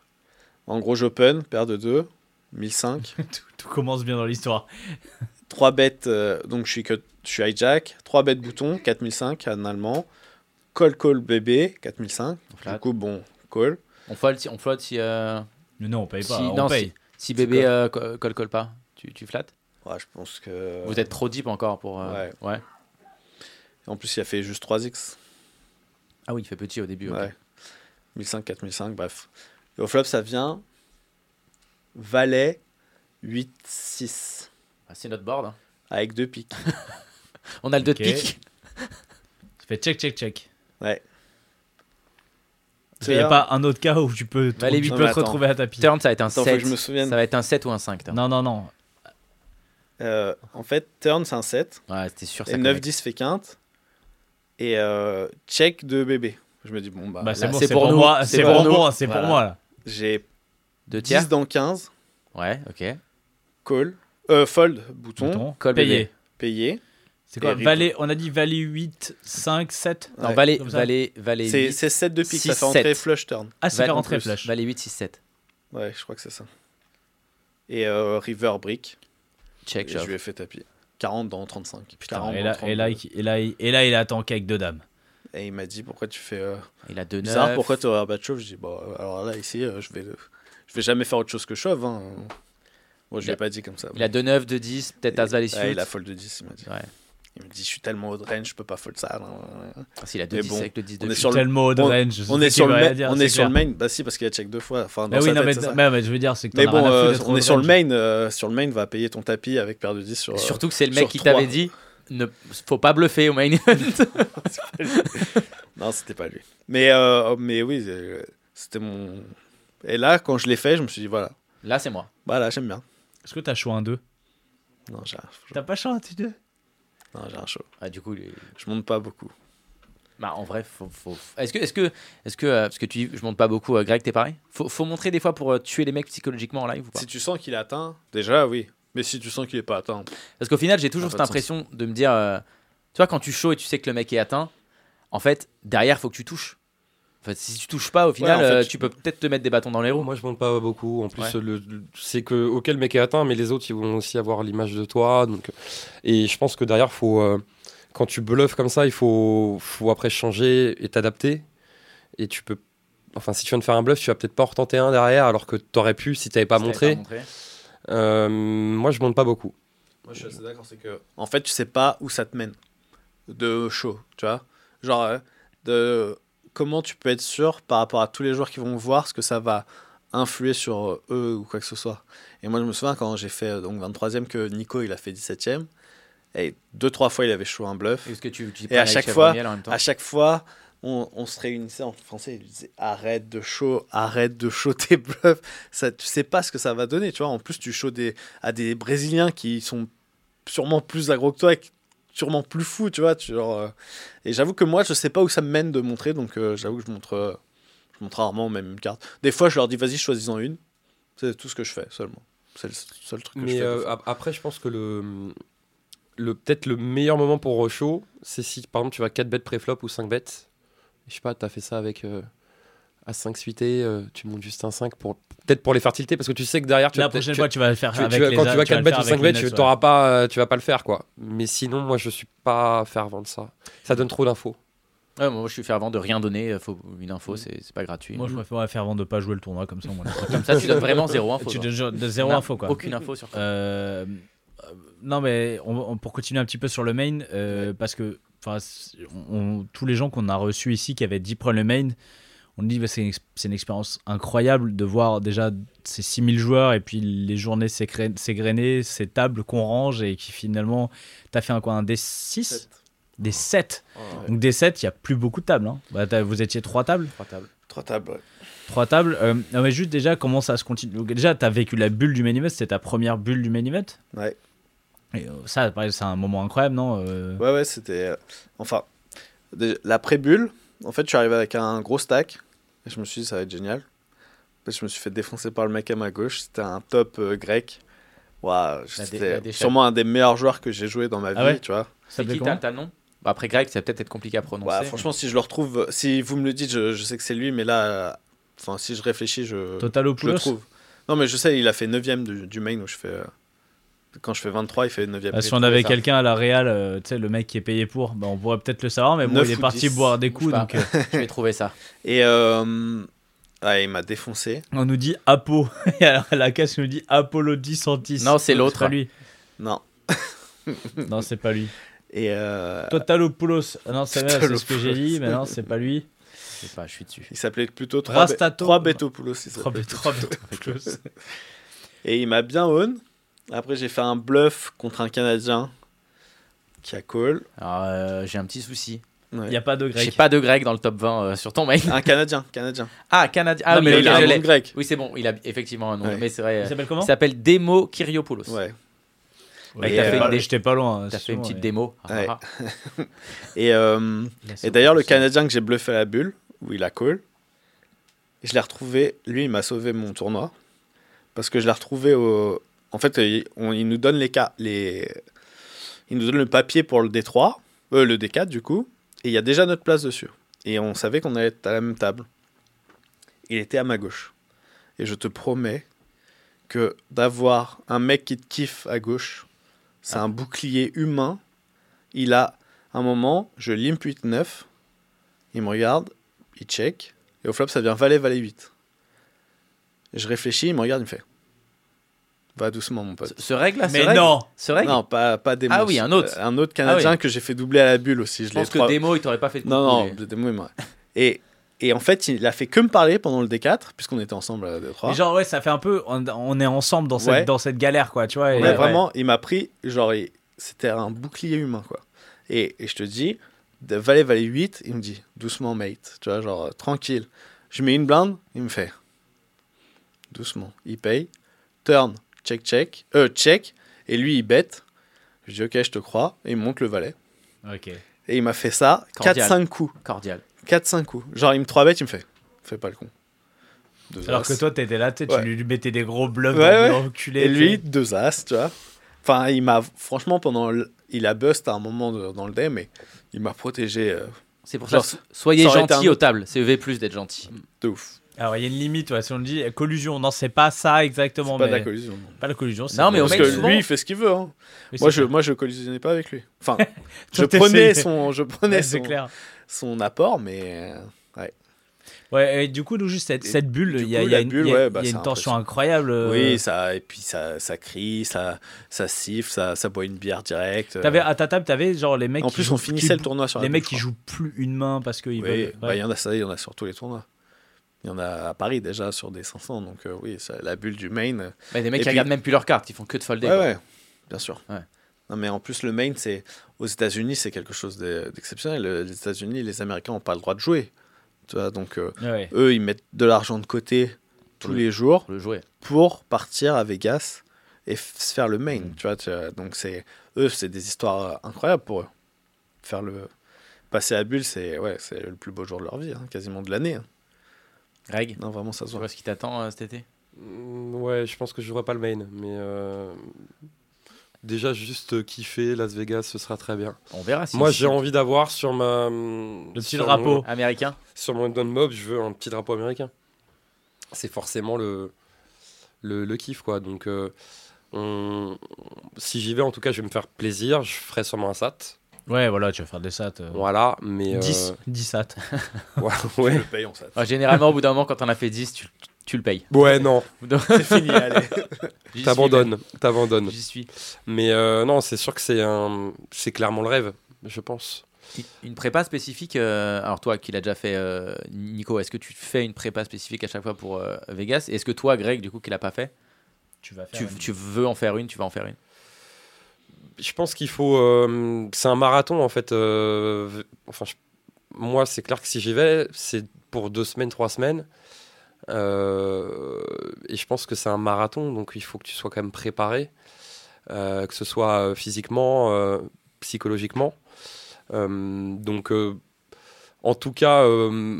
En gros, j'open, paire de 2, 1005. (laughs) tout, tout commence bien dans l'histoire. 3 bêtes, euh, donc je suis, que, je suis hijack. 3 bêtes bouton, 4005 en allemand. Call, call, bébé, 4005. flat. Du coup, bon, call. On flotte si. On flotte si, euh, non, on paye pas. si- on non, paye. si bébé euh, co- colle, colle pas. Tu, tu flattes? Ouais, je pense que. Vous êtes trop deep encore pour. euh, Ouais. En plus, il a fait juste 3x. Ah oui, il fait petit au début. ok. Ouais. 1005, 4005, bref. Et au flop, ça vient. Valet, 8, 6. Ah, c'est notre board. hein. Avec deux piques. (laughs) On a le 2 Ok. de pique. Tu fais check, check, check. Ouais. Il n'y a pas un autre cas où tu peux, Valet tu huit. peux te attends. retrouver à tapis. Turn, ça va être un Attends, faut 7. que je me souvienne. Ça va être un 7 ou un 5. turn. Non, non, non. Euh, en fait, turn, c'est un 7. Ouais, c'était sûr. ça Et connecte. 9-10 fait quinte. Et euh, check de bébé. Je me dis, bon, bah, Bah, c'est bon, pour pour, moi. c'est pour moi, c'est pour Voilà. moi là. j'ai Deux tiers 10 dans 15. Ouais, ok. Call. Euh, fold, bouton. Bouton, Call payé. bébé. Payé. C'est quoi valet, On a dit valet 8, 5, 7 Non, Ouais, valet, valet, valet C'est 8. c'est 7 de pique. Ça fait entrer sept. flush turn. Ah, c'est Valet- fait en rentrer plus, flush. Valet 8, 6, 7. Ouais, je crois que c'est ça. Et euh, river brick. Check, je lui ai fait tapis. 40 dans 35. Putain, 40 et, dans là, 32. et, là, il- et, là, il- et là, il attend qu'avec deux dames. Et il m'a dit pourquoi tu fais. euh, Il a 2 bizarre, 9. pourquoi tu aurais Je dis, bon, alors là, ici, euh, je vais, je vais jamais faire autre chose que shove. Hein. Moi, je pas dit comme ça. Il a 2 9, 2 10, peut-être As Valet Ouais, suit. il a fold de 10, il m'a dit. Ouais. Il me dit, je suis tellement haut de range, je peux pas fold ça. Ah, S'il a 2 Mais 10 bon, avec le 10 de on est sur le- Tellement haut de on- range. On est sur le, main, dire, on est sur le main. Bah si, parce qu'il a check deux fois. Enfin, dans Bah oui, sa non, tête, mais, ça. je veux dire, c'est que Mais bon, euh, on est sur le main. euh, sur le main, va payer ton tapis avec paire de 10 sur. Et euh, Surtout que c'est le sur mec qui t'avait dit ne faut pas bluffer au main event. (laughs) (laughs) Non, c'était pas lui. Mais, euh, mais oui, euh, c'était mon. Et là, quand je l'ai fait, je me suis dit, voilà. Là, c'est moi. Voilà, j'aime bien. Est-ce que t'as chaud un 2 Non, j'ai T'as pas chaud un 2 non, j'ai un show. Ah, du coup, il- Je monte pas beaucoup. bah, en vrai, faut. faut... Est-ce que, est-ce que, est-ce que, euh, parce que tu dis, je monte pas beaucoup, euh, Greg, t'es pareil? Faut, faut montrer des fois pour euh, tuer les mecs psychologiquement en live ou pas? Si tu sens qu'il est atteint, déjà, oui. Mais si tu sens qu'il est pas atteint, Parce qu'au final, j'ai toujours Ah, cette impression de me dire, euh, tu vois, quand tu show et tu sais que le mec est atteint, en fait, derrière, faut que tu touches. En fait, si tu touches pas, au final, en fait, euh, tu- peux peut-être te mettre des bâtons dans les roues. Moi, je monte pas beaucoup. En plus, Ouais. le, le- c'est que auquel le mec est atteint, mais les autres, ils vont aussi avoir l'image de toi. Donc, euh, et je pense que derrière, faut, euh, quand tu bluffes comme ça, il faut, faut après changer et t'adapter. Et tu peux, enfin, si tu viens de faire un bluff, tu vas peut-être pas en retenter un derrière, alors que t'aurais pu si t'avais pas Si montré. t'avais montré. Euh, moi, je monte pas beaucoup. Moi, je suis assez d'accord, c'est que. En fait, tu sais pas où ça te mène de show, tu vois. Genre, de comment tu peux être sûr par rapport à tous les joueurs qui vont voir ce que ça va influer sur euh, eux ou quoi que ce soit. Et moi, je me souviens quand j'ai fait euh, donc 23e que Nico il a fait 17e. Et deux, trois fois, il avait chaud un bluff. Est-ce que tu, tu Et à chaque fois- Chèvre Miel en même temps À chaque fois, on, on se réunissait en français, il lui disait arrête de chaud, arrête de chaud tes bluffs. Ça, tu sais pas ce que ça va donner, tu vois. En plus, tu chauds des, à des Brésiliens qui sont sûrement plus aggro que toi, et qui- sûrement plus fous, tu vois. Tu, genre, euh, et j'avoue que moi, je sais pas où ça me mène de montrer, donc euh, j'avoue que je montre, euh, je montre rarement même une carte. Des fois, je leur dis vas-y, choisis-en une. C'est tout ce que je fais seulement. C'est le seul truc que je Mais fais. fois. ap- après, je pense que le, le peut-être le meilleur moment pour show, c'est si par exemple tu vas 4 bêtes pré-flop ou 5 bêtes. Je sais pas, tu as fait ça avec à 5 suité, euh, tu montes juste un 5 pour peut-être pour les tilter parce que tu sais que derrière tu La vas prochaine tu- fois, tu vas le faire tu- avec tu les quand tu as- vas tu vas 4 le bêtes faire ou 5 avec bêtes, tu nets, ouais. t'auras pas euh, tu vas pas le faire quoi. Mais sinon moi je suis pas fervent de ça. Ça donne trop d'infos. Ouais, moi, je suis fervent de rien donner. euh, Faut, une info, c'est c'est pas gratuit. Moi, je préfère avant de pas jouer le tournoi comme ça. Moi, (laughs) Comme ça, tu donnes vraiment zéro info. tu donnes de zéro info quoi. Aucune info sur. Euh, euh, non, mais on- on- pour continuer un petit peu sur le main, euh, parce que on- tous les gens qu'on a reçus ici qui avaient Deep Run le main, on dit bah, c'est une, expérience incroyable de voir déjà ces 6000 joueurs et puis les journées s'égrener, ces tables qu'on range et qui finalement, t'as fait un quoi, un des 6 Des 7 Donc des 7, il n'y a plus beaucoup de tables. hein. Bah, vous étiez trois tables Trois tables. Trois tables, ouais. Trois tables. Euh, non, mais juste déjà, comment ça se continue? Donc, Déjà, tu as vécu la bulle du main event, c'était ta première bulle du main event? Ouais. Et, euh, ça, pareil, c'est un moment incroyable, non Euh, Ouais, ouais, c'était. Enfin, la pré-bulle, en fait, je suis arrivé avec un gros stack. Et je me suis dit, ça va être génial. Après, je me suis fait défoncer par le mec à ma gauche. C'était un top euh, grec. La C'était sûrement un des meilleurs joueurs que j'ai joué dans ma vie, Ah ouais tu vois. ça C'est qui t'as nom Bah, Après grec, ça va peut-être être compliqué à prononcer. Ouais, franchement, si je le retrouve, si vous me le dites, je, je sais que c'est lui, mais là, euh, enfin, si je réfléchis, je, je le trouve. Non, mais je sais, il a fait 9ème du, du main où je fais. euh, quand je fais 23, il fait 9ème. Ah, si j'ai on avait quelqu'un à la Real, euh, tu sais, le mec qui est payé pour, bah, on pourrait peut-être le savoir, mais bon, il est parti dix. boire des coups, pas. donc euh, (laughs) Je vais trouver ça. Et euh, ouais, il m'a défoncé. on nous dit Apo. (laughs) Et alors, à la casse, on nous dit Apollo Santis. Non, c'est l'autre. pas lui. Non. (laughs) Non, c'est pas lui. Et euh, Totalopoulos. Ah non, c'est vrai, c'est ce que j'ai dit, mais non, c'est pas lui. Je sais pas, je suis dessus. il s'appelait plutôt 3, Rastato. 3 Betopoulos. Et il m'a bien own. Après, j'ai fait un bluff contre un Canadien qui a call. Alors, euh, j'ai un petit souci. Ouais. Il n'y a pas de J'ai grec. pas de grec dans le top 20 euh, sur ton mail. Un Canadien, Canadien. (laughs) Ah, Canadien. Ah Non, oui, mais il a un nom grec. Oui, c'est bon, il a effectivement un nom. Ouais. Mais c'est vrai. Il s'appelle comment Il s'appelle Demo Kyriopoulos. Ouais. Ouais, Et, euh, fait une- J'étais pas loin. T'as fait une petite ouais. démo. Ah, Ouais. ah, (laughs) Et, euh, et d'ailleurs, le Canadien que j'ai bluffé à la bulle, où il a call, je l'ai retrouvé. Lui, il m'a sauvé mon tournoi. Parce que je l'ai retrouvé au. En fait, il, on- il nous donne les cas. Les... Il nous donne le papier pour le D3, euh, le D4 du coup, et il y a déjà notre place dessus. Et on savait qu'on allait être à la même table. Il était à ma gauche. Et je te promets que d'avoir un mec qui te kiffe à gauche, c'est un bouclier humain. Il a un moment, je limp 8-9, il me regarde, il check, et au flop ça devient valet, valet 8. Et je réfléchis, il me regarde, il me fait Va doucement, mon pote. Ce, règle là, Mais règle non Ce règle Non, pas, pas Demos. Ah oui, un autre. Euh, Un autre Canadien Ah oui. que j'ai fait doubler à la bulle aussi. Je, Je pense que trois- Demo, il t'aurait pas fait de Non, non, Demo, il m'a- Et, et en fait, il a fait que me parler pendant le D4, puisqu'on était ensemble à D3. Mais genre, ouais, ça fait un peu. On, on est ensemble dans cette, Ouais. dans cette galère, quoi, tu vois. et- Ouais, ouais. vraiment, il m'a pris, genre, il- c'était un bouclier humain, quoi. Et, et je te dis, de valet, valet 8, il me dit, doucement, mate, tu vois, genre, euh, tranquille. Je mets une blinde, il me fait, doucement, il paye, turn, check, check, euh, check, et lui, il bête. Je dis, ok, je te crois, et il monte le valet. Ok. Et il m'a fait ça Cordial. 4-5 coups. Cordial. 4-5 coups. Genre, il me 3 bêtes, il me fait, fais pas le con. Deux Alors as. que toi, t'étais là, tu Ouais. lui mettais des gros bluffs Ouais, ouais. dans le enculé. Et lui, deux as, tu vois. Enfin, il m'a, franchement, pendant. le- Il a bust à un moment de- dans le day, mais il m'a protégé euh, C'est pour Genre, ça. Soyez gentils un aux tables. C'est EV plus d'être gentil. de ouf. Alors, il y a une limite, ouais, si on le dit, collusion. Non, c'est pas ça C'est exactement. pas mais... de la collusion. Pas la collusion. Non, mais Parce que souvent- lui, il fait ce qu'il veut. hein. Oui, Moi, je, moi, je collisionnais pas avec lui. Enfin, (laughs) je prenais, son, je prenais Ouais, son, clair. son apport, mais. euh, Ouais, et du coup, nous, juste cette, Et cette bulle, il y a, coup, il y a la une, bulle, il y a- ouais, bah, y a une tension incroyable. euh. Oui, ça, et puis ça, ça crie, ça, ça siffle, ça, ça boit une bière directe. euh. T'avais, à ta table, t'avais genre les mecs En qui plus, jouent- on finissait qui- le tournoi sur Les la mecs qui jouent plus une main parce qu'ils. Oui, veulent. bah, ouais. il y en a ça, il y en a sur tous les tournois. Il y en a à Paris déjà sur des 500, donc euh, oui, ça- la bulle du main. euh, Mais des mecs qui puis- regardent même plus leurs cartes. Ils font que de folder. Ouais, quoi. ouais, bien sûr. Ouais. Non, mais en plus, le main, c'est aux États-Unis, c'est quelque chose d'e- d'exceptionnel. Le- Les États-Unis, les Américains n'ont pas le droit de jouer. Tu vois, donc euh, Ouais. eux, ils mettent de l'argent de côté tous Pour le- les jours Pour le jouer. pour partir à Vegas et se faire le main. Mm. Tu vois, tu vois, donc c'est eux, c'est des histoires euh, incroyables pour eux. Faire le passer à bulle, c'est ouais, c'est le plus beau jour de leur vie, hein, quasiment de l'année. hein. Greg, Non, vraiment, ça se tu voit. vois ce qui t'attend euh, cet été Mm, Ouais, je pense que je jouerai pas le main, mais euh, déjà juste kiffer Las Vegas, ce sera très bien. On verra si. Moi, j'ai envie d'avoir sur ma Le petit drapeau. mon- Américain. sur mon Don Mob, je veux un petit drapeau américain. C'est forcément le, le, le kiff, quoi. Donc, euh, on- si j'y vais, en tout cas, je vais me faire plaisir. Je ferai sûrement un SAT. Ouais, voilà, tu vas faire des sats. euh, Voilà, mais. euh, 10, 10 sats. (laughs) ouais, ouais. Le payons, ça. Ouais, généralement, au bout d'un moment, quand on a fait 10, tu, tu le payes. Ouais, non, (laughs) C'est fini, allez. (laughs) J'y suis, t'abandonnes, t'abandonnes. J'y suis. Mais euh, non, c'est sûr que c'est un, c'est clairement le rêve, je pense. Une prépa spécifique, euh, alors toi qui l'as déjà fait, euh, Nico, est-ce que tu fais une prépa spécifique à chaque fois pour euh, Vegas? Et est-ce que toi, Greg, du coup, qui l'a pas fait, Tu vas faire. tu, une- tu veux en faire une, tu vas en faire une? Je pense qu'il faut. euh, c'est un marathon en fait. euh, enfin, moi, c'est clair que si j'y vais, c'est pour deux semaines, trois semaines. Euh, et je pense que c'est un marathon, donc il faut que tu sois quand même préparé, que ce soit physiquement, psychologiquement. Donc, en tout cas,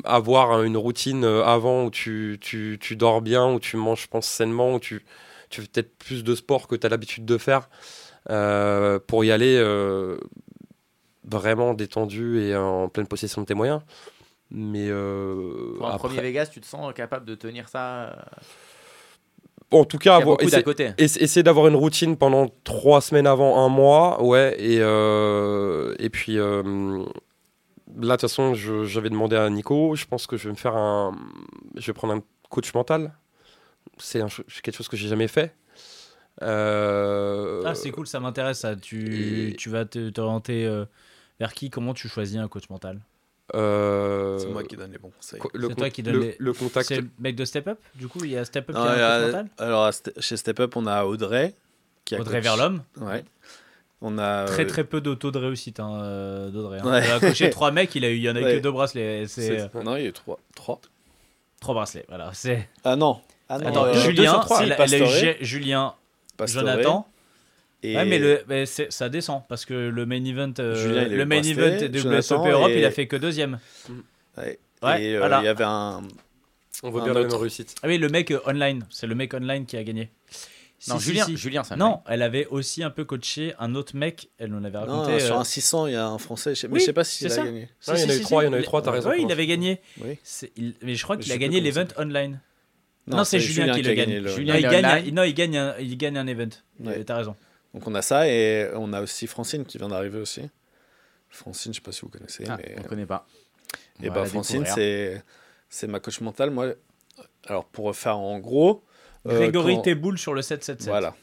avoir une routine avant où tu, tu, tu dors bien, où tu manges, je pense, sainement, où tu, tu fais peut-être plus de sport que tu as l'habitude de faire euh, pour y aller euh, vraiment détendu et en pleine possession de tes moyens. Mais euh, Pour un après- premier Vegas, tu te sens capable de tenir ça euh, en tout cas, a avoir- essayer d'avoir une routine pendant trois semaines avant un mois, ouais, et, euh, et puis euh, là, de toute façon, j'avais demandé à Nico, je pense que je vais me faire un. Je vais prendre un coach mental. C'est quelque chose que j'ai jamais fait. Euh, Ah, c'est cool, ça m'intéresse. Ça. Tu, et- tu vas te- t'orienter euh, vers qui? Comment tu choisis un coach mental? Euh, C'est moi qui donne les bons conseils. le, C'est toi qui donne le- les- le contact. C'est le mec de Step Up Du coup, il y a Step Up Non, qui a un a- coach mental? alors, chez Step Up, on a Audrey. Qui a Audrey coach- Verlhomme. Ouais. On a. Très euh, très peu de taux de réussite hein, d'Audrey. hein. Ouais. Il a coaché (laughs) trois mecs, il a eu, il y en a eu Ouais. que deux bracelets. C'est c'est- Non, il y a eu trois. Trois. trois bracelets. Voilà. C'est. Ah non. Ah non. Attends, euh, deux Julien, trois. elle a eu Pastore, G- Julien, Pastore, Jonathan. Et... Ouais, mais, le, mais c'est- ça descend parce que le main event, euh, Julien, le main event de WSOP Europe, et- il a fait que deuxième. Ouais. Ouais, et euh, voilà. il y avait un. On veut un bien autre. réussite. Ah oui, le mec euh, online, c'est le mec online qui a gagné. Non, Si, si, Julien, si. Julien, ça Non, elle avait aussi un peu coaché un autre mec, elle nous l'avait raconté. Non, sur un 600, il y a un français. je sais- Mais Oui, je sais pas s'il c'est a gagné. si, il y en si, a eu si, trois, si. il y en a eu trois, t'as raison, Ouais, il avait gagné. Oui. Il- Mais je crois qu'il a gagné l'event online. Non, Non, c'est Julien, Julien qui le gagne. Julien, Il il est gagne, un, non, il gagne, un, il gagne un event. Ouais. T'as raison. Donc on a ça et on a aussi Francine qui vient d'arriver aussi. Francine, je sais pas si vous connaissez, Ah, mais on connaît pas. et On bah la Francine c'est c'est ma coach mentale. Moi, alors pour faire en gros, euh, Grégory quand- Teboul sur le 777. voilà,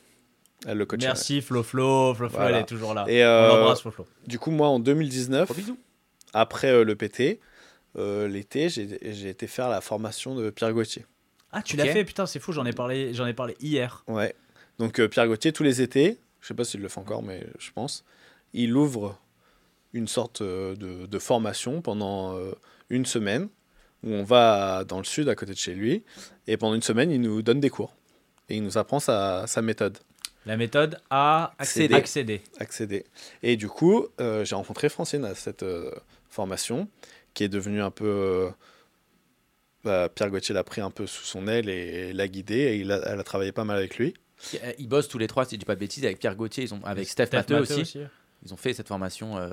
elle le coach. Merci Flo Flo. Flo Flo, Voilà. elle est toujours là. Et On euh, l'embrasse Flo Flo. du coup moi en 2019, Gros bisous. après euh, le PT, euh, l'été, j'ai j'ai été faire la formation de Pierre Gauthier. Ah, tu l'as fait Putain, c'est fou, j'en ai parlé, j'en ai parlé hier. Ouais. Donc euh, Pierre Gauthier, tous les étés, je sais pas s'il le fait encore, mais je pense, il ouvre une sorte euh, de, de formation pendant euh, une semaine où on va dans le sud à côté de chez lui et pendant une semaine il nous donne des cours et il nous apprend sa, sa méthode, La méthode à Accéder. accéder. accéder. Et du coup, j'ai rencontré Francine à cette formation qui est devenue un peu... bah, Pierre Gauthier l'a pris un peu sous son aile et l'a guidé et il a- elle a travaillé pas mal avec lui. Euh, Ils bossent tous les trois, si je dis pas de bêtises, avec Pierre Gauthier, ils ont, avec Steph, Matteux aussi. Ils ont fait cette formation. euh,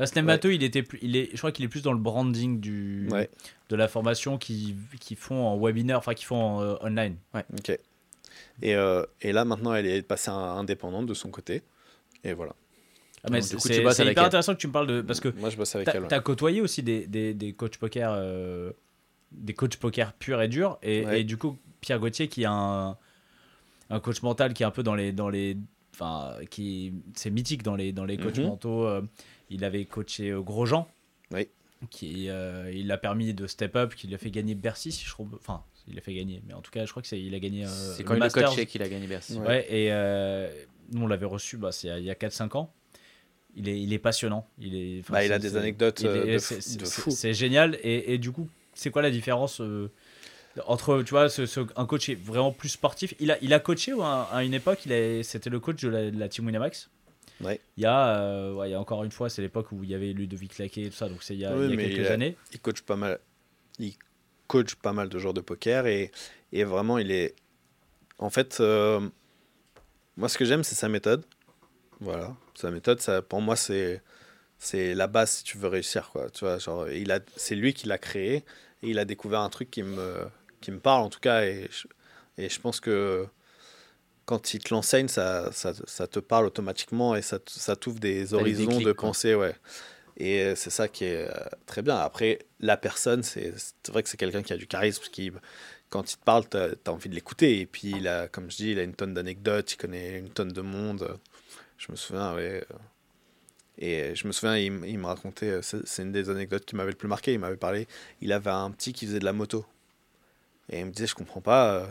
Là, Steph Ouais. Matteux, il était plus, il est, je crois qu'il est plus dans le branding du, Ouais. de la formation qui, qui font en webinaire, enfin qui font en euh, online. Ok. Et, euh, et là, maintenant, elle est passée à- indépendante de son côté. Et voilà. Ah, mais Donc, du coup, c'est tu hyper elle. intéressant que tu me parles de parce que Moi, je bosse avec elle. ouais. as côtoyé aussi des, des, des coachs poker, euh, des coachs poker purs et durs, et, Ouais. et du coup Pierre Gauthier qui a un, un coach mental qui est un peu dans les dans les, enfin qui c'est mythique dans les dans les coachs Mhm. mentaux. euh, il avait coaché euh, Grosjean. Oui. Qui euh, il a permis de step up, qui lui a fait gagner Bercy, si je trouve. Enfin, il a fait gagner, mais en tout cas, je crois que c'est il a gagné. euh, c'est le quand il le coach qu'il a gagné Bercy. Ouais. Ouais, et euh, nous on l'avait reçu bah, c'est il y a 4-5 ans. Il est, il est passionnant. Il, est, Bah, il a des anecdotes, il est- de c'est- fou- c'est- de fou. C'est génial. Et, et du coup, c'est quoi la différence euh, entre, tu vois, ce, ce- un coach est vraiment plus sportif? Il a, il a coaché à, à une époque, c'était le coach de la, de la team Winamax? Ouais. Il y, a, euh, ouais, il y a encore une fois, c'est l'époque où il y avait Ludovic Laquet et tout ça, donc c'est il y a, Oui, il y a mais quelques il a- années. Il coach pas mal. Il coach pas mal de joueurs de poker et, et vraiment, il est. En fait, euh, moi, ce que j'aime, c'est sa méthode. Voilà. Sa méthode, ça, pour moi, c'est c'est la base si tu veux réussir quoi tu vois genre il a c'est lui qui l'a créé et il a découvert un truc qui me qui me parle en tout cas et je, et je pense que quand il te l'enseigne ça, ça, ça te parle automatiquement et ça, ça t'ouvre des horizons déclics, de pensée ouais. Et c'est ça qui est euh, très bien. Après la personne c'est vrai que c'est quelqu'un qui a du charisme qui quand il te parle t'as as envie de l'écouter. Et puis il a comme je dis il a une tonne d'anecdotes il connaît une tonne de monde. Je me souviens ouais euh, Et je me souviens, il, me racontait, euh, c'est une des anecdotes qui m'avait le plus marqué. Il m'avait parlé, il avait un petit qui faisait de la moto. Et il me disait, je comprends pas, euh,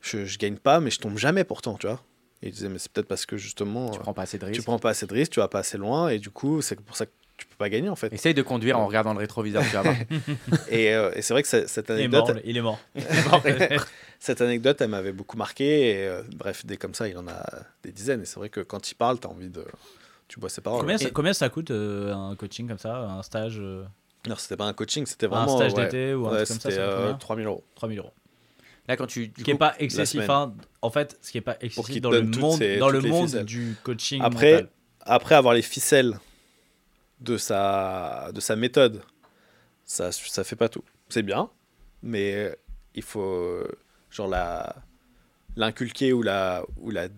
je, je gagne pas, mais je tombe jamais pourtant, tu vois. Et il disait, mais c'est peut-être parce que justement, Tu euh, prends pas assez de risques. tu prends pas assez de risques, tu vas pas assez loin, et du coup, c'est pour ça que tu peux pas gagner en fait. Essaye de conduire en regardant le rétroviseur, tu vas voir. (laughs) Et, euh, et c'est vrai que cette Il est mort, anecdote, il est mort. (laughs) (laughs) cette anecdote, elle m'avait beaucoup marqué. Et euh, bref, des comme ça, il en a des dizaines. Et c'est vrai que quand il parle, tu as envie de. Tu bois ses paroles. Combien, ça, Et- combien ça coûte euh, un coaching comme ça, un stage, euh, Non, c'était pas un coaching, c'était un vraiment. stage ouais, d'été ou un ouais, truc comme ça, c'était ça coûte euh, combien 3000 euros. 3000 euros. Là, quand tu. du Ce qui n'est pas excessif. hein. en fait, ce qui n'est pas excessif dans le monde, dans le monde ficelles. du coaching. Après, mental. après avoir les ficelles de sa, de sa méthode, ça ça fait pas tout. C'est bien, mais il faut euh, genre la l'inculquer ou la ou la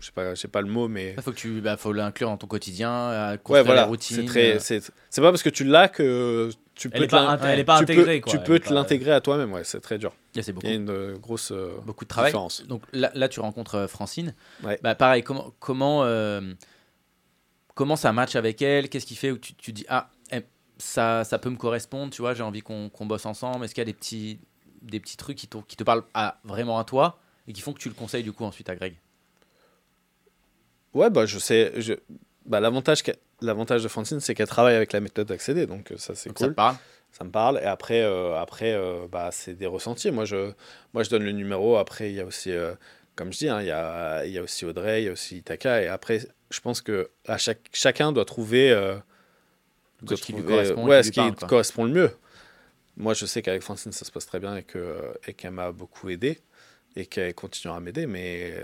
je sais pas je sais pas le mot mais Il faut que tu, bah, faut l'inclure dans ton quotidien, euh, ouais construire voilà les routines. c'est très euh, c'est c'est pas parce que tu l'as que tu peux elle n'est te pas, l'in- int- elle est pas tu intégrée. peux, quoi. tu Elle peux est te pas- l'intégrer à toi-même ouais c'est très dur là, c'est beaucoup. il y a une euh, grosse euh, beaucoup de travail. différence Donc là, là, tu rencontres euh, Francine. Ouais. Bah, pareil, comment, comment, euh, comment ça match avec elle? Qu'est-ce qui fait où tu, tu dis ah eh, ça, ça peut me correspondre, tu vois, j'ai envie qu'on qu'on bosse ensemble? Est-ce qu'il y a des petits, des petits trucs qui te, qui te parlent à, vraiment à toi et qui font que tu le conseilles du coup ensuite à Greg? Ouais, bah, je sais. Je... Bah, l'avantage, l'avantage de Francine, c'est qu'elle travaille avec la méthode d'accéder, donc euh, ça, c'est Donc ça cool. te parle Ça me parle. Et après, euh, après euh, bah, c'est des ressentis. Moi je, moi, je donne le numéro. Après, il y a aussi, euh, comme je dis, hein, il y, a, il y a aussi Audrey, il y a aussi Itaka. Et après, je pense que à chaque, chacun doit trouver, coach qui lui correspond ouais, qui ce lui qui quoi. correspond le mieux. Moi, je sais qu'avec Francine, ça se passe très bien et que- et qu'elle m'a beaucoup aidé et qu'elle continuera à m'aider. Mais,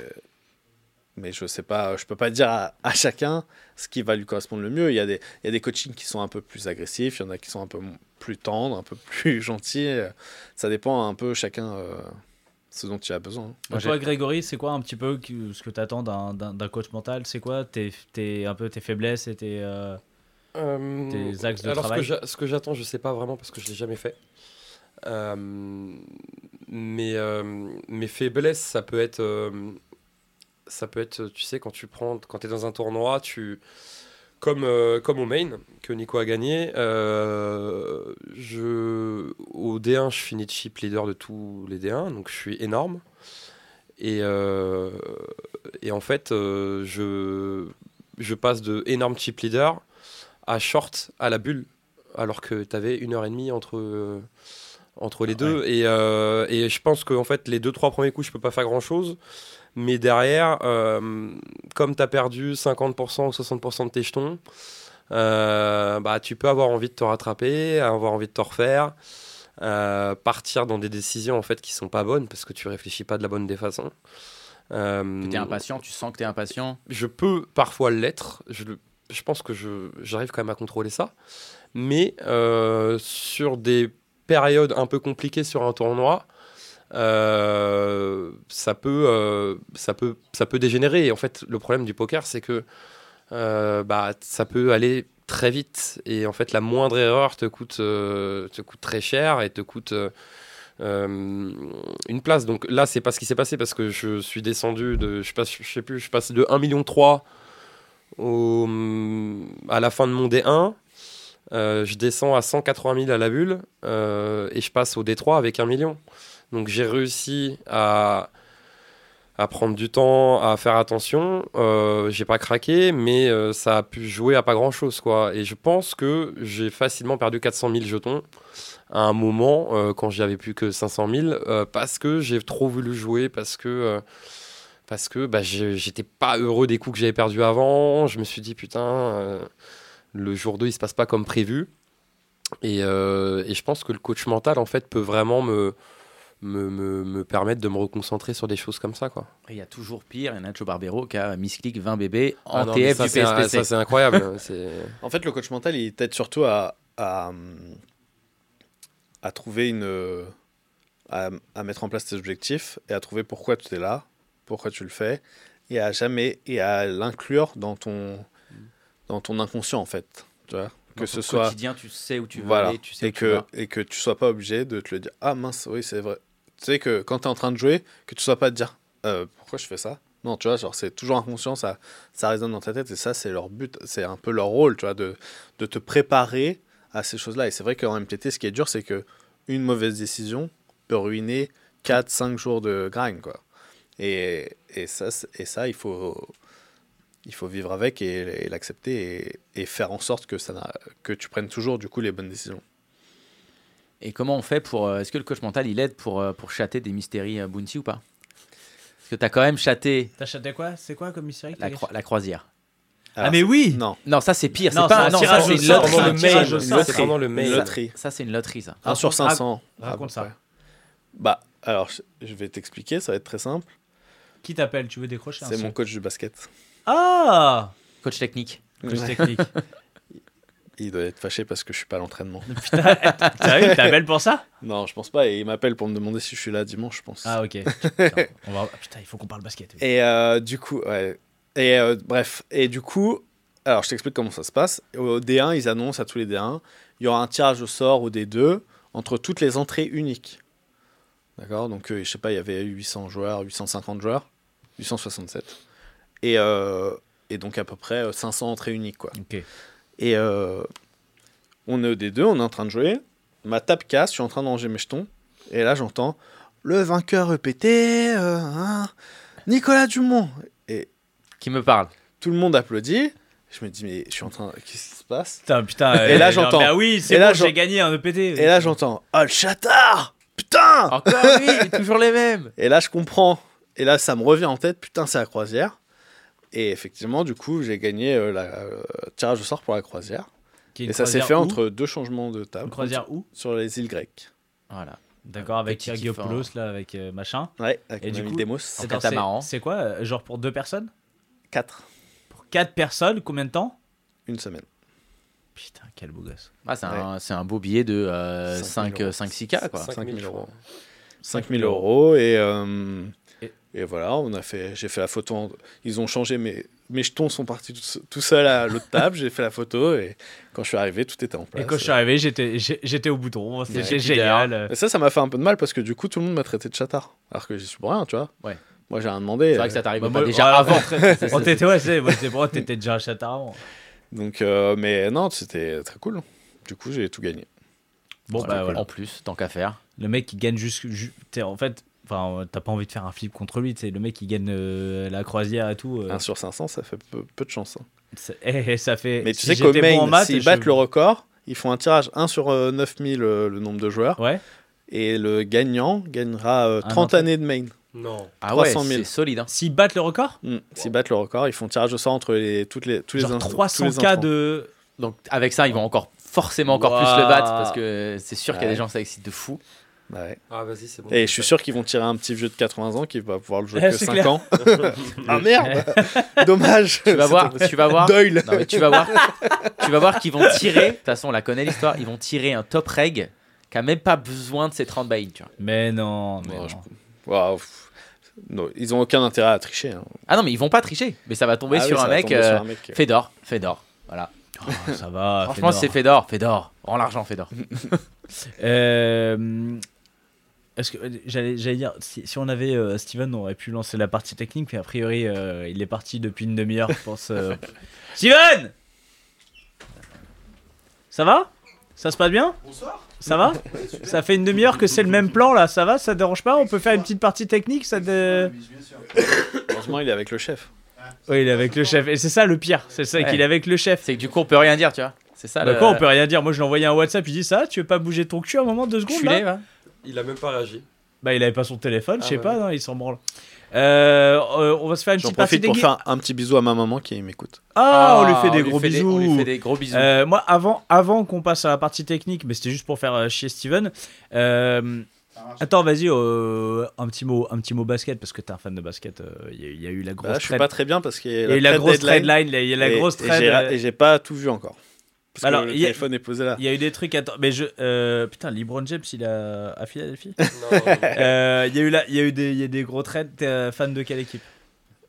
mais je sais pas, je peux pas dire à, à chacun ce qui va lui correspondre le mieux. Il y, a des, il y a des coachings qui sont un peu plus agressifs, il y en a qui sont un peu plus tendres, un peu (laughs) plus gentils. Ça dépend un peu chacun euh, ce dont il a besoin. Moi, toi, Grégory, c'est quoi un petit peu ce que tu attends d'un- d'un d'un coach mental? C'est quoi tes, tes- un peu tes faiblesses et tes. euh, Euh, Tes axes de alors, travail ce que j'a- ce que j'attends, je sais pas vraiment parce que je l'ai jamais fait. Euh, mais euh, mes faiblesses, ça peut être, euh, ça peut être, tu sais, quand tu prends, quand tu es dans un tournoi, tu, comme, euh, comme au main que Nico a gagné, euh, je, au D1, je finis chip leader de tous les D1, donc je suis énorme. Et, euh, et en fait, je, je passe de énorme chip leader à short à la bulle, alors que tu avais une heure et demie entre, entre les Ah deux. Et, euh, et je pense que en fait, les deux, trois premiers coups, je peux pas faire grand chose. Mais derrière, euh, comme tu as perdu 50% ou 60% de tes jetons, euh, bah, tu peux avoir envie de te rattraper, avoir envie de te refaire, euh, partir dans des décisions en fait qui sont pas bonnes parce que tu réfléchis pas de la bonne des façons. Euh, Tu es impatient, tu sens que tu es impatient. je peux parfois l'être. Je, je pense que je- j'arrive quand même à contrôler ça. Mais euh, sur des périodes un peu compliquées sur un tournoi, euh, ça, peut, euh, ça, peut, ça peut dégénérer. Et en fait, le problème du poker, c'est que euh, bah, ça peut aller très vite. Et en fait, la moindre erreur te coûte, te coûte très cher et te coûte une place. Donc là, c'est pas ce qui s'est passé parce que je suis descendu de, je sais plus, je passe de 1 million 3 au, à la fin de mon D1. Euh, je descends à 180 000 à la bulle et je passe au D3 avec 1 million. Donc j'ai réussi à, à prendre du temps, à faire attention. Euh, j'ai pas craqué, mais euh, ça a pu jouer à pas grand chose. Quoi. Et je pense que j'ai facilement perdu 400 000 jetons à un moment euh, quand j'avais plus que 500 000 euh, parce que j'ai trop voulu jouer, parce que. euh, parce que bah, j'étais pas heureux des coups que j'avais perdus avant. Je me suis dit, putain, le jour 2, il se passe pas comme prévu. Et, et je pense que le coach mental, en fait, peut vraiment me, me, me, me permettre de me reconcentrer sur des choses comme ça. Quoi. Il y a toujours pire, il y a Nacho Barbero qui a misclick 20 bébés en Ah non, TF ça, du c'est un- PSPC. ça, c'est incroyable. (laughs) c'est... En fait, le coach mental, il t'aide surtout à, à, à trouver une. À, à mettre en place tes objectifs et à trouver pourquoi tu es là, pourquoi tu le fais, et à jamais. et à l'inclure dans ton, dans ton inconscient, en fait. Tu vois Dans Que ton ce soit. quotidien, tu sais où tu veux Voilà. aller, tu sais et, où tu que, vas. et que tu sois pas obligé de te le dire. Ah mince, oui, c'est vrai. Tu sais que quand tu es en train de jouer, que tu sois pas te dire euh, pourquoi je fais ça? Non, tu vois, genre, c'est toujours inconscient, ça, ça résonne dans ta tête, et ça, c'est leur but, c'est un peu leur rôle, tu vois, de, de te préparer à ces choses-là. Et c'est vrai qu'en MTT, ce qui est dur, c'est que une mauvaise décision peut ruiner 4-5 jours de grind, quoi. Et, et, ça, et ça, il faut, il faut vivre avec et, l'accepter et, et faire en sorte que, ça que tu prennes toujours, du coup, les bonnes décisions. Et comment on fait pour. euh, Est-ce que le coach mental, il aide pour, euh, pour chatter des mystéries euh, Bounty ou pas? Parce que t'as quand même chaté T'as chaté quoi? C'est quoi comme t'as la, croi- la croisière. Ah, mais oui Non, Non, ça c'est pire. Non, C'est pas un non, ça tirage c'est une loterie. c'est un le vraiment mail. loterie. Ça c'est une loterie, ça. 1 sur Raconte- 500. à raconte ça. près. Bah, alors, je- vais t'expliquer, ça va être très simple. Qui t'appelle? Tu veux décrocher un C'est mon coach du basket. Ah Coach technique. Coach technique. (laughs) Il doit être fâché parce que je suis pas à l'entraînement. (laughs) Sérieux, il t'appelle pour ça? Non, je pense pas. Et il m'appelle pour me demander si je suis là dimanche, je pense. Ah ok. Putain, on va... Putain, il faut qu'on parle basket. oui. Et euh, du coup, ouais. Et euh, bref. Et du coup, alors je t'explique comment ça se passe. Au D1, ils annoncent à tous les D1, il y aura un tirage au sort au D2 entre toutes les entrées uniques. D'accord? Donc, euh, je sais pas, il y avait 800 joueurs, 850 joueurs, 867. Et, euh, et donc à peu près euh, 500 entrées uniques, quoi. Ok. Et euh, on est au D2, on est en train de jouer. Ma table casse, je suis en train de ranger mes jetons. Et là, j'entends le vainqueur EPT, euh, hein, Nicolas Dumont. Et Qui me parle tout le monde applaudit. Je me dis, mais je suis en train. Qu'est-ce qui se passe? Putain, putain. Et là, euh, j'entends. Bah oui, c'est Et là, bon, j'ai gagné un EPT. Et là, j'entends Oh le chatard Putain Encore lui, toujours les mêmes. Et là, je comprends. Et là, ça me revient en tête Putain, c'est la croisière. Et effectivement, du coup, j'ai gagné euh, la euh, tirage au sort pour la croisière. Et ça s'est fait où entre deux changements de table. Une croisière où Sur les îles grecques. Voilà. D'accord, avec Kyrgiopoulos, là, avec euh, machin. Ouais, avec Et du coup, Demos. Attends, catamaran. C'est c'est quoi euh, Genre pour deux personnes? 4. Pour quatre personnes, combien de temps? Une semaine. Putain, quel beau gosse. Ah, c'est un, c'est un beau billet de euh, 5 5, 000 euros. 5-6K quoi. 5 5 000 000 euros. euros. 5000 euros et, euh, Et- voilà, on a fait, j'ai fait la photo. en- ils ont changé, mes, mes jetons sont partis tout, tout seuls à l'autre table. j'ai fait la photo et quand je suis arrivé, tout était en place. Et quand je suis arrivé, j'étais j'étais au bouton. C'était Ouais. génial. Et ça, ça m'a fait un peu de mal parce que du coup, tout le monde m'a traité de chatard. Alors que j'y suis pour rien, tu vois. Ouais. Moi, j'ai rien demandé. C'est vrai que ça t'arrive Bah, pas moi- déjà voilà, avant. (laughs) On t'était, ouais, c'est moi, c'est pour moi, t'étais déjà un chatard avant. Donc, euh, mais non, c'était très cool. Du coup, j'ai tout gagné. Bon, Voilà, bah voilà. En plus, tant qu'à faire. Le mec qui gagne juste. en fait, enfin, euh, t'as pas envie de faire un flip contre lui. C'est le mec qui gagne euh, la croisière et tout. euh, 1 sur 500, ça fait peu, peu de chance. hein. (laughs) eh, eh, ça fait. Mais tu si sais qu'au bon main, maths, s'ils je- battent le record, ils font un tirage 1 sur euh, 9000 euh, le nombre de joueurs. Ouais. Et le gagnant gagnera euh, Un 30 entrée. années de main. Non. Ah ouais, 300 000. c'est solide. Hein. S'ils battent le record Mm. S'ils battent le record, ils font tirage au sort entre les, toutes les, tous les Genre ins- 300 tous les cas de. Donc avec ça, ils vont encore forcément encore plus Waouh. le battre parce que c'est sûr qu'il y a Ouais. des gens ça excite de fou. Bah ouais. Ah, vas-y, c'est bon. Et je suis sûr qu'ils vont tirer un petit vieux de 80 ans qui va pouvoir le jouer (laughs) que c'est 5 clair. ans. (laughs) ah merde Dommage Tu vas voir, tu vas voir. Doyle Non mais tu vas voir, tu vas voir qu'ils vont tirer. De toute façon, on la connaît l'histoire. Ils vont tirer un top reg qui a même pas besoin de ses 30 buy tu vois. Mais non, mais Non, non. je- Waouh. Non, ils ont aucun intérêt à tricher. hein. Ah non, mais ils vont pas tricher. Mais ça va tomber Ah oui, sur ça un va mec. tomber euh, sur un mec, euh, Fedor, Fedor. Voilà. Oh, ça va. Franchement, c'est Fedor, Fedor. Rends l'argent, Fedor. (laughs) Euh, Est-ce que j'allais j'allais dire si, si on avait euh, Steven, on aurait pu lancer la partie technique, mais a priori euh, il est parti depuis une demi-heure, je pense. euh. (laughs) Steven, ça va? Ça se passe bien? Bonsoir. Ça va? Ça fait une demi-heure que c'est le même plan là. Ça va? Ça te dérange pas? On peut faire une petite partie technique Ça te... (laughs) Heureusement, il est avec le chef. Oui, il est avec le chef. Et c'est ça le pire. C'est ça Ouais. qu'il est avec le chef. C'est que du coup, on peut rien dire, tu vois. C'est ça. Bah le... quoi, on peut rien dire. Moi, je lui ai envoyé un WhatsApp. Il dit ça. Tu veux pas bouger ton cul un moment, deux secondes là? Il a même pas réagi. Bah, il avait pas son téléphone. Je Ah sais ouais. pas. Non, il s'en branle. Euh, euh, on va se faire une petite partie profite pour technique. faire un petit bisou à ma maman qui m'écoute. Ah, on lui fait des gros des- bisous. on lui fait des gros bisous. Euh, moi, avant, avant qu'on passe à la partie technique, mais c'était juste pour faire chier Steven. euh, attends, vas-y, euh, un petit mot, un petit mot basket parce que t'es un fan de basket. euh, Il y, a- il y a eu la grosse Bah, je suis pas très bien parce qu'il y a il y a eu la grosse deadline. trade line. Il y a la Et- grosse et Et j'ai pas tout vu encore. Parce Alors, que le il y a- téléphone est posé là. Il y a eu des trucs. Attends, mais je. euh, putain, LeBron James, il a à Philadelphie. (laughs) Non. Euh, Il y a eu là, il y a eu des, il y a des gros trades. T'es euh, fan de quelle équipe?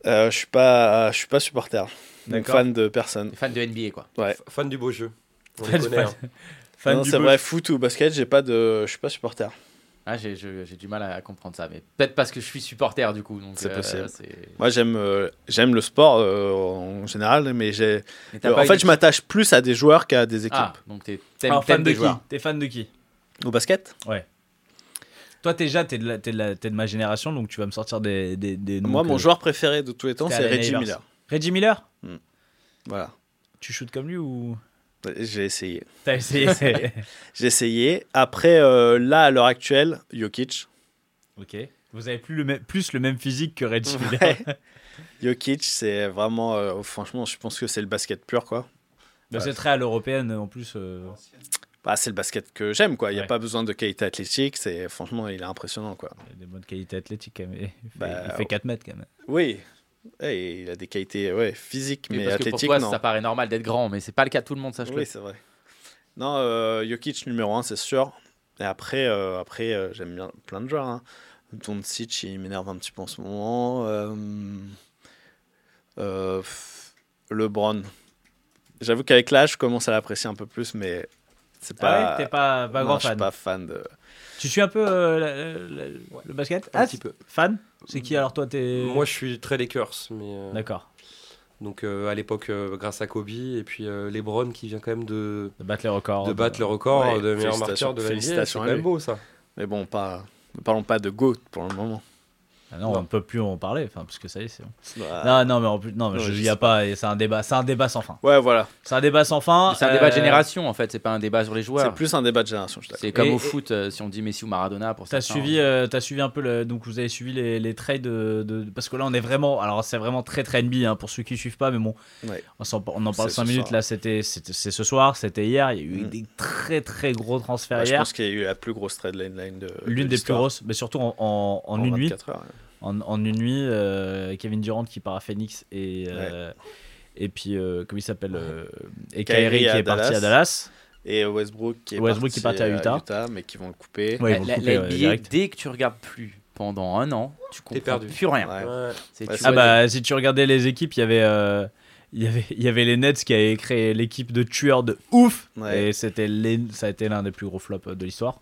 Euh, je suis pas, je suis pas supporter. Donc fan de personne. Fan de NBA, quoi. F- Fan du beau jeu. On Fan- connaît. hein. (laughs) Fan non, du c'est beau- vrai, foot ou basket, j'ai pas de, je suis pas supporter. Ah, j'ai je- j'ai du mal à, à comprendre ça, mais peut-être parce que je suis supporter du coup. donc, C'est euh, possible. c'est- Moi, j'aime euh, j'aime le sport euh, en général, mais j'ai. En fait, je m'attache plus à des joueurs qu'à des équipes. Ah, donc t'es- t'aimes Alors, t'aimes fan de qui. T'es fan de qui Au basket? Toi, t'es déjà, t'es de, la- t'es de, la- de ma génération, donc tu vas me sortir des, des, des noms Moi, que- mon joueur préféré de tous les temps, c'est Reggie. Miller. Reggie Miller? Voilà. Tu shootes comme lui ou? J'ai essayé. T'as essayé (laughs) J'ai essayé. Après, euh, là, à l'heure actuelle, Jokic. Ok. Vous avez plus le, même- plus le même physique que Reggie. Ouais. (laughs) Jokic, c'est vraiment. euh, franchement, je pense que c'est le basket pur, quoi. Bah, C'est très à l'européenne en plus. euh. Bah, c'est le basket que j'aime, quoi. Il n'y a Ouais. pas besoin de qualité athlétique. C'est franchement, il est impressionnant, quoi. Il a des bonnes qualités athlétiques quand même. Il fait, Bah, il fait 4 mètres quand même. Oui. Il a des qualités ouais, physiques, mais parce que pour athlétiques, toi, ça paraît normal d'être grand, mais c'est pas le cas de tout le monde, sache-le. Oui, c'est vrai. Non, euh, Jokic numéro 1, c'est sûr. Et après, euh, après euh, j'aime bien plein de joueurs. Hein. Doncic, il m'énerve un petit peu en ce moment. Euh, euh, LeBron. J'avoue qu'avec l'âge, je commence à l'apprécier un peu plus, mais c'est Ah pas. ouais, t'es pas, pas non, grand je suis fan. pas fan de. Tu suis un peu euh, la- la- la- le basket Un Ah, petit peu. Fan C'est qui alors toi t'es Moi, je suis très Lakers, mais euh, D'accord. donc euh, à l'époque euh, grâce à Kobe et puis euh, LeBron qui vient quand même de, De battre les records. de battre le record Ouais, de meilleur félicitations- marqueur de la NBA. C'est félicitations quand à même lui. beau ça. Mais bon, pas. Ne parlons pas de GOAT pour le moment. Ah non, on ne peut plus en parler, enfin, parce que ça y est, c'est bon. Ah. Non, non, mais en plus, non, mais Non, je y a pas, c'est un débat, c'est un débat sans fin. Ouais, voilà. C'est un débat sans fin. C'est un débat de euh, génération en fait, c'est pas un débat sur les C'est joueurs. plus un débat de génération. C'est comme Et- au et- foot, euh, si on dit Messi ou Maradona pour T'as suivi, euh, t'as suivi un peu le, donc vous avez suivi les, les trades de, de- parce que là on est vraiment, alors c'est vraiment très très NBA hein, pour ceux qui suivent pas, mais bon, Ouais. on, en parle C'est 5 ce minutes soir. là, c'était, c'est ce soir, c'était hier, il y a eu Mm. des très très gros transferts Ouais, je hier, pense qu'il y a eu la plus grosse trade line de. l'une de des plus grosses, mais surtout en, en, en En une nuit, 24 heures, ouais. En, en une nuit, euh, Kevin Durant qui part à Phoenix et euh, et puis euh, comment il s'appelle euh, et Kyrie Kyrie qui est parti Dallas. à Dallas. Et Westbrook qui est Westbrook qui est parti à Utah. mais qui vont le couper. Ouais, La, vont le la- couper, la ouais, NBA, dès que tu regardes plus pendant un an, tu comprends perdu. plus rien. Tu Ah bah si tu regardais les équipes, il y avait euh, il y avait il y avait les Nets qui avaient créé l'équipe de tueurs de ouf Ouais. et c'était les- ça a été l'un des plus gros flops de l'histoire.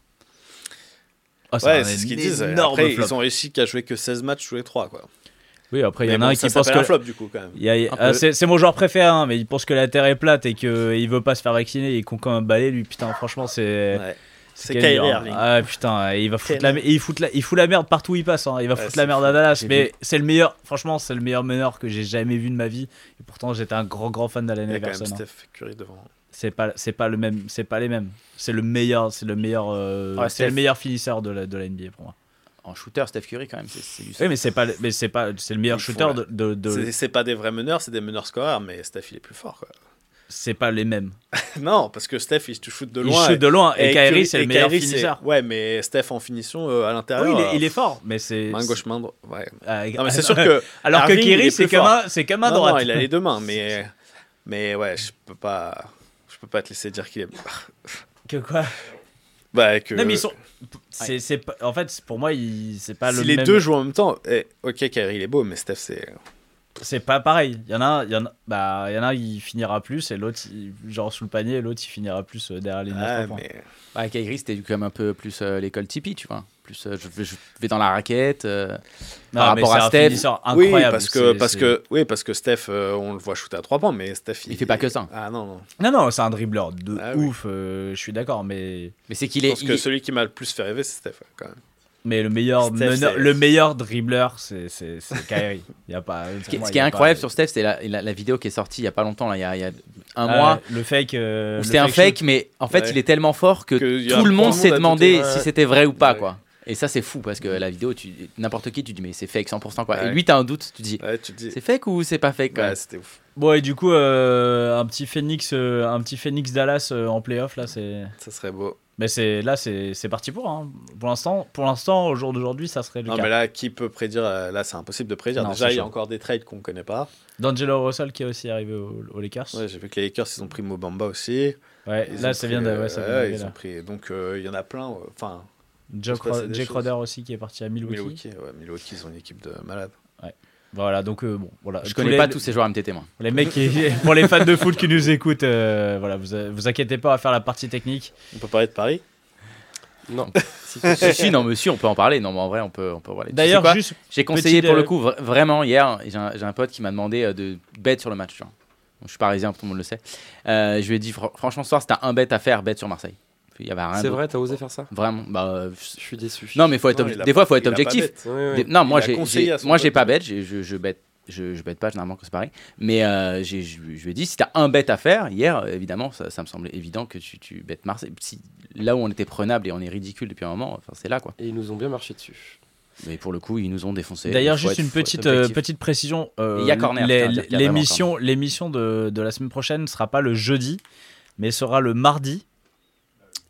Ah, Ouais, c'est ce qu'ils disent. Après, flop. ils ont réussi qu'à jouer que 16 matchs tous les 3. Quoi. Oui, après il y en a bon, un qui pense que un flop du coup, quand même. a- ah, c'est mon joueur préféré, hein, mais il pense que la Terre est plate et qu'il veut pas se faire vacciner et qu'on quand même balai lui. Putain, franchement, c'est. Ouais. C'est Kyrie hein. Irving. Ah putain, il va foutre la, il fout la, il fout la merde partout où il passe. hein. Il va Ouais, foutre la merde à Dallas, mais c'est le meilleur. Franchement, c'est le meilleur meneur que j'ai jamais vu de ma vie. Et pourtant, j'étais un grand grand fan d'Allen Il y a quand même Iverson. hein. Steph Curry devant. C'est pas, c'est pas le même, c'est pas les mêmes. C'est le meilleur, c'est le meilleur, euh, Ouais, c'est le meilleur finisseur de la, de la NBA pour moi. En shooter, Steph Curry quand même, c'est Oui, mais c'est pas, le- mais c'est pas, c'est le meilleur shooter de, de, de- C'est- pas des vrais meneurs, c'est des meneurs scoreurs, mais Steph il est plus fort. Quoi. c'est pas les mêmes. (laughs) non, parce que Steph il shoot de il loin. shoot de loin et, Kyrie Curry- c'est le et meilleur Kyrie, finisseur. Ouais, mais Steph en finition euh, à l'intérieur. Oui, il est, euh, il est fort, mais c'est. Main gauche, main droite. Ouais. Non, mais c'est (laughs) sûr que. Alors Irving, que il Kyrie, c'est comme un, c'est comme un droite. non, il a les deux mains, mais. (laughs) Mais ouais, je peux pas. Peux pas te laisser dire qu'il est. (laughs) Que quoi? Bah, que. Non, mais ils sont. C'est, c'est En fait, pour moi, il... c'est pas si le les même. deux jouent en même temps, eh, ok, Kyrie il est beau, mais Steph c'est. C'est pas pareil. Il y en a, un- il y en a, bah, il y en a, il finira plus, et l'autre, il- genre sous le panier, et l'autre, il finira plus euh, derrière les Ah, trois points. mais. Bah, Kyrie, c'était quand même un peu plus euh, l'école Tipeee, tu vois. Plus, euh, je, vais- je vais dans la raquette. euh, Non, par rapport à Steph. Oui, incroyable. parce que, parce, que, oui, parce que Steph, euh, on le voit shooter à 3 points, mais Steph Il fait pas que ça. Ah non, non. Non, non, c'est un dribbleur de Ah oui. ouf. euh, je suis d'accord, mais Mais c'est qu'il Je est. pense il que est- celui qui m'a le plus fait rêver, c'est Steph, ouais, quand même. Mais le meilleur, Steph, meneur- c'est- le meilleur dribbleur, c'est (laughs) Kyrie. Y a pas. Ce qui, ce qui est incroyable sur Steph, c'est la, la, la vidéo qui est sortie il y a pas longtemps, là, il y a, il y a un mois. le fake. euh, C'était un shoot. fake, mais en fait, Ouais. il est tellement fort que, tout le monde s'est demandé si c'était vrai ou pas, Ouais. quoi. Et ça, c'est fou parce que la vidéo, tu n'importe qui, tu dis, mais c'est fake 100%, quoi. Et lui, t'as un doute, tu dis, Ouais, dis. c'est fake ou c'est pas fake, quoi. Ouais, c'était ouf. Bon, et du coup, euh, un petit Phoenix, euh, un petit Phoenix Dallas euh, en playoff, là, c'est. Ça serait beau. Mais c'est là, c'est c'est parti pour. hein. Pour l'instant, pour l'instant, au jour d'aujourd'hui, ça serait le Non, cas. mais là, qui peut prédire Là, c'est impossible de prédire. Non, Déjà, il y a chaud. encore des trades qu'on connaît pas. D'Angelo Russell qui est aussi arrivé au- aux Lakers. Ouais, j'ai vu que les Lakers, ils ont pris Mobamba aussi. Ouais, Ils là, ça vient de. Ouais, ça vient ouais, d'arriver, ils là. ont pris. Donc, il y en a plein. ouais. Enfin, Jake. Roder aussi qui est parti à Milwaukee. Milwaukee. Ouais, Milwaukee, ils ont une équipe de malades. Voilà, donc euh, bon, voilà. Je connais les- pas tous ces joueurs MTT, moi. Les mecs, qui, (laughs) pour les fans de foot qui nous écoutent, euh, voilà, vous, vous inquiétez pas à faire la partie technique. On peut parler de Paris? Non. (laughs) Si, Si, si, non, monsieur, on peut en parler. Non, mais en vrai, on peut, on peut. Tu sais D'ailleurs, juste J'ai conseillé pour euh, le coup, vra- vraiment, hier, j'ai un, pote qui m'a demandé euh, de bet sur le match. je suis parisien, tout le monde le sait. Euh, je lui ai dit, fr- franchement, ce soir, c'était un bet à faire, bet sur Marseille. Il y avait rien C'est vrai, t'as osé faire ça Vraiment. Bah, Je suis déçu. non, mais faut être Non, des fois, faut être il a pas objectif. bête. Ouais, ouais. Des- Non, moi, j'ai, moi, j'ai pas j'ai- Je, je bête. Je, je bête pas généralement que c'est pareil. Mais euh, j'ai- je, je lui ai dit, si t'as un bet à faire, hier, évidemment, ça, ça me semblait évident que tu, tu bêtes Marseille. Si, là où on était prenable et on est ridicule depuis un moment, enfin, c'est là quoi. Et ils nous ont bien marché dessus. Mais pour le coup, ils nous ont défoncé. D'ailleurs, Il faut juste être- une faut être petite, euh, petite précision. euh, Il y a corner, l'émission de, de la semaine prochaine ne sera pas le jeudi, mais sera le mardi.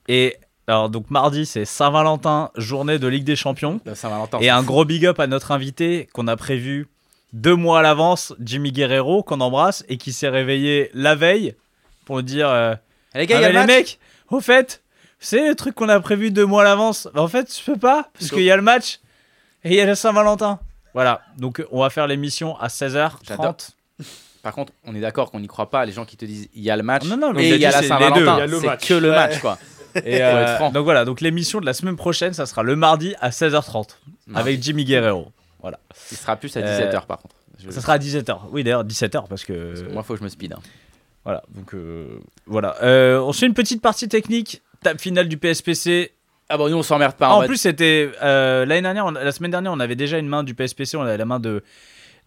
Et alors, donc, mardi, c'est Saint-Valentin, journée de Ligue des Champions. Le Saint-Valentin. Et un gros big up à notre invité qu'on a prévu deux mois à l'avance, Jimmy Guerrero, qu'on embrasse et qui s'est réveillé la veille pour nous dire euh, Eh, Les gars, Ah, il y a mais le les match. mecs, au fait, c'est le truc qu'on a prévu deux mois à l'avance. Bah, en fait, je peux pas parce qu'il y a le match et il y a le Saint-Valentin. Voilà, donc on va faire l'émission à 16h30. J'adore. Par contre, on est d'accord qu'on n'y croit pas. Les gens qui te disent il y a le match Non, non, mais et il y a la Saint-Valentin. deux. Il y a le C'est match. que le Ouais. match, quoi. (laughs) Et euh, donc voilà, donc l'émission de la semaine prochaine, ça sera le mardi à 16h30 Non. avec Jimmy Guerrero. Il sera plus à Euh, 17h par contre. Je- Ça sera à 17h. Oui, d'ailleurs 17h parce que parce que Moi, faut que je me speed. hein. Voilà, donc euh, voilà. Euh, on se fait une petite partie technique. Table finale du PSPC. Ah bon, nous, on s'emmerde pas. Ah, en plus, c'était euh, l'année dernière, on- la semaine dernière, on avait déjà une main du PSPC. On avait la main de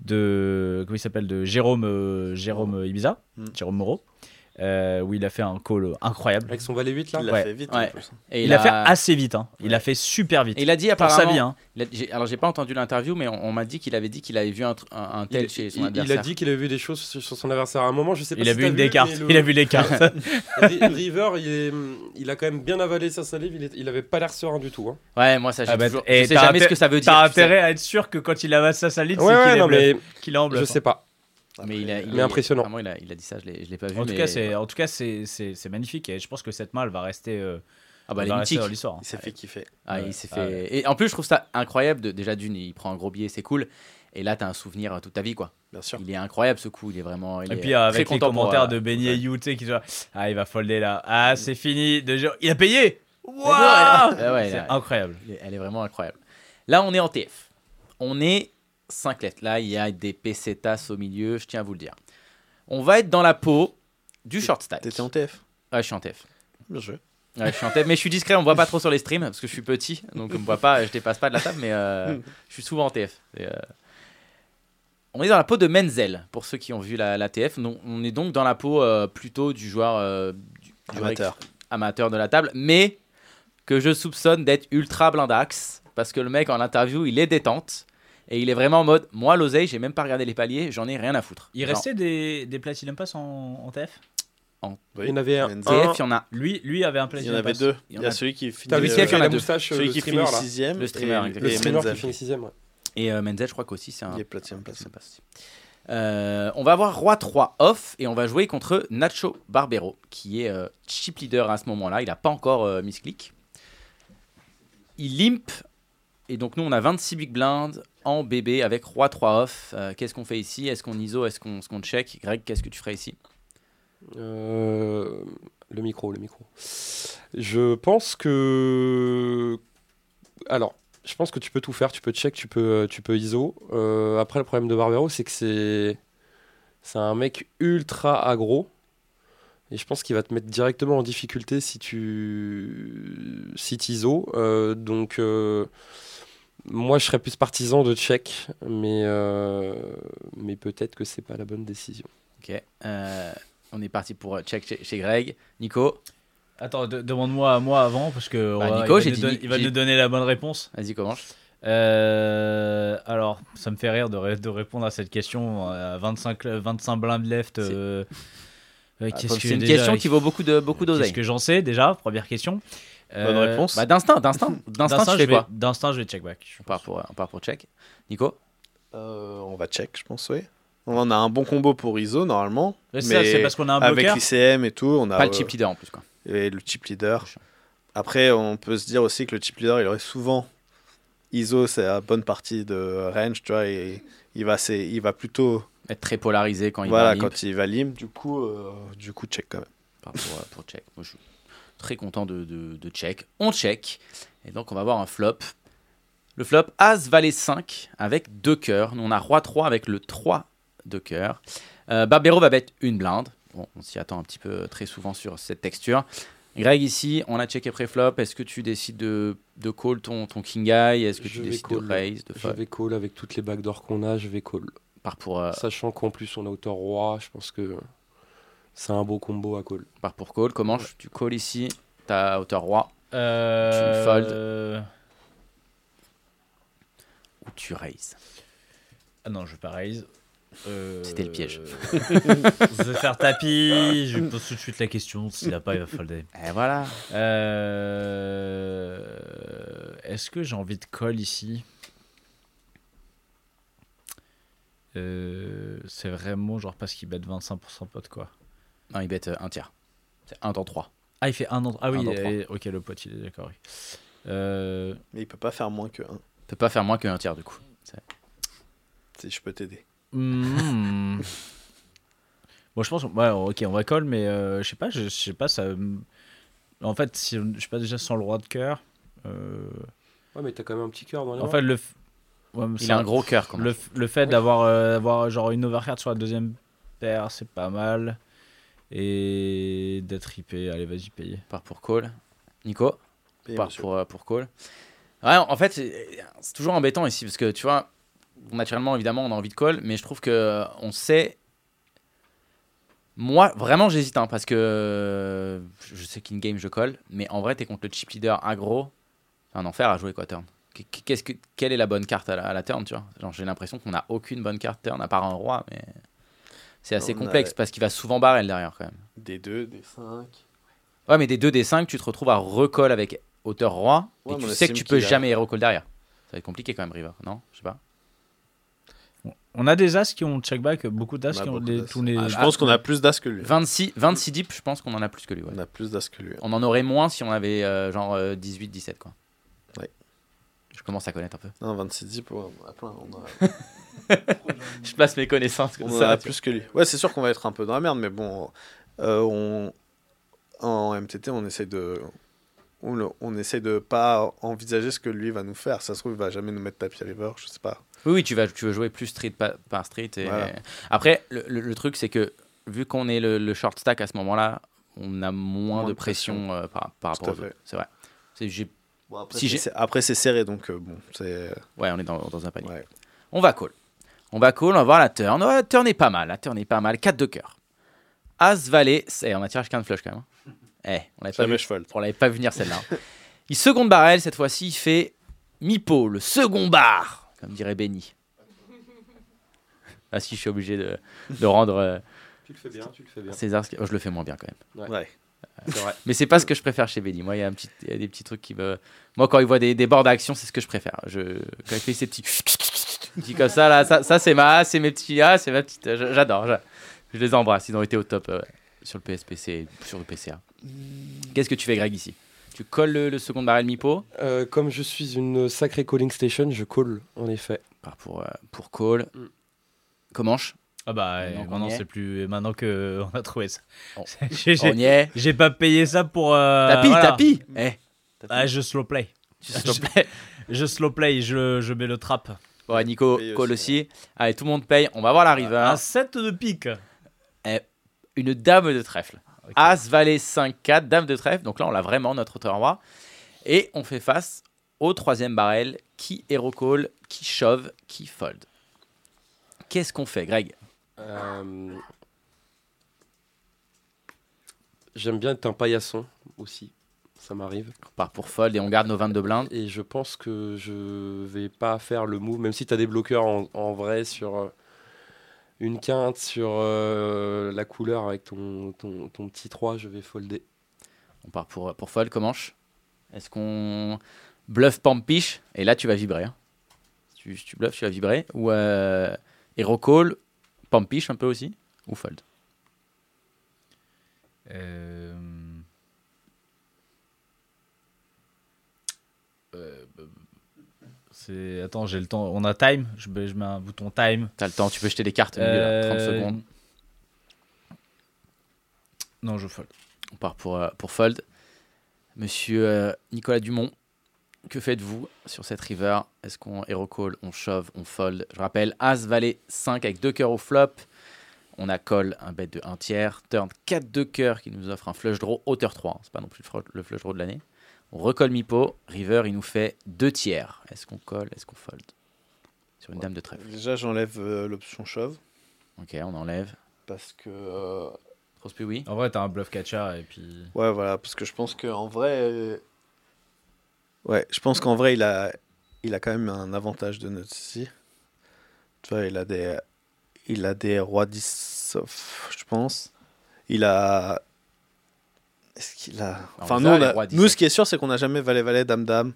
de comment il s'appelle de Jérôme euh, Jérôme Ibiza, Mm. Jérôme Moreau, euh, où il a fait un call incroyable. Avec son valet 8 là Il l'a Ouais. fait vite. Ouais. en plus. Et Il, a fait assez vite. hein. Il a fait super vite. Et il a dit pour apparemment. sa vie. Hein. il a- j'ai- alors, j'ai pas entendu l'interview, mais on, on m'a dit qu'il avait dit qu'il avait vu un, tr- un, un tel il, chez son il- il adversaire. a dit qu'il avait vu des choses sur sur son adversaire à un moment. Je sais pas Il a vu une des cartes. le- Il a vu les cartes. (laughs) Ri- River, il, est- il a quand même bien avalé sa salive. Il, est- il avait pas l'air serein du tout. hein. Ouais, moi, ça, j'ai Ah bah, toujours. et je sais jamais ce que ça veut dire. T'as intérêt à être sûr que quand il avance sa Ouais, c'est qu'il est, bluff. je hein. sais pas. Mais, il a, il Mais est- impressionnant. Vraiment, il a, il a dit ça, je l'ai, je l'ai pas vu. En tout mais- cas, c'est en tout cas c'est c'est c'est magnifique et je pense que cette main elle va rester. euh, Ah bah, elle va rester dans l'histoire. hein. Il s'est fait kiffer. Ah, Ouais. il s'est Ah fait. Et en plus, je trouve ça incroyable. De... Déjà, d'une, il prend un gros billet, c'est cool. Et là, t'as un souvenir euh, toute ta vie, quoi. Bien sûr. Il est incroyable ce coup. Il est vraiment. Il Et est puis très avec les pour, commentaires euh, de Benny pour et You, tu sais, qui disent Ah, il va folder là. Ah, c'est fini. Déjà, il a payé Waouh Ah ouais, C'est incroyable. Elle est vraiment incroyable. Là, on est en TF. On est 5 lettres. Là, il y a des pesetas au milieu, je tiens à vous le dire. On va être dans la peau du short stack. T'étais en TF. Ouais, je suis en TF. Bien joué. Ouais, je suis en TF, mais je suis discret, on me voit pas trop sur les streams parce que je suis petit, donc on me voit pas, je dépasse pas de la table, mais euh, je suis souvent en TF. Et, euh, On est dans la peau de Menzel, pour ceux qui ont vu la, la TF. Non, on est donc dans la peau euh, plutôt du joueur du- du Amateur. amateur de la table, mais que je soupçonne d'être ultra blindax, parce que le mec en interview, il est détente, et il est vraiment en mode, moi l'oseille, j'ai même pas regardé les paliers, j'en ai rien à foutre. Il Genre, restait des, des Platinum Pass en, en TF Il y en avait un. TF, il y en a Lui, lui avait un Il y Platinum en avait Pass. deux. Il y Il en y a celui qui finit. TF, il y en a deux. moustache, Celui qui finit sixième. Le streamer. Le streamer Menzel. qui finit sixième, ouais. Et euh, Menzel, je crois qu'aussi, c'est un, Il est Platinum Pass. Ça passe aussi. Euh, on va avoir Roi 3 off et on va jouer contre Nacho Barbero qui est euh, chip leader à ce moment-là. Il n'a pas encore euh, mis click. Il limp et donc nous on a 26 big blind en BB avec Roi 3 off. Euh, qu'est-ce qu'on fait ici? Est-ce qu'on ISO? Est-ce qu'on est qu'on check? Greg, qu'est-ce que tu ferais ici? Euh, le micro, le micro. Je pense que. Alors, je pense que tu peux tout faire. Tu peux check, tu peux, tu peux ISO. Euh, après, le problème de Barbero, c'est que c'est. C'est un mec ultra aggro. Et je pense qu'il va te mettre directement en difficulté si tu. Si ISO. donc. Moi, je serais plus partisan de check, mais, euh, mais peut-être que c'est pas la bonne décision. Ok. Euh, on est parti pour euh, check chez, chez Greg. Nico, Attends, de- demande-moi à moi avant parce que on Bah, va- Nico, il va, nous, dit don- Ni- il va j'ai- nous donner la bonne réponse. vas-y, commence. Euh, alors, ça me fait rire de, ré- de répondre à cette question à 25, 25 blindes left. C'est- euh, euh, Ah, qu'est-ce que C'est une déjà- question qui vaut beaucoup de beaucoup Qu'est-ce que j'en sais déjà Première question. Bonne Euh, réponse. Bah, d'instinct, d'instinct. (laughs) D'instinct, tu fais vais, quoi d'instinct, je vais check back. on part, pour, on part pour check. Nico Euh, on va check, je pense, oui. On a un bon combo pour ISO normalement. Mais ça, c'est parce qu'on a un avec bloqueur. l'ICM et tout, on a Pas le euh, chip leader en plus. Quoi. et le chip leader. Après, on peut se dire aussi que le chip leader, il aurait souvent ISO, c'est la bonne partie de range, tu vois, et il va, c'est, il va plutôt, Être très polarisé quand il voilà, va limp. quand il va limp, du coup, euh, du coup, check quand même. Part pour, euh, pour check. Moi, je, Très content de, de, de check. On check. Et donc, on va avoir un flop. Le flop, As, Valet 5 avec deux cœurs. Nous, on a Roi 3 avec le 3 de cœur. Euh, Barbero va mettre une blinde. Bon, on s'y attend un petit peu très souvent sur cette texture. Greg, ici, on a checké pré-flop. Est-ce que tu décides de, de call ton, ton King Eye Est-ce que Je tu décides call. de raise, de Je vais call avec toutes les backdoors qu'on a, je vais call. Pour, euh, Sachant qu'en plus on a hauteur roi, je pense que c'est un beau combo à call. part pour call. Comment je- tu call ici Ta hauteur roi Euh, fold. euh, ou tu raise Ah non, je vais pas raise. Euh, C'était le piège. (laughs) je vais faire tapis. Je lui pose tout de suite la question. S'il a pas, il va folder. Et voilà. Euh, Est-ce que j'ai envie de call ici? Euh, C'est vraiment genre parce qu'il bet 25% pot quoi. Non, il bet euh, un tiers. C'est 1 dans 3. Ah, il fait un dans Ah oui, Un trois. eh, ok, le pote, il est d'accord. oui. Euh, Mais il peut pas faire moins que 1, peut pas faire moins qu'un tiers du coup. si je peux t'aider. hmm. (laughs) Bon, je pense, ouais, ok, on va call, mais euh, je sais pas, je, sais pas, ça. En fait, si, je sais pas déjà sans le roi de cœur. euh, Ouais, mais t'as quand même un petit cœur dans les En mains. fait, le. f- ouais, mais Il a un gros cœur quand même. Le, fait d'avoir euh, d'avoir genre une overcard sur la deuxième paire, c'est pas mal. Et d'être ripé, allez, vas-y, payer. Part pour call. Nico Payez, part pour, euh, pour call. Ouais, en fait, c'est toujours embêtant ici parce que tu vois, naturellement, évidemment, on a envie de call, mais je trouve que euh, on sait. Moi, vraiment, j'hésite hein, parce que euh, je sais qu'in game je colle, mais en vrai, t'es contre le chip leader aggro. C'est un enfer à jouer quoi, turn. Qu- Qu'est-ce que, quelle est la bonne carte à la, à la turn, tu vois? Genre, J'ai l'impression qu'on n'a aucune bonne carte turn à part un roi, mais c'est assez On a- complexe parce qu'il va souvent barrel derrière quand même. Des 2, des 5. Ouais, mais des 2 des 5, tu te retrouves à recall avec hauteur roi Ouais, et tu sais que tu peux jamais recall derrière. Ça va être compliqué quand même, River, non? Je sais pas. On a des as qui ont check back, beaucoup d'as On a qui ont d'as. tous les. Ah, je Ah, pense qu'on a plus d'as que lui. 26, 26 deep, je pense qu'on en a plus que lui. ouais. On a plus d'as que lui. On en aurait moins si on avait euh, genre euh, 18, 17 quoi. Ouais. Je commence à connaître un peu. Non, 26 10, ouais, on en a plein. On, a- (laughs) Je place mes connaissances comme on en ça. a plus que lui. Ouais, c'est sûr qu'on va être un peu dans la merde, mais bon, euh, on, en MTT, on essaye de. On, on essaye de pas envisager ce que lui va nous faire. Ça se trouve, il va jamais nous mettre tapis river, je sais pas. Oui, oui, tu, vas, tu veux jouer plus street par, par street. Et... Voilà. Après, le, le- le truc, c'est que vu qu'on est le, le short stack à ce moment-là, on a moins, Moins de de pression, euh, par, par Tout rapport à aux autres. fait. C'est vrai. C'est- j'ai- Bon, après, Si c'est- j'ai- c'est- après, c'est serré, donc euh, bon, c'est. Ouais, on est dans, dans un panier. Ouais. On va call. On va call, on va voir la turn. Ouais, la turn est pas mal, la turn est pas mal. 4 de cœur. As, valet, c'est- on a tiré qu'un de flush quand même. hein. Eh, on l'avait pas, vu- on l'avait pas vu venir celle-là. hein. il seconde barrel, cette fois-ci, il fait mi-pot, le second bar, comme dirait Benny. Ah si, je suis obligé de, de rendre euh, Tu le fais bien, tu le fais bien. César. oh, je le fais moins bien quand même. Ouais. C'est vrai. Mais c'est pas ce que je préfère chez Benny. Moi, il y a, y des petits trucs qui me. Moi, quand il voit des, des bords d'action, c'est ce que je préfère. Je, quand il fait ces petits. Petits comme ça, là, ça, ça c'est ma, c'est mes petits. Ah, c'est ma petite. J'adore. Je, je les embrasse. Ils ont été au top euh, sur le PSPC, et sur le PCA. Qu'est-ce que tu fais, Greg, ici? Tu colles le, le second barrel mi-pot Euh, comme je suis une sacrée calling station, je call en effet. Part pour, euh, pour call. Comanche Ah bah, Maintenant c'est plus. Maintenant que on a trouvé ça. On- (laughs) J'ai- On J'ai y est. j'ai pas payé ça pour. euh, Tapis, voilà. tapis Eh, Ah, je slow play. (laughs) Je slow play, je, je mets le trap. Bon, Nico, call aussi, aussi. Allez, tout le monde paye. On va voir la river. Un 7 de pique. Une dame de trèfle. As, valet, 5, 4, dame de trèfle. Donc là, on l'a vraiment, notre auteur roi. Et on fait face au troisième barrel qui hero call, qui shove, qui fold. Qu'est-ce qu'on fait, Greg? Euh, J'aime bien être un paillasson aussi, ça m'arrive. On part pour fold et on garde nos 22 blindes. Et je pense que je vais pas faire le move, même si tu as des bloqueurs en, en vrai sur euh, une quinte, sur euh, la couleur avec ton, ton, ton petit 3, je vais folder. On part pour, pour fold, comment Est-ce qu'on bluff pampiche? Et là, tu vas vibrer. hein. Si tu, si tu bluffes, tu vas vibrer. Ou euh, hero call, pampiche un peu aussi. Ou fold? Euh... C'est... Attends, j'ai le temps. On a time. Je mets, je mets un bouton time. T'as le temps, tu peux jeter des cartes au milieu, là, 30 Euh, secondes. Non, je fold. On part pour, euh, pour fold. Monsieur euh, Nicolas Dumont, que faites-vous sur cette river? Est-ce qu'on hero call, on shove, on fold? Je rappelle, As, Valet 5 avec deux cœurs au flop. On a call, un bet de 1 tiers. Turn 4 de cœur qui nous offre un flush draw hauteur 3. C'est pas non plus le flush draw de l'année. On recolle Mipo. River, il nous fait 2 tiers. Est-ce qu'on colle? Est-ce qu'on fold? Sur une dame de trèfle. Déjà, j'enlève euh, l'option shove Ok, on enlève. parce que. euh, Trop oui. En vrai, t'as un bluff catcher et puis. Ouais, voilà, parce que je pense qu'en vrai. euh, Ouais, je pense qu'en vrai, il a, il a quand même un avantage de notes ici. Tu vois, il a des, il a des rois 10 off, je pense. Il a. Est-ce qu'il a. Enfin, nous, a, on les a- rois 10 nous, ce qui est sûr, c'est qu'on n'a jamais valet-valet, dame-dame,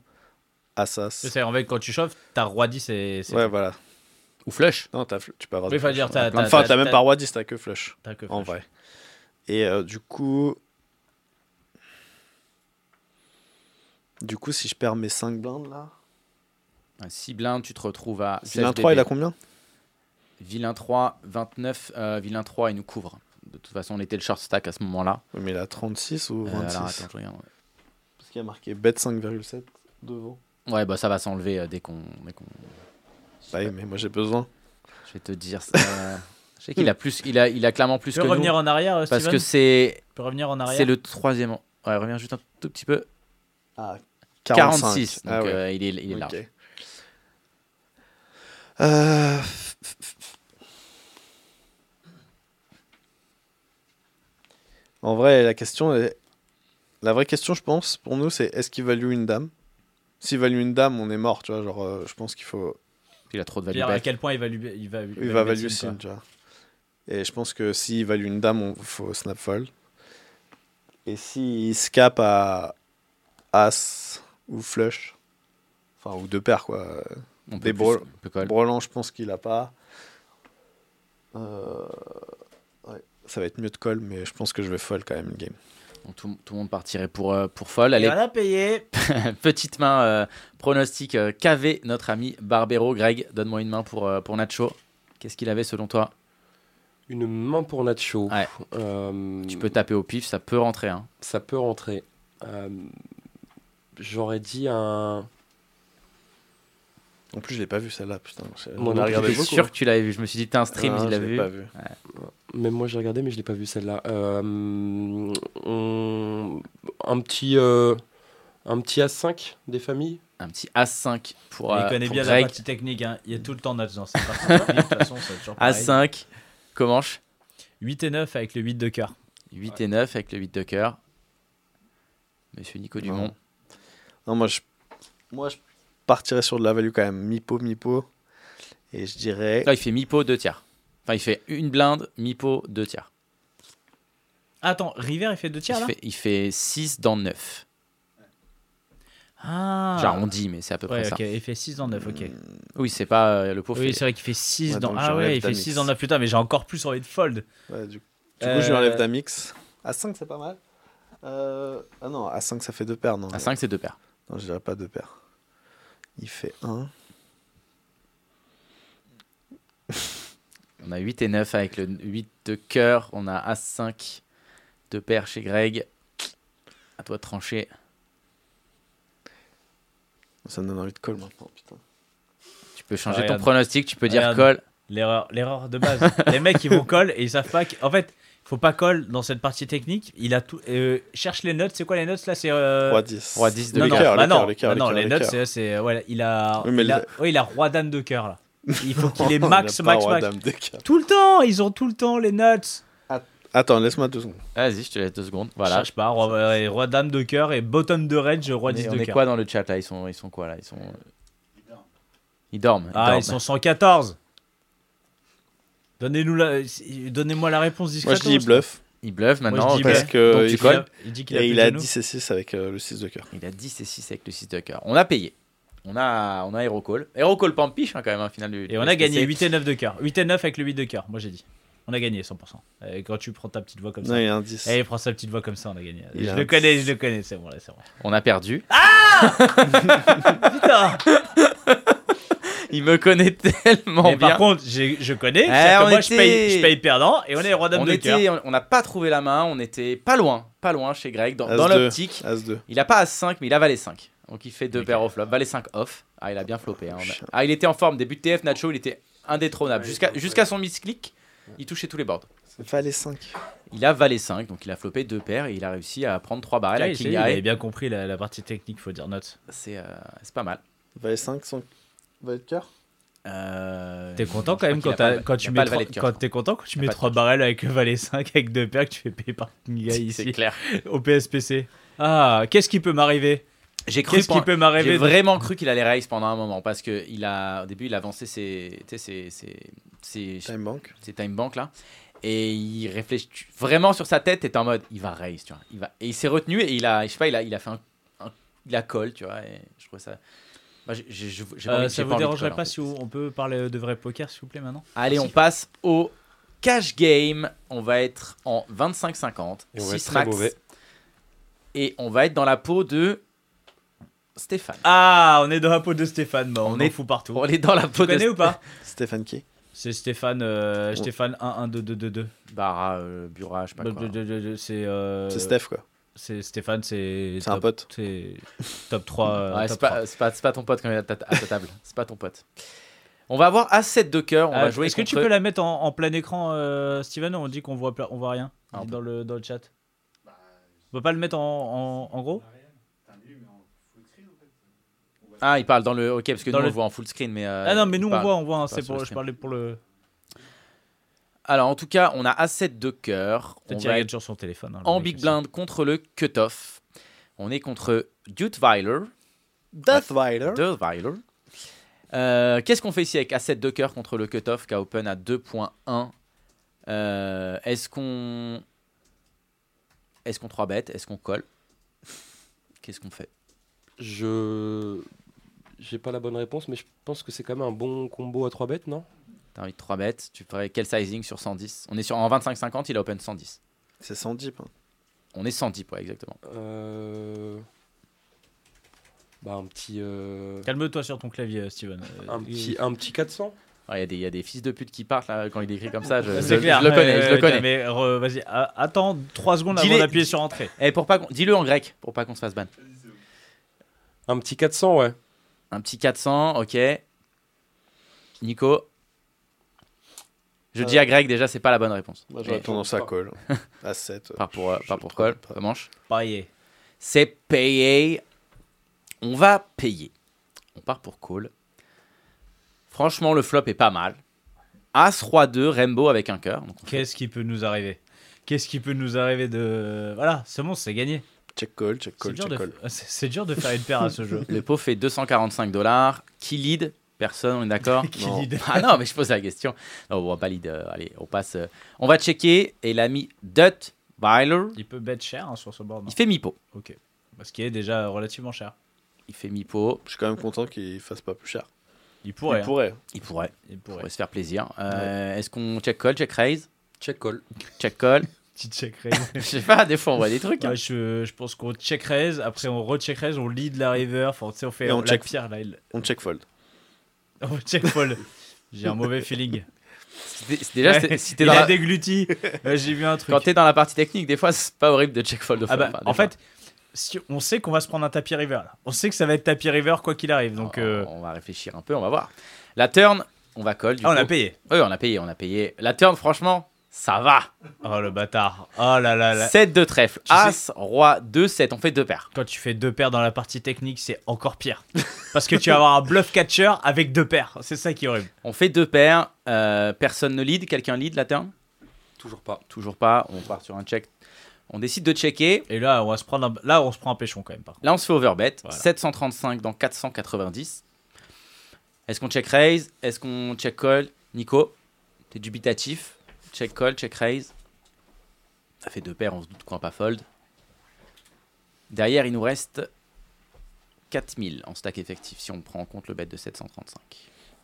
Assas. C'est en fait, quand tu chauffes, t'as roi 10 et c'est. Ouais, voilà. Ou flush. Non, t'as fl- tu peux avoir Oui, flushs, dire, t'as- Enfin, t'as même pas roi 10, t'as que flush. T'as que En flush. vrai. Et euh, du coup. Du coup, si je perds mes 5 blindes là. 6 blindes, tu te retrouves à 16 Vilain 3, il a combien? Vilain 3, 29. euh, vilain 3, il nous couvre. De toute façon, on était le short stack à ce moment-là. Oui, mais il a 36 ou Euh, 26 alors, attends, je regarde. Parce qu'il y a marqué bet 5,7 devant. Ouais, bah ça va s'enlever euh, dès qu'on. dès qu'on- Bah mais moi j'ai besoin. Je vais te dire. ça. je sais qu'il a plus, il a, il a clairement plus Tu que peux nous. revenir en arrière, euh, Parce Steven que c'est, Tu peux revenir en arrière. c'est le troisième. Ouais, reviens juste un tout petit peu. Ah, 46. Donc Ah ouais. euh, il est, il est Ok. large. Euh, En vrai, la question est... La vraie question, je pense, pour nous, c'est est-ce qu'il value une dame? S'il value une dame, on est mort, tu vois. Genre, euh, je pense qu'il faut... Il a trop de value à quel point il va lui. Il va, Il va value value sim, tu vois. Et je pense que s'il value une dame, il faut snap fold. Et s'il scap à As ou flush, enfin, ou deux paires, quoi. On peut des on. Brelan, je pense qu'il a pas. Euh, ça va être mieux de call, mais je pense que je vais fold quand même une game. Donc, tout, tout le monde partirait pour, euh, pour fold. Allez, a payé. (laughs) petite main euh, pronostic euh, qu'avait notre ami Barbero. Greg, donne-moi une main pour, euh, pour Nacho. Qu'est-ce qu'il avait selon toi? Une main pour Nacho. Ouais. Euh, Tu peux taper au pif, ça peut rentrer. Hein. Ça peut rentrer. Euh, J'aurais dit un. En plus, je l'ai pas vu celle-là, putain. Moi On non a regardé beaucoup. sûr que tu l'avais vu. Je me suis dit, t'as un stream, Ah, il l'a vu. pas vu. Même moi j'ai regardé, mais je l'ai pas vu celle-là. Euh, on- Un petit. euh, Un petit A5 des familles. Un petit As5 pour, il euh, connaît pour bien la Greg. partie technique. hein. Il y a tout le temps notes dans cette partie. de toute façon, c'est toujours pareil. As5, Comanche. 8 et 9 avec le 8 de cœur. 8 et 9 avec le 8 de cœur. Monsieur Nico Dumont. Non, moi, je... moi, je partirais sur de la value quand même. Mi-pot, mi-pot. Et je dirais. Là, il fait mi-pot, 2 tiers. Enfin, il fait une blinde, mi-pot, 2 tiers. Attends, River, il fait 2 tiers il, là fait, il fait 6 dans 9. Ah J'arrondis, mais c'est à peu près Ouais, ça. il fait 6 dans 9, ok. Oui, c'est pas euh, le pauvre. Oui, fait- c'est vrai qu'il fait 6 Ouais, dans. Ah ouais, il fait Damix. 6 dans 9, putain, mais j'ai encore plus envie de fold. Ouais, du... coup, je Euh, lui enlève d'Amix. À 5, c'est pas mal. Euh, Ah non, à 5, ça fait deux paires. Non, À 5, c'est 2 paires. non je dirais pas deux paires. Il fait 1. On a 8 et 9 avec le 8 de cœur. On a As5, 2 paires chez Greg. À toi de trancher. Ça me donne envie de call maintenant, putain. Tu peux changer Ah, ton pronostic. Tu peux dire Regarde. call. L'erreur, l'erreur de base. les mecs, ils vont call et ils savent pas. que- En fait, faut pas call dans cette partie technique. Il a tout. euh, cherche les notes. C'est quoi les notes là? C'est. euh, Roi 10. Roi 10 de non, cœur, bah non, cœur, cœur, bah non, cœur, les le notes, cœur. c'est, c'est, ouais, il a, Oui, mais il a, le- ouais, il a roi dame de cœur là. Il faut qu'il (laughs) ait max, il a pas max, max. de cœur. Tout le temps, ils ont tout le temps les notes. Attends, laisse-moi deux secondes. Vas-y, je te laisse 2 secondes. Je Voilà. cherche pas, roi, roi dame de cœur et bottom de range, roi On 10 est, on de est cœur. quoi dans le chat là? Ils sont, ils sont quoi là? Ils sont. Ils dorment. Ils ah, dorment. ils sont 114. Donnez-nous la, donnez-moi la réponse Moi, discrètement. je dis bluff. Ils bluffent Moi, maintenant. je dis ok. Parce que il. Il dit qu'il a Et il a genoux. 10 et 6 avec euh, le 6 de cœur. Il a 10 et 6 avec le 6 de cœur. On a payé. On a, on a Hero Call. Hero Call Pampiche hein, quand même, un final du. Et du on a gagné SPC. 8 et 9 de cœur. 8 et 9 avec le 8 de cœur, moi j'ai dit. On a gagné 100%. Et quand tu prends ta petite voix comme Non, ça. il y a un 10. Eh, prends sa petite voix comme ça, on a gagné. Il je a le connais, je le connais, c'est bon, là, c'est bon. On a perdu. (laughs) Putain (laughs) il me connaît tellement Mais bien. par contre, je connais. Eh, moi, je, était- paye, je paye perdant et on est roi dame on de cœur. était, on n'a pas trouvé la main, on était pas loin, pas loin chez Greg, dans, As dans deux. l'optique. As-2. Il a pas As 5, mais il a Valet 5. Donc il fait deux Ok. paires au flop. Valet 5 off. Ah, il a bien floppé. hein. Ah, il était en forme. Début de TF, Nacho, il était indétrônable. Jusqu'à jusqu'à son misclick, il touchait tous les boards. Les 5. Il a Valet 5, donc il a floppé deux paires et il a réussi à prendre trois barrels à il, avait bien compris la, la partie technique, faut dire note. C'est euh, c'est pas mal. Valet 5 sans valet de cœur Euh, T'es content quand même quand, qu'il pas- tu mets trois, quand t'es content quand tu mets pas de 3 touch. barrels avec valet 5 avec deux paires que tu fais payer par Kinga (laughs) C'est ici clair. au PSPC. Ah, qu'est-ce qui peut m'arriver? J'ai cru Qu'est-ce qui pen- peut J'ai m'arriver de- vraiment cru qu'il allait raise pendant un moment parce que il a au début il a avancé ses ses, ses, ses, Time Bank. ses time bank là et il réfléchit vraiment sur sa tête était en mode il va raise tu vois il va et il s'est retenu et il a je sais pas il a il a fait un, un- il a call tu vois et je trouvais ça Moi, j'ai- j'ai Euh, Ça vous dérangerait pas si on peut parler de vrai poker s'il vous plaît maintenant? Allez on passe au cash game on va être en 25-50 Et on va être 6 très max mauvais. et on va être dans la peau de Stéphane Ah, on est dans la peau de Stéphane, bah, on, est- fout partout. on est dans la Tu peau de connais ou pas? Stéphane qui? C'est Stéphane, euh. Stéphane 1 1 2 2 2 2. Bara, euh, Bura, je sais pas Bah, quoi. C'est euh, C'est Steph quoi. C'est Stéphane, c'est C'est un top- pote. C'est top 3. euh, Ouais, top c'est 3. pas, c'est pas, c'est pas ton pote quand il est à ta, à ta table. C'est pas ton pote. On va avoir A7 de cœur. On va jouer Est-ce que tu peux la mettre en, en plein écran, euh, Steven On dit qu'on voit, on voit rien Ah, on dans, le, dans le chat? On peut pas le mettre en, en, en gros? Ah, il parle dans le. Ok, parce que Dans nous on le- le voit en full screen, mais. euh, Ah non, mais nous on parle. voit, on voit. hein, c'est pour, je parlais pour le. Alors, en tout cas, on a A7 de cœur. On Peut-être qu'il va être sur son téléphone. hein, en big blind contre le cutoff. On est contre Dutweiler. Deathweiler. Dutweiler. Euh, Qu'est-ce qu'on fait ici avec A7 de cœur contre le cutoff qui a open à 2.1 Euh, Est-ce qu'on. Est-ce qu'on 3 bet Est-ce qu'on colle? (laughs) Qu'est-ce qu'on fait? Je. J'ai pas la bonne réponse, mais je pense que c'est quand même un bon combo à 3 bêtes, non? T'as envie de 3 bêtes, tu ferais quel sizing sur 110 On est sur en 25-50, il a open 110. C'est 110. hein. On est 110, ouais, exactement. Euh, Bah, un petit. euh, Calme-toi sur ton clavier, Steven. Euh, Un petit, un petit 400 Il y, a des- il y a des fils de pute qui partent là, quand il écrit comme ça. Je, je- C'est je clair. le connais, ouais, je le ouais, connais. Mais re- vas-y, attends 3 secondes avant d'appuyer sur entrée. Eh, pour pas Dis-le en grec, pour pas qu'on se fasse ban. Un petit 400, ouais. Un petit 400, ok. Nico Je Euh, dis à Greg, déjà, c'est pas la bonne réponse. Moi j'aurais tendance à call. À 7. Pas pour, Je pas pour call, pas. manche. Parier. C'est payé. On va payer. On part pour call. Franchement, le flop est pas mal. As, roi 2, Rainbow avec un cœur. Qu'est-ce qui peut nous arriver? Qu'est-ce qui peut nous arriver de. Voilà, c'est bon, c'est gagné. Check call, check C'est call, dur, check de... call. c'est- (laughs) c'est dur de faire une paire à ce jeu. (laughs) Le pot fait 245 dollars. Qui lead Personne, on est d'accord (laughs) Non. Ah non, mais je pose la question. Non, on va pas lead. euh, allez, on passe. euh, on va checker. Et il a mis Dut Byler. Il peut bet cher hein, sur ce board. non Il fait mi-pot. Ok. Ce qui est déjà relativement cher. Il fait mi-pot. Je suis quand même content qu'il fasse pas plus cher. Il pourrait. Il hein. pourrait. Il pourrait. Il Il pourrait. pourrait se faire plaisir. Euh, Est-ce qu'on check call, check raise Check call. Check call (laughs) Petit check raise. (laughs) Je sais pas, des fois on voit des trucs. hein. Ouais, je, je pense qu'on check raise, après on recheck raise, on lead la river, enfin tu sais on fait Et on la check- pierre là. il- On check fold. On check fold. J'ai un mauvais feeling. Déjà, c'est- si t'es dans la- dégluti. Ouais, J'ai vu un truc. quand t'es dans la partie technique, des fois c'est pas horrible de check fold. Ah bah, Enfin, des en fait, si on sait qu'on va se prendre un tapis river là. On sait que ça va être tapis river quoi qu'il arrive. Donc on, euh, on va réfléchir un peu, on va voir. La turn, on va call. Du ah, on a payé. Oui, on a payé, on a payé. La turn, franchement, ça va. Oh le bâtard. Oh là là là. 7 de trèfle. Tu As, roi, 2, 7. On fait deux paires. Quand tu fais deux paires dans la partie technique, c'est encore pire. (laughs) Parce que tu vas avoir un bluff catcher avec deux paires. C'est ça qui est horrible. On fait deux paires. euh, personne ne lead. Quelqu'un lead la turn Toujours pas. Toujours pas. On part sur un check. On décide de checker. Et là, on va se prendre un... là, on se prend un péchon quand même. Par contre. Là, on se fait overbet. Voilà. 735 dans 490. Est-ce qu'on check raise? Est-ce qu'on check call? Nico, t'es dubitatif. Check call, check raise. Ça fait deux paires, on se doute qu'on va pas fold. Derrière, il nous reste 4000 en stack effectif si on prend en compte le bet de 735.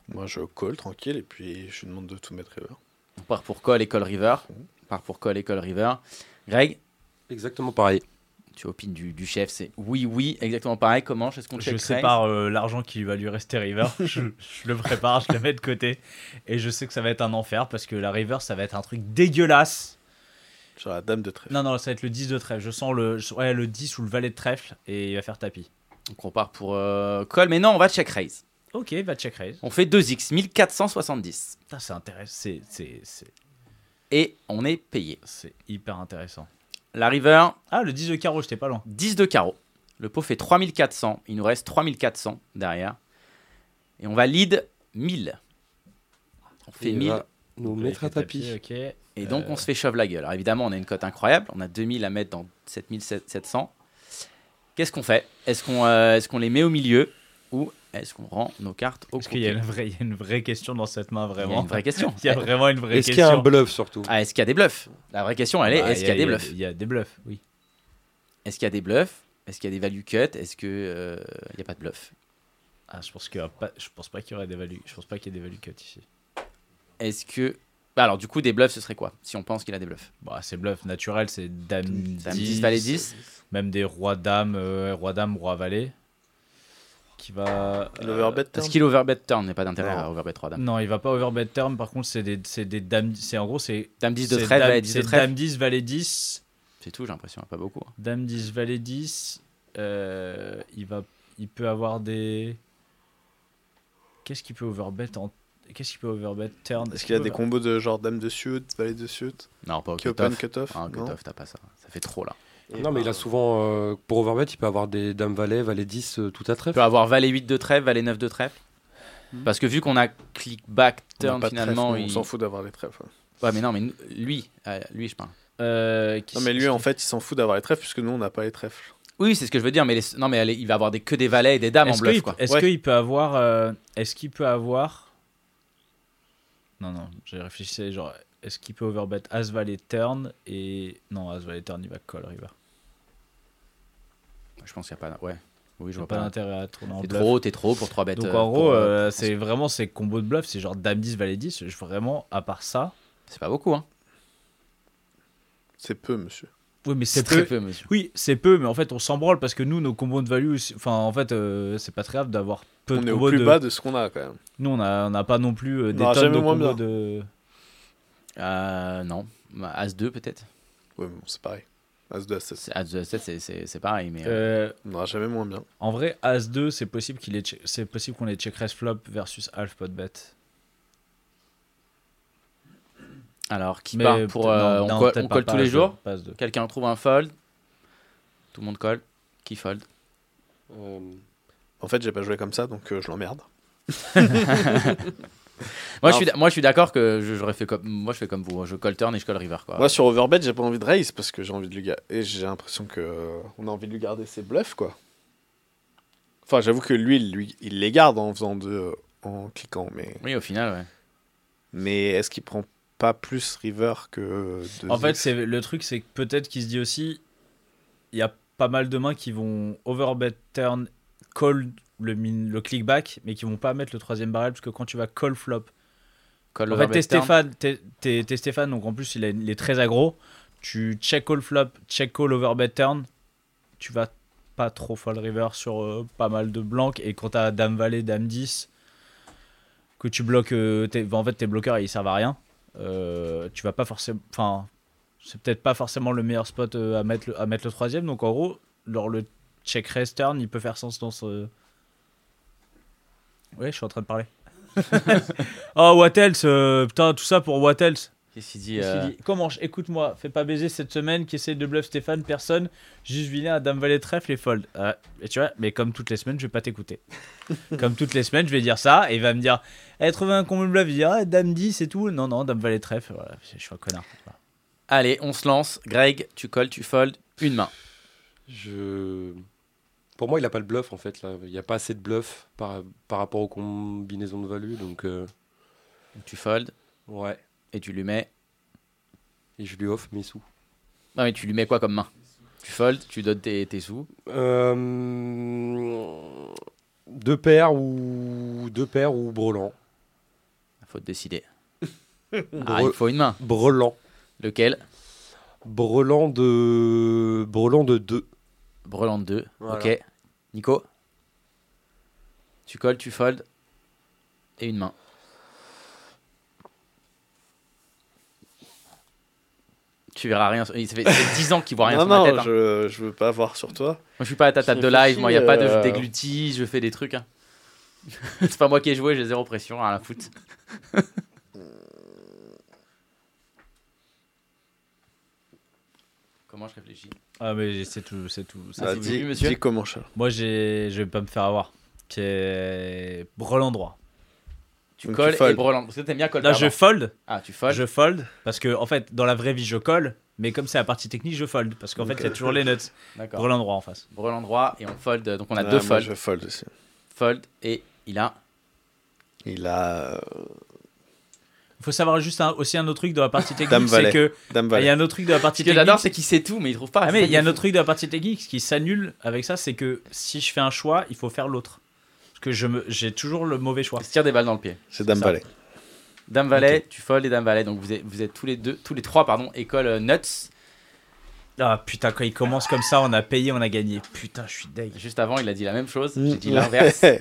Moi je call tranquille et puis je lui demande de tout mettre river. On part pour call et call river. On part pour call et call river. Greg, Exactement pareil. Tu opines du, du chef, c'est oui, oui, exactement pareil. Comment Est-ce qu'on Je sépare euh, l'argent qui va lui rester river, (laughs) je, je le prépare, je le mets de côté. Et je sais que ça va être un enfer parce que la river, ça va être un truc dégueulasse. Genre la dame de trèfle. Non, non, ça va être le 10 de trèfle. Je sens le, ouais, le 10 ou le valet de trèfle et il va faire tapis. Donc on part pour euh, call, mais non, on va check raise. Ok, va check raise. On fait 2x, 1470. Putain, c'est intéressant. Et on est payé. c'est hyper intéressant. La river, Ah, le 10 de carreau, j'étais pas loin. 10 de carreau. Le pot fait 3400. Il nous reste 3400 derrière. Et on va lead 1000. On fait Il 1000. va nous mettre à tapis. Et donc Euh. on se fait shove la gueule. Alors évidemment, on a une cote incroyable. On a 2000 à mettre dans 7700. Qu'est-ce qu'on fait? Est-ce qu'on euh, est-ce qu'on les met au milieu ou est-ce qu'on rend nos cartes au Parce qu'il y a une vraie, il y a une vraie question dans cette main, Il y a vraiment. une vraie question. Il y a vraiment une vraie Est-ce question. qu'il y a un bluff surtout Ah, est-ce qu'il y a des bluffs La vraie question, elle est Bah, est-ce qu'il y a des bluffs Il y a des bluffs, oui. Est-ce qu'il y a des bluffs Est-ce qu'il y a des value cut Est-ce que euh, il n'y a pas de bluff Ah, je pense qu'il pas, je pense pas qu'il y aurait des values. Je pense pas qu'il y ait des values cut ici. Est-ce que bah alors du coup des bluffs ce serait quoi Si on pense qu'il a des bluffs. Bah, c'est bluff naturel, c'est dame 10, Dame 10, valet 10. même des rois dames, euh, roi dame, roi valet. Qui va. L'overbet Est-ce turn qu'il overbet turn n'est pas d'intérêt à overbet 3 dames. Non, il va pas overbet turn. Par contre, c'est des, c'est des dames. C'est en gros, c'est. Dame 10 de trèfle, dame- valet 10 de c'est trèfle. dame 10, valet 10. C'est tout, j'ai l'impression, pas beaucoup. hein. Dame 10, valet 10. euh, il, va, il peut avoir des. Qu'est-ce qu'il peut overbet en. Qu'est-ce qu'il peut overbet turn? Est-ce qu'il y a des combos de genre dame de suit, valet de suit, Non, pas au cut-off. cut-off? Ah, cut-off, t'as pas ça. Ça fait trop là. Non, mais il a souvent, euh, pour overbet, il peut avoir des dames valet, valet 10, euh, tout à trèfle. peut avoir valet 8 de trèfle, valet 9 de trèfle. Parce que vu qu'on a click back turn trèfle, finalement, il... on s'en fout d'avoir les trèfles. ouais. Ouais, mais non, mais lui, euh, lui, je parle. Euh, Non, mais lui, en fait, il s'en fout d'avoir les trèfles puisque nous, on n'a pas les trèfles. Oui, c'est ce que je veux dire, mais les- non, mais il va avoir des, que des valets et des dames en Est-ce bluff, est-ce Ouais. qu'il peut avoir. euh, est-ce qu'il peut avoir. Non, non, j'ai réfléchi. Genre, est-ce qu'il peut overbet As Valet Turn et. Non, As Valet Turn, il va call River. Je pense qu'il n'y a pas. Ouais. Oui, je vois pas pas. d'intérêt à tourner en T'es bluff. trop, t'es trop pour 3 bêtes. Donc euh, en gros, euh, euh, c'est vraiment ces combos de bluff, c'est genre Dame 10, Valet 10. Je, vraiment, à part ça. C'est pas beaucoup, hein. C'est peu, monsieur. Oui, mais c'est très peu. peu, monsieur. Oui, c'est peu, mais en fait, on s'en branle parce que nous, nos combos de value, c'est- enfin, en fait, euh, c'est pas très grave d'avoir peu on de est au combos plus de. bas de ce qu'on a quand même. Nous, on a, on a pas non plus euh, des On tonnes combos bien. de. Euh, non. Bah, As 2 peut-être? Bon, c'est pareil. As 2, As 7. C'est- As 2, As 7, c'est- c'est c'est pareil, mais. euh, Euh, On n'aura jamais moins bien. En vrai, As 2, c'est possible che- c'est possible qu'on ait check raise flop versus half pot bet. Alors, qui Mais part pour. euh, non, on non, on colle pas tous les jours? Quelqu'un trouve un fold? Tout le monde colle Qui fold? Euh, En fait, j'ai pas joué comme ça, donc euh, je l'emmerde. (laughs) (laughs) (laughs) moi, je suis, moi, je suis d'accord que je- j'aurais fait comme. Moi, je fais comme vous. Je colle turn et je colle river, quoi. Moi, sur Overbet, j'ai pas envie de raise parce que j'ai envie de lui garder. Et j'ai l'impression que euh, on a envie de lui garder ses bluffs, quoi. Enfin, j'avoue que lui, il, lui, il les garde en faisant deux, en cliquant, mais. Oui, au final, ouais. Mais est-ce qu'il prend pas plus river que En fait, c'est le truc, c'est que peut-être qu'il se dit aussi, il y a pas mal de mains qui vont overbet turn, call le, min, le click back, mais qui vont pas mettre le troisième barrel parce que quand tu vas call flop, Call en fait, overbet t'es turn. Stéphane, t'es- Stéphane, donc en plus il, a- il est très aggro. Tu check call flop, check call overbet turn, tu vas pas trop fold river sur euh, pas mal de blancs. Et quand t'as dame valet, dame 10, que tu bloques, euh, tes- en fait tes bloqueurs ils servent à rien. Euh, tu vas pas forcément, enfin, c'est peut-être pas forcément le meilleur spot à mettre le, à mettre le troisième. Donc en gros, lors le check raise turn, il peut faire sens dans ce. Ouais, je suis en train de parler. oh, (laughs) what else euh, Putain, tout ça pour what else? Qu'est-ce qu'il dit euh, dit? Comment je- Écoute-moi, fais pas baiser cette semaine qui essaie de bluff Stéphane, personne. Juste vilain à Dame Valet Trèfle et fold. Ah, et tu vois, mais comme toutes les semaines, je vais pas t'écouter. (laughs) comme toutes les semaines, je vais dire ça et il va me dire Eh, trouvé un combo de bluff. Il va dire ah, Dame 10 et tout. Non, non, Dame Valet Trèfle. Voilà, je suis un connard. Allez, on se lance. Greg, tu colles, tu fold. Une main. je... Pour moi, il a pas le bluff en fait. Là. Il n'y a pas assez de bluff par, par rapport aux combinaisons de value. Donc, euh, Tu fold ouais. et tu lui mets. Et je lui offre mes sous. Non, mais tu lui mets quoi comme main? Tu fold, tu donnes tes, tes sous. Euh, Deux paires ou deux paires ou brelan. Faut te décider. (laughs) Ah, il faut une main. Brelan. Lequel? Brelan de brelan de 2. Breland 2. Voilà. Ok. Nico Tu colles, tu folds. Et une main. Tu verras rien. Ça fait, ça fait 10 ans qu'il voit rien non, sur ma non, tête. hein. je, je veux pas voir sur toi. Moi, je suis pas à ta table de live. Moi, il n'y a pas de euh, je déglutis, je fais des trucs. hein. (laughs) c'est pas moi qui ai joué, j'ai zéro pression, à la foutre. (laughs) Comment je réfléchis? Ah, mais c'est tout. C'est tout. ça, Ah, c'est dis, vu, monsieur dis comment ça. Moi, j'ai, je vais pas me faire avoir. Qui est droit. Tu Donc, colles tu et folds. brelan. Parce que t'aimes bien coller. Là, je fold. Ah, tu folds. Je fold parce que en fait, dans la vraie vie, je colle. Mais comme c'est la partie technique, je fold parce qu'en fait, il y a toujours les nuts. D'accord. Droit en face. Brelan droit et on fold. Donc on a Ah, deux moi, folds. Je fold aussi. Fold et il a. Il a euh, Il faut savoir juste un- aussi un autre truc de la partie (laughs) technique, c'est que Dame il y a un autre truc de la partie Ce que technique. j'adore, c'est qu'il sait tout, mais il trouve pas. Ah, mais il y a un autre truc de la partie technique qui s'annule avec ça, c'est que si je fais un choix, il faut faire l'autre. Parce que je me, j'ai toujours le mauvais choix. Il se tire des balles dans le pied. C'est Dame. Valet. Dame Valet, tu fold et Dame Valet. Donc vous êtes, vous êtes tous les deux, tous les trois, pardon, école euh, nuts. Ah putain, quand il commence comme ça, on a payé, on a gagné. Putain, je suis deg. Juste avant, il a dit la même chose. Mm. J'ai dit l'inverse. (laughs)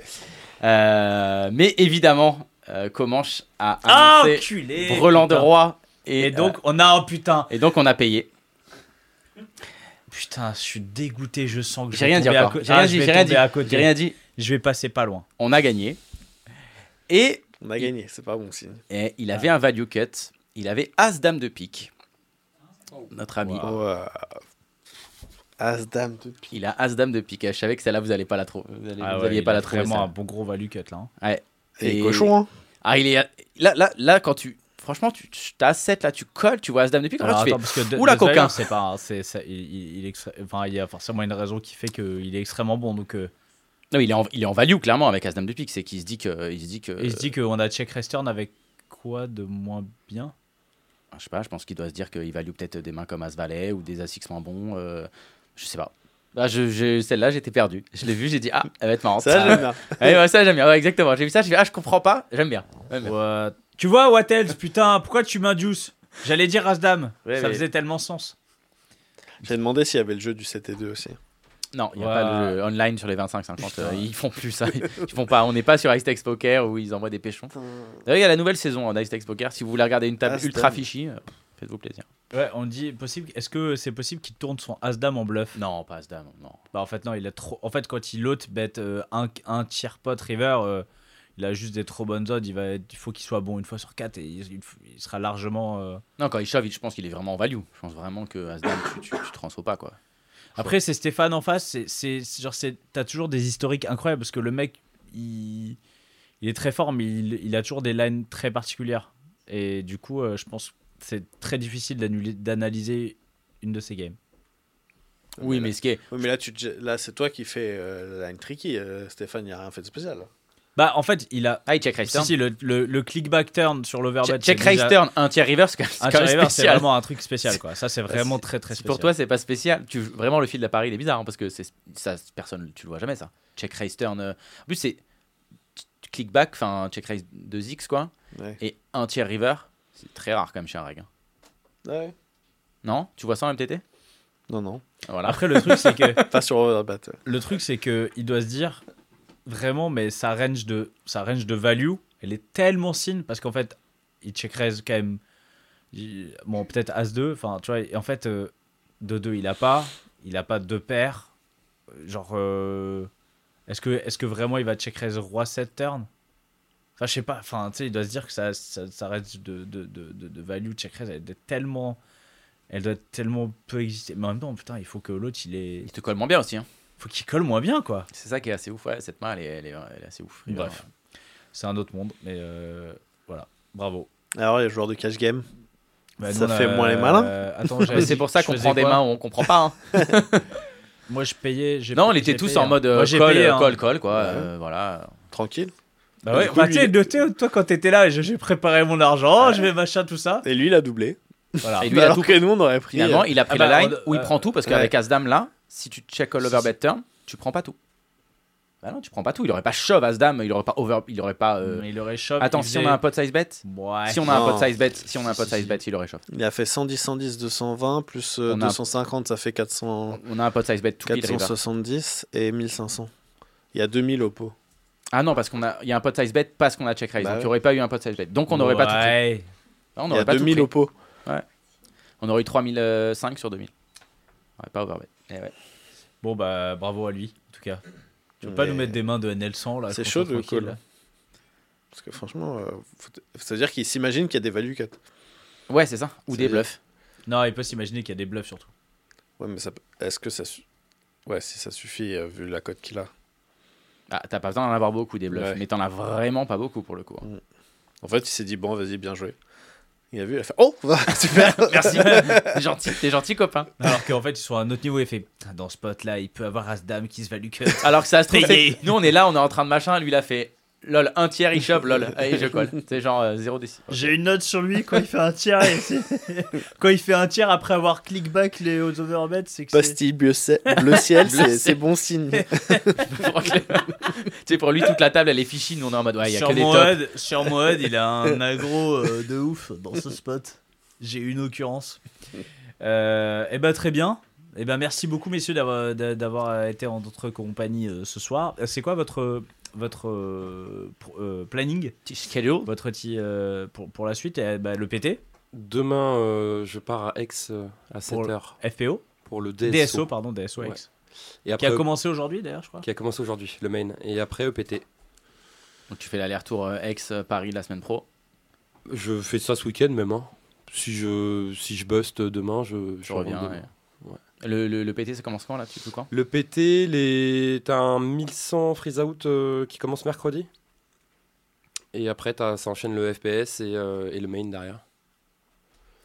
Euh, mais évidemment, euh, Comanche a Ah, annoncé enculé Brelan de roi. Et, Et donc, on a. Oh putain euh, et donc on a payé. Putain, je suis dégoûté, je sens que J'ai rien à rien Ah, dit, je vais j'ai rien tomber dit. J'ai rien dit. Je vais passer pas loin. On a gagné. Et, On a gagné, c'est pas bon signe. et il avait un value cut. Il avait As Dame de pique. Notre ami. Wow. Wow. As Dame de pique. Il a As Dame de pique. Je savais que celle-là, vous allez pas la trouver. Vous, allez- Ah ouais, pas la trouver. vraiment un bon gros value cut là. hein. Et Et- cochon, hein Ah, il est. Là, là, là, quand tu. Franchement, tu as 7 là, tu colles, tu vois As Dame de pique. Alors, après, attends, Oula, coquin. c'est pas, il, il, il est extra- enfin, il y a forcément une raison qui fait qu'il est extrêmement bon. Donc, euh, Non, il est, en, il est en value clairement avec As-Dame de pique. C'est qu'il se dit que. Il se dit que il se dit qu'on a check return avec quoi de moins bien? Je sais pas, je pense qu'il doit se dire qu'il value peut-être des mains comme As-Valet ou des As-X moins bons. euh, je sais pas. Là, je, je- Celle-là, j'étais perdu. Je l'ai vu, j'ai dit, ah, elle va être marrante. Ça, j'aime bien. (laughs) Ouais, ouais, ça, j'aime bien. Ouais, exactement. J'ai vu ça, j'ai fait, ah, je comprends pas. J'aime bien. J'aime bien. What? Tu vois, Wattels, putain, pourquoi tu m'induces? J'allais dire Asdam. Ouais, ça mais- faisait tellement sens. J'ai demandé s'il y avait le jeu du 7 et 2 aussi. Non, il n'y a Ouais. pas de jeu online sur les 25-50. euh, ils font plus ça. (laughs) Ils font pas. On n'est pas sur Ice Tex Poker où ils envoient des péchons. D'ailleurs, il y a la nouvelle saison en Ice Tex Poker. Si vous voulez regarder une table Ah, ultra dingue. Faites-vous plaisir. Ouais, on dit possible. Est-ce que c'est possible qu'il tourne son Asdam en bluff? Non, pas As-Dame. Non. Bah en fait non, il a trop. En fait quand il lote bet euh, un, un tiers pot river, euh, il a juste des trop bonnes odds. Il va, être- il faut qu'il soit bon une fois sur quatre et il, sera largement. euh, Non, quand il shove, je pense qu'il est vraiment en value. Je pense vraiment que As-Dame, tu, tu, tu transfers pas quoi. Après c'est Stéphane en face. C'est, genre c'est t'as toujours des historiques incroyables parce que le mec il, il est très fort mais il, il a toujours des lines très particulières et du coup euh, je pense c'est très difficile d'analyser une de ces games. Oui, mais ce qui est. Oui, mais là, tu là c'est toi qui fais euh, la line tricky. euh, Stéphane, il n'y a rien fait de spécial. Bah en fait il a. Ah, il check raise Si, turn. si, le, le, le click back turn sur l'overbet. Check, check raise turn, un tiers river, c'est quand même- c'est Un quand tiers même river, c'est vraiment un truc spécial quoi. Ça c'est vraiment très très spécial. Pour toi, c'est pas spécial. Tu, vraiment, le fil d'appareil, il est bizarre hein, parce que c'est ça, personne, tu le vois jamais ça. Check raise turn. euh, En plus, c'est click back, enfin check raise 2x quoi, Ouais. et un tiers river. C'est très rare quand même chez un reg. hein. Ouais. Non? Tu vois ça en MTT Non, non. Voilà. Après le truc c'est que (laughs) Pas sur Overbat. le truc c'est que il doit se dire vraiment mais sa range de sa range de value elle est tellement signe parce qu'en fait il check raise quand même il- bon peut-être as 2 enfin tu vois et en fait euh, de 2 il a pas il a pas de paire Euh, genre euh, est-ce que est-ce que vraiment il va check raise roi 7 turn? Enfin je sais pas enfin tu sais il doit se dire que ça ça, ça range de, de, de, de, de value check raise elle doit être tellement elle doit tellement peu exister mais en même temps putain il faut que l'autre il est Il te colle moins bien aussi. hein. faut qu'il colle moins bien quoi C'est ça qui est assez ouf. Ouais, cette main, elle est, elle est, elle est assez ouf. Bref. c'est un autre monde mais euh, voilà bravo Alors, les joueurs de cash game. Bah, Ça nous, on fait moins les malins. euh, (laughs) attends c'est pour ça qu'on prend des mains où on comprend pas. hein. (laughs) moi je payais j'ai Non, on payé- était j'ai tous payé, en hein. mode euh, Moi, j'ai call, payé, euh, hein. call, call, quoi. Ouais. euh, voilà. Tranquille. Bah ouais bah, lui, de- toi quand t'étais là j'ai j'ai préparé mon argent je vais machin tout ça Et lui, il a doublé. voilà Et lui, il a Alors tout que nous, on aurait pris. Finalement, euh, il a pris Ah bah, la line on- où il euh, prend tout parce ouais. qu'avec As-Dame là, si tu check all over bet turn, tu prends pas tout. Bah non, tu prends pas tout. Il aurait pas shove As-Dame, il aurait pas over. Il aurait pas. euh, Il aurait shove. Attends, si on a un pot size bet. Ouais. Si on a un pot size bet, si on a un pot Si, si, size si. bet, il aurait shove. Il a fait 110, 110, 220, plus euh, On a- 250, ça fait 400, On a un pot size bet tout pile river. 470 et 1500. Il y a 2000 au pot. Ah non, parce qu'on a, il y a un pot size bet parce qu'on a check raise. Bah donc il ouais. n'y aurait pas eu un pot size bet. Donc on n'aurait pas tout pris. Ouais. On Il y n'aurait a pas tout 2000 pris. au pot. On aurait eu 3005 sur 2000. On n'aurait pas overbet. Eh ouais. Bon, bah, bravo à lui, en tout cas. Tu veux pas Mais nous mettre des mains de NL100 là C'est chaud tranquille, call. là Parce que franchement, euh, faut- c'est-à-dire qu'il s'imagine qu'il y a des value cuts. Ouais, c'est ça. Ou des bluffs. Non, il peut s'imaginer qu'il y a des bluffs surtout. Ouais, mais ça, est-ce que ça, ouais, si ça suffit euh, vu la cote qu'il a. Ah, t'as pas besoin d'en avoir beaucoup des bluffs, Ouais. mais t'en as vraiment pas beaucoup pour le coup. hein. En fait, il s'est dit bon, vas-y, bien joué. Il a vu, il a fait oh, (laughs) super. Merci. t'es gentil, t'es gentil copain. Alors qu'en fait, ils sont à un autre niveau. Il fait Putain, dans ce spot là, il peut avoir As-Dame qui se value cut. Alors que ça se trouve, nous on est là, on est en train de machin, lui il a fait lol, un tiers il chope, lol, allez je colle. C'est genre euh, 0 décimètre. J'ai une note sur lui quand il fait un tiers. et (laughs) quand il fait un tiers après avoir clickback les aux overbets, c'est que c'est. Pastille bleu, ciel- bleu ciel, Bleu c'est ciel. c'est bon signe. (laughs) tu sais, pour lui, toute la table elle est fichue, nous on est en mode ouais, il y a sur que des tops. Sur Moed, il a un aggro euh, de ouf dans ce spot. J'ai une occurrence. Euh, et ben très bien. Et ben merci beaucoup messieurs d'avoir d'a- d'avoir été en notre compagnie euh, ce soir. Euh, C'est quoi votre votre euh, euh, planning, votre petit euh, pour, pour la suite Et, bah, le PT, Demain, euh, je pars à Aix euh, à Pour 7h FPO, pour le DSO. DSO pardon, DSO Ouais. X. Et qui a commencé aujourd'hui d'ailleurs je crois. qui a commencé aujourd'hui, le main. Et après, EPT. Donc tu fais l'aller-retour ex-Paris la semaine pro. Je fais ça ce week-end même. hein. Si je, si je buste demain, je, Je reviens. ouais. demain. Ouais. Le, le, le PT ça commence quand là? Tu fais quand? Le PT, les... t'as un 1100 freeze out euh, qui commence mercredi. Et après, t'as- ça enchaîne le FPS et, euh, et le main derrière.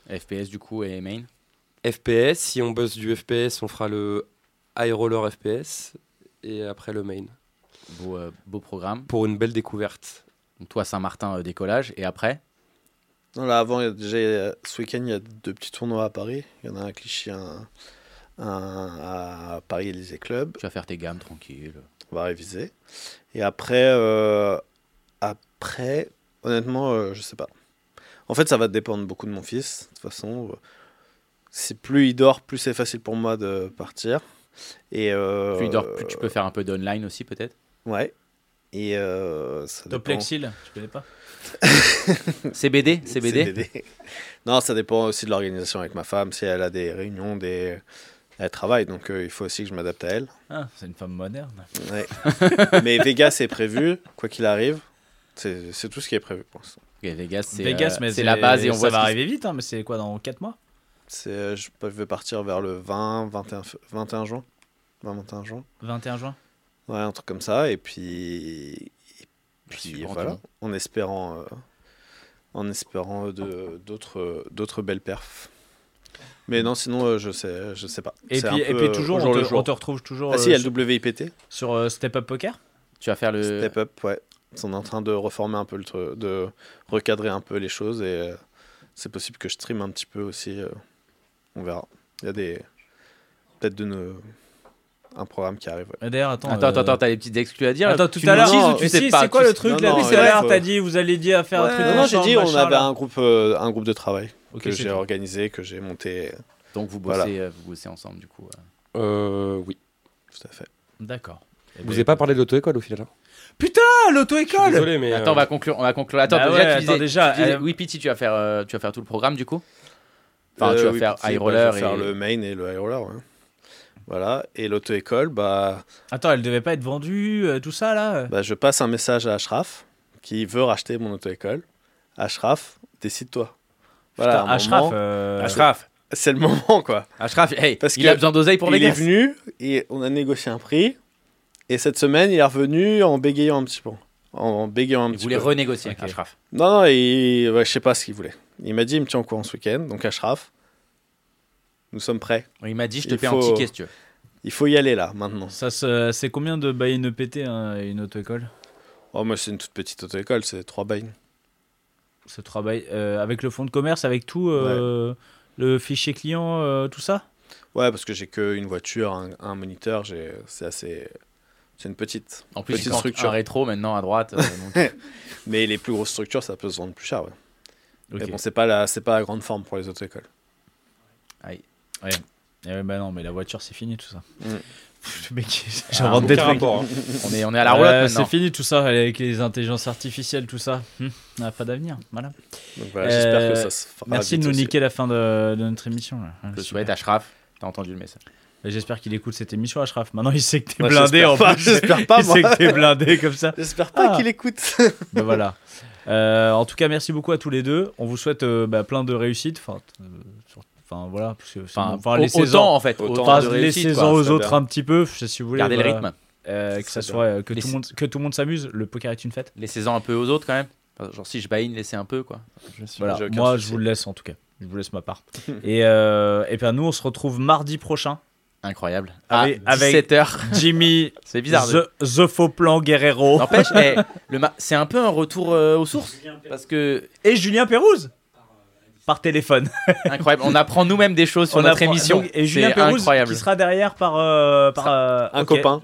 FPS du coup et main? FPS, si on bosse du FPS, on fera le high roller FPS et après le main. Beau, euh, beau programme. Pour une belle découverte. Donc toi Saint-Martin euh, décollage et après? Non, là, avant, déjà, ce week-end, il y a deux petits tournois à Paris. Il y en a un à Clichy, un, un à Paris Élysée Club. tu vas faire tes gammes tranquille. On va réviser. Et après, euh, après honnêtement, euh, je sais pas. En fait, ça va dépendre beaucoup de mon fils. De toute façon, euh, c'est plus il dort, plus c'est facile pour moi de partir. Et euh, Plus, il dort, plus tu peux faire un peu d'online aussi peut-être. Ouais. Et euh, ça. Toplexil, tu connais pas? (laughs) CBD, CBD. CBD. Non, ça dépend aussi de l'organisation avec ma femme. Si elle a des réunions, des... elle travaille, donc euh, il faut aussi que je m'adapte à elle. Ah, c'est une femme moderne. Ouais. (laughs) Mais Vegas est prévu, quoi qu'il arrive. C'est c'est tout ce qui est prévu pour l'instant. Ok, Vegas, c'est Vegas, euh, mais c'est la base et on ça voit va arriver vite, hein, mais c'est quoi dans 4 mois? C'est, euh, je je vais partir vers le 20, 21, f- 21 juin. 20, 21 juin. 21 juin? Ouais, un truc comme ça. Et puis, et puis voilà, en espérant, euh, en espérant de- d'autres, d'autres belles perfs. Mais non, sinon, euh, je sais, je sais pas. Et puis, un et peu, puis euh, toujours, on te, on retrouve toujours Ah si, il y euh, a le sur, WIPT. sur, euh, Step Up Poker? Tu vas faire le. Step Up, ouais. Ils sont en train de reformer un peu le truc, de recadrer un peu les choses et euh, c'est possible que je stream un petit peu aussi. euh, on verra. Il y a des peut-être de nos... un programme qui arrive. ouais. Et D'ailleurs, attends. Attends, attends, euh, attends, t'as des petites exclus à dire Attends, Tu tout à l'heure, tu mais sais si, pas c'est quoi Tu- le truc non, là non, Tout à l'heure, t'as dit, vous allez dire à faire un truc non, Non, j'ai dit on avait là. un groupe, euh, un groupe de travail Que c'est j'ai organisé, que j'ai monté. Donc vous bossez, euh, vous bossez ensemble du coup. euh. Euh, oui. Tout à fait. D'accord. Eh Vous ben, n'avez pas parlé de l'auto-école au final hein? Putain, l'auto-école Désolé, mais. Attends, on euh, va conclure. On va conclure. Attends, Bah déjà, ouais, tu attends, disais, déjà, tu disais- euh, oui, Pity, tu vas faire, euh, tu vas faire tout le programme du coup? Enfin, Euh, tu vas oui, faire petit, high bah, roller je vais faire et le main et le high roller. Voilà. Et l'auto-école, bah, Attends, elle devait pas être vendue, euh, tout ça là? bah, je passe un message à Ashraf qui veut racheter mon auto-école. Ashraf, décide-toi. Voilà, Putain, à un Ashraf. moment, euh, Ashraf, c'est le moment quoi. Ashraf, hey, Parce il que a besoin d'oseille pour il est venu et on a négocié un prix. Et cette semaine, il est revenu en bégayant un petit peu. En, en bégayant un Il petit voulait peu. renégocier, Ok. Ashraf. Non, non, il... ouais, je sais pas ce qu'il voulait. Il m'a dit, il me tient au courant ce week-end. Donc Ashraf, nous sommes prêts. Il m'a dit, je te paie faut- ticket si tu veux. Il faut y aller là, maintenant. Ça, c'est combien de in EPT hein, une auto-école? Oh, moi, c'est une toute petite auto-école, c'est 3 bains. Ce travail euh, avec le fonds de commerce, avec tout, euh, le fichier client, euh, tout ça? Ouais, parce que j'ai qu'une voiture, un, un moniteur, j'ai... c'est assez. C'est une petite. En plus, Petite structure. un rétro maintenant à droite. euh, donc- (laughs) Mais les plus grosses structures, ça peut se vendre plus cher. Ouais. Ok. Mais bon, c'est pas la, c'est pas la grande forme pour les auto écoles. Aïe. Eh ouais, bah non, mais la voiture, c'est fini tout ça. Mm. Le mec, Ah, j'invente des trucs. rapport, hein. (laughs) on, est, on est à la roulotte Euh, maintenant. C'est fini tout ça avec les intelligences artificielles, tout ça. Hmm, on n'a pas d'avenir. Voilà. Donc voilà, j'espère Euh, que ça se fera Merci de nous aussi. niquer la fin de, de notre émission. là. Je Super. souhaite Ashraf. T'as entendu le message. Et J'espère qu'il écoute cette émission, Ashraf. Maintenant, il sait que t'es blindé j'espère en pas, plus. (laughs) J'espère pas, il moi. sait que t'es blindé comme ça. J'espère pas Ah. qu'il écoute. (laughs) Ben voilà. Euh, en tout cas, merci beaucoup à tous les deux. On vous souhaite euh, bah, plein de réussites. Enfin, euh, sur- enfin, voilà. Parce que c'est Enfin. Enfin, laissez-en autant en fait. Autant enfin, de réussite, laissez-en quoi. aux autres bien. un petit peu, si vous voulez. Gardez le rythme. Euh, que ça soit euh, que tout, Laissez- le monde, que tout le monde s'amuse. Le poker est une fête. Laissez-en un peu aux autres quand même. Genre si je baïne, laissez un peu quoi. Voilà. Moi, souci. je vous le laisse en tout cas. Je vous laisse ma part. (laughs) et euh, et bien, nous, on se retrouve mardi prochain. Incroyable. Avec- à avec- 17h. Jimmy, (laughs) C'est bizarre. de- the, the faux plan Guerrero N'empêche, eh, le ma- c'est un peu un retour euh, aux sources. Parce que, et Julien Pérouse par téléphone. (laughs) incroyable, on apprend nous-mêmes des choses sur On notre apprend- émission. donc, et Julien Pérouse incroyable. qui sera derrière par, euh, par euh, Un copain.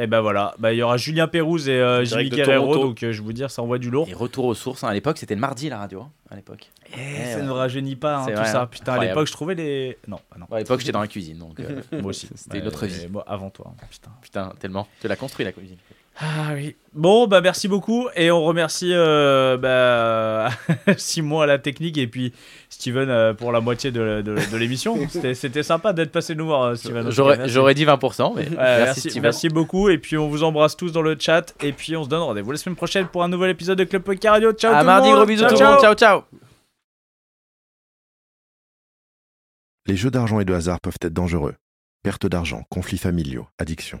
Et ben voilà, Bah, il y aura Julien Pérouse et euh, Jimmy Guerrero, donc euh, je vous dire, ça envoie du lourd. Et retour aux sources. hein. À l'époque, c'était le mardi la radio. hein, À l'époque. Eh, ça ouais. ne rajeunit pas hein, C'est tout vrai, ça. Putain, à l'époque, je trouvais les. Non, non. À l'époque, j'étais dans la cuisine. Donc, euh, (laughs) Moi aussi. C'était autre vie. mais Moi, avant toi. hein, Putain. putain, tellement. Tu l'as construit la cuisine. Ah oui. Bon, bah merci beaucoup et on remercie euh, bah, (laughs) Simon à la technique et puis Steven euh, pour la moitié de, de- de l'émission. (laughs) C'était- C'était sympa d'être passé nous voir, euh, Steven. J'aurais dit 20%, mais Ouais, merci, merci, Steven. merci beaucoup et puis on vous embrasse tous dans le chat et puis on se donne rendez-vous la semaine prochaine pour un nouvel épisode de Club Poker Radio. Ciao À tout mardi, le monde. gros bisous Ciao, tout le monde. ciao. Ciao, ciao. Les jeux d'argent et de hasard peuvent être dangereux. Perte d'argent, conflits familiaux, addiction.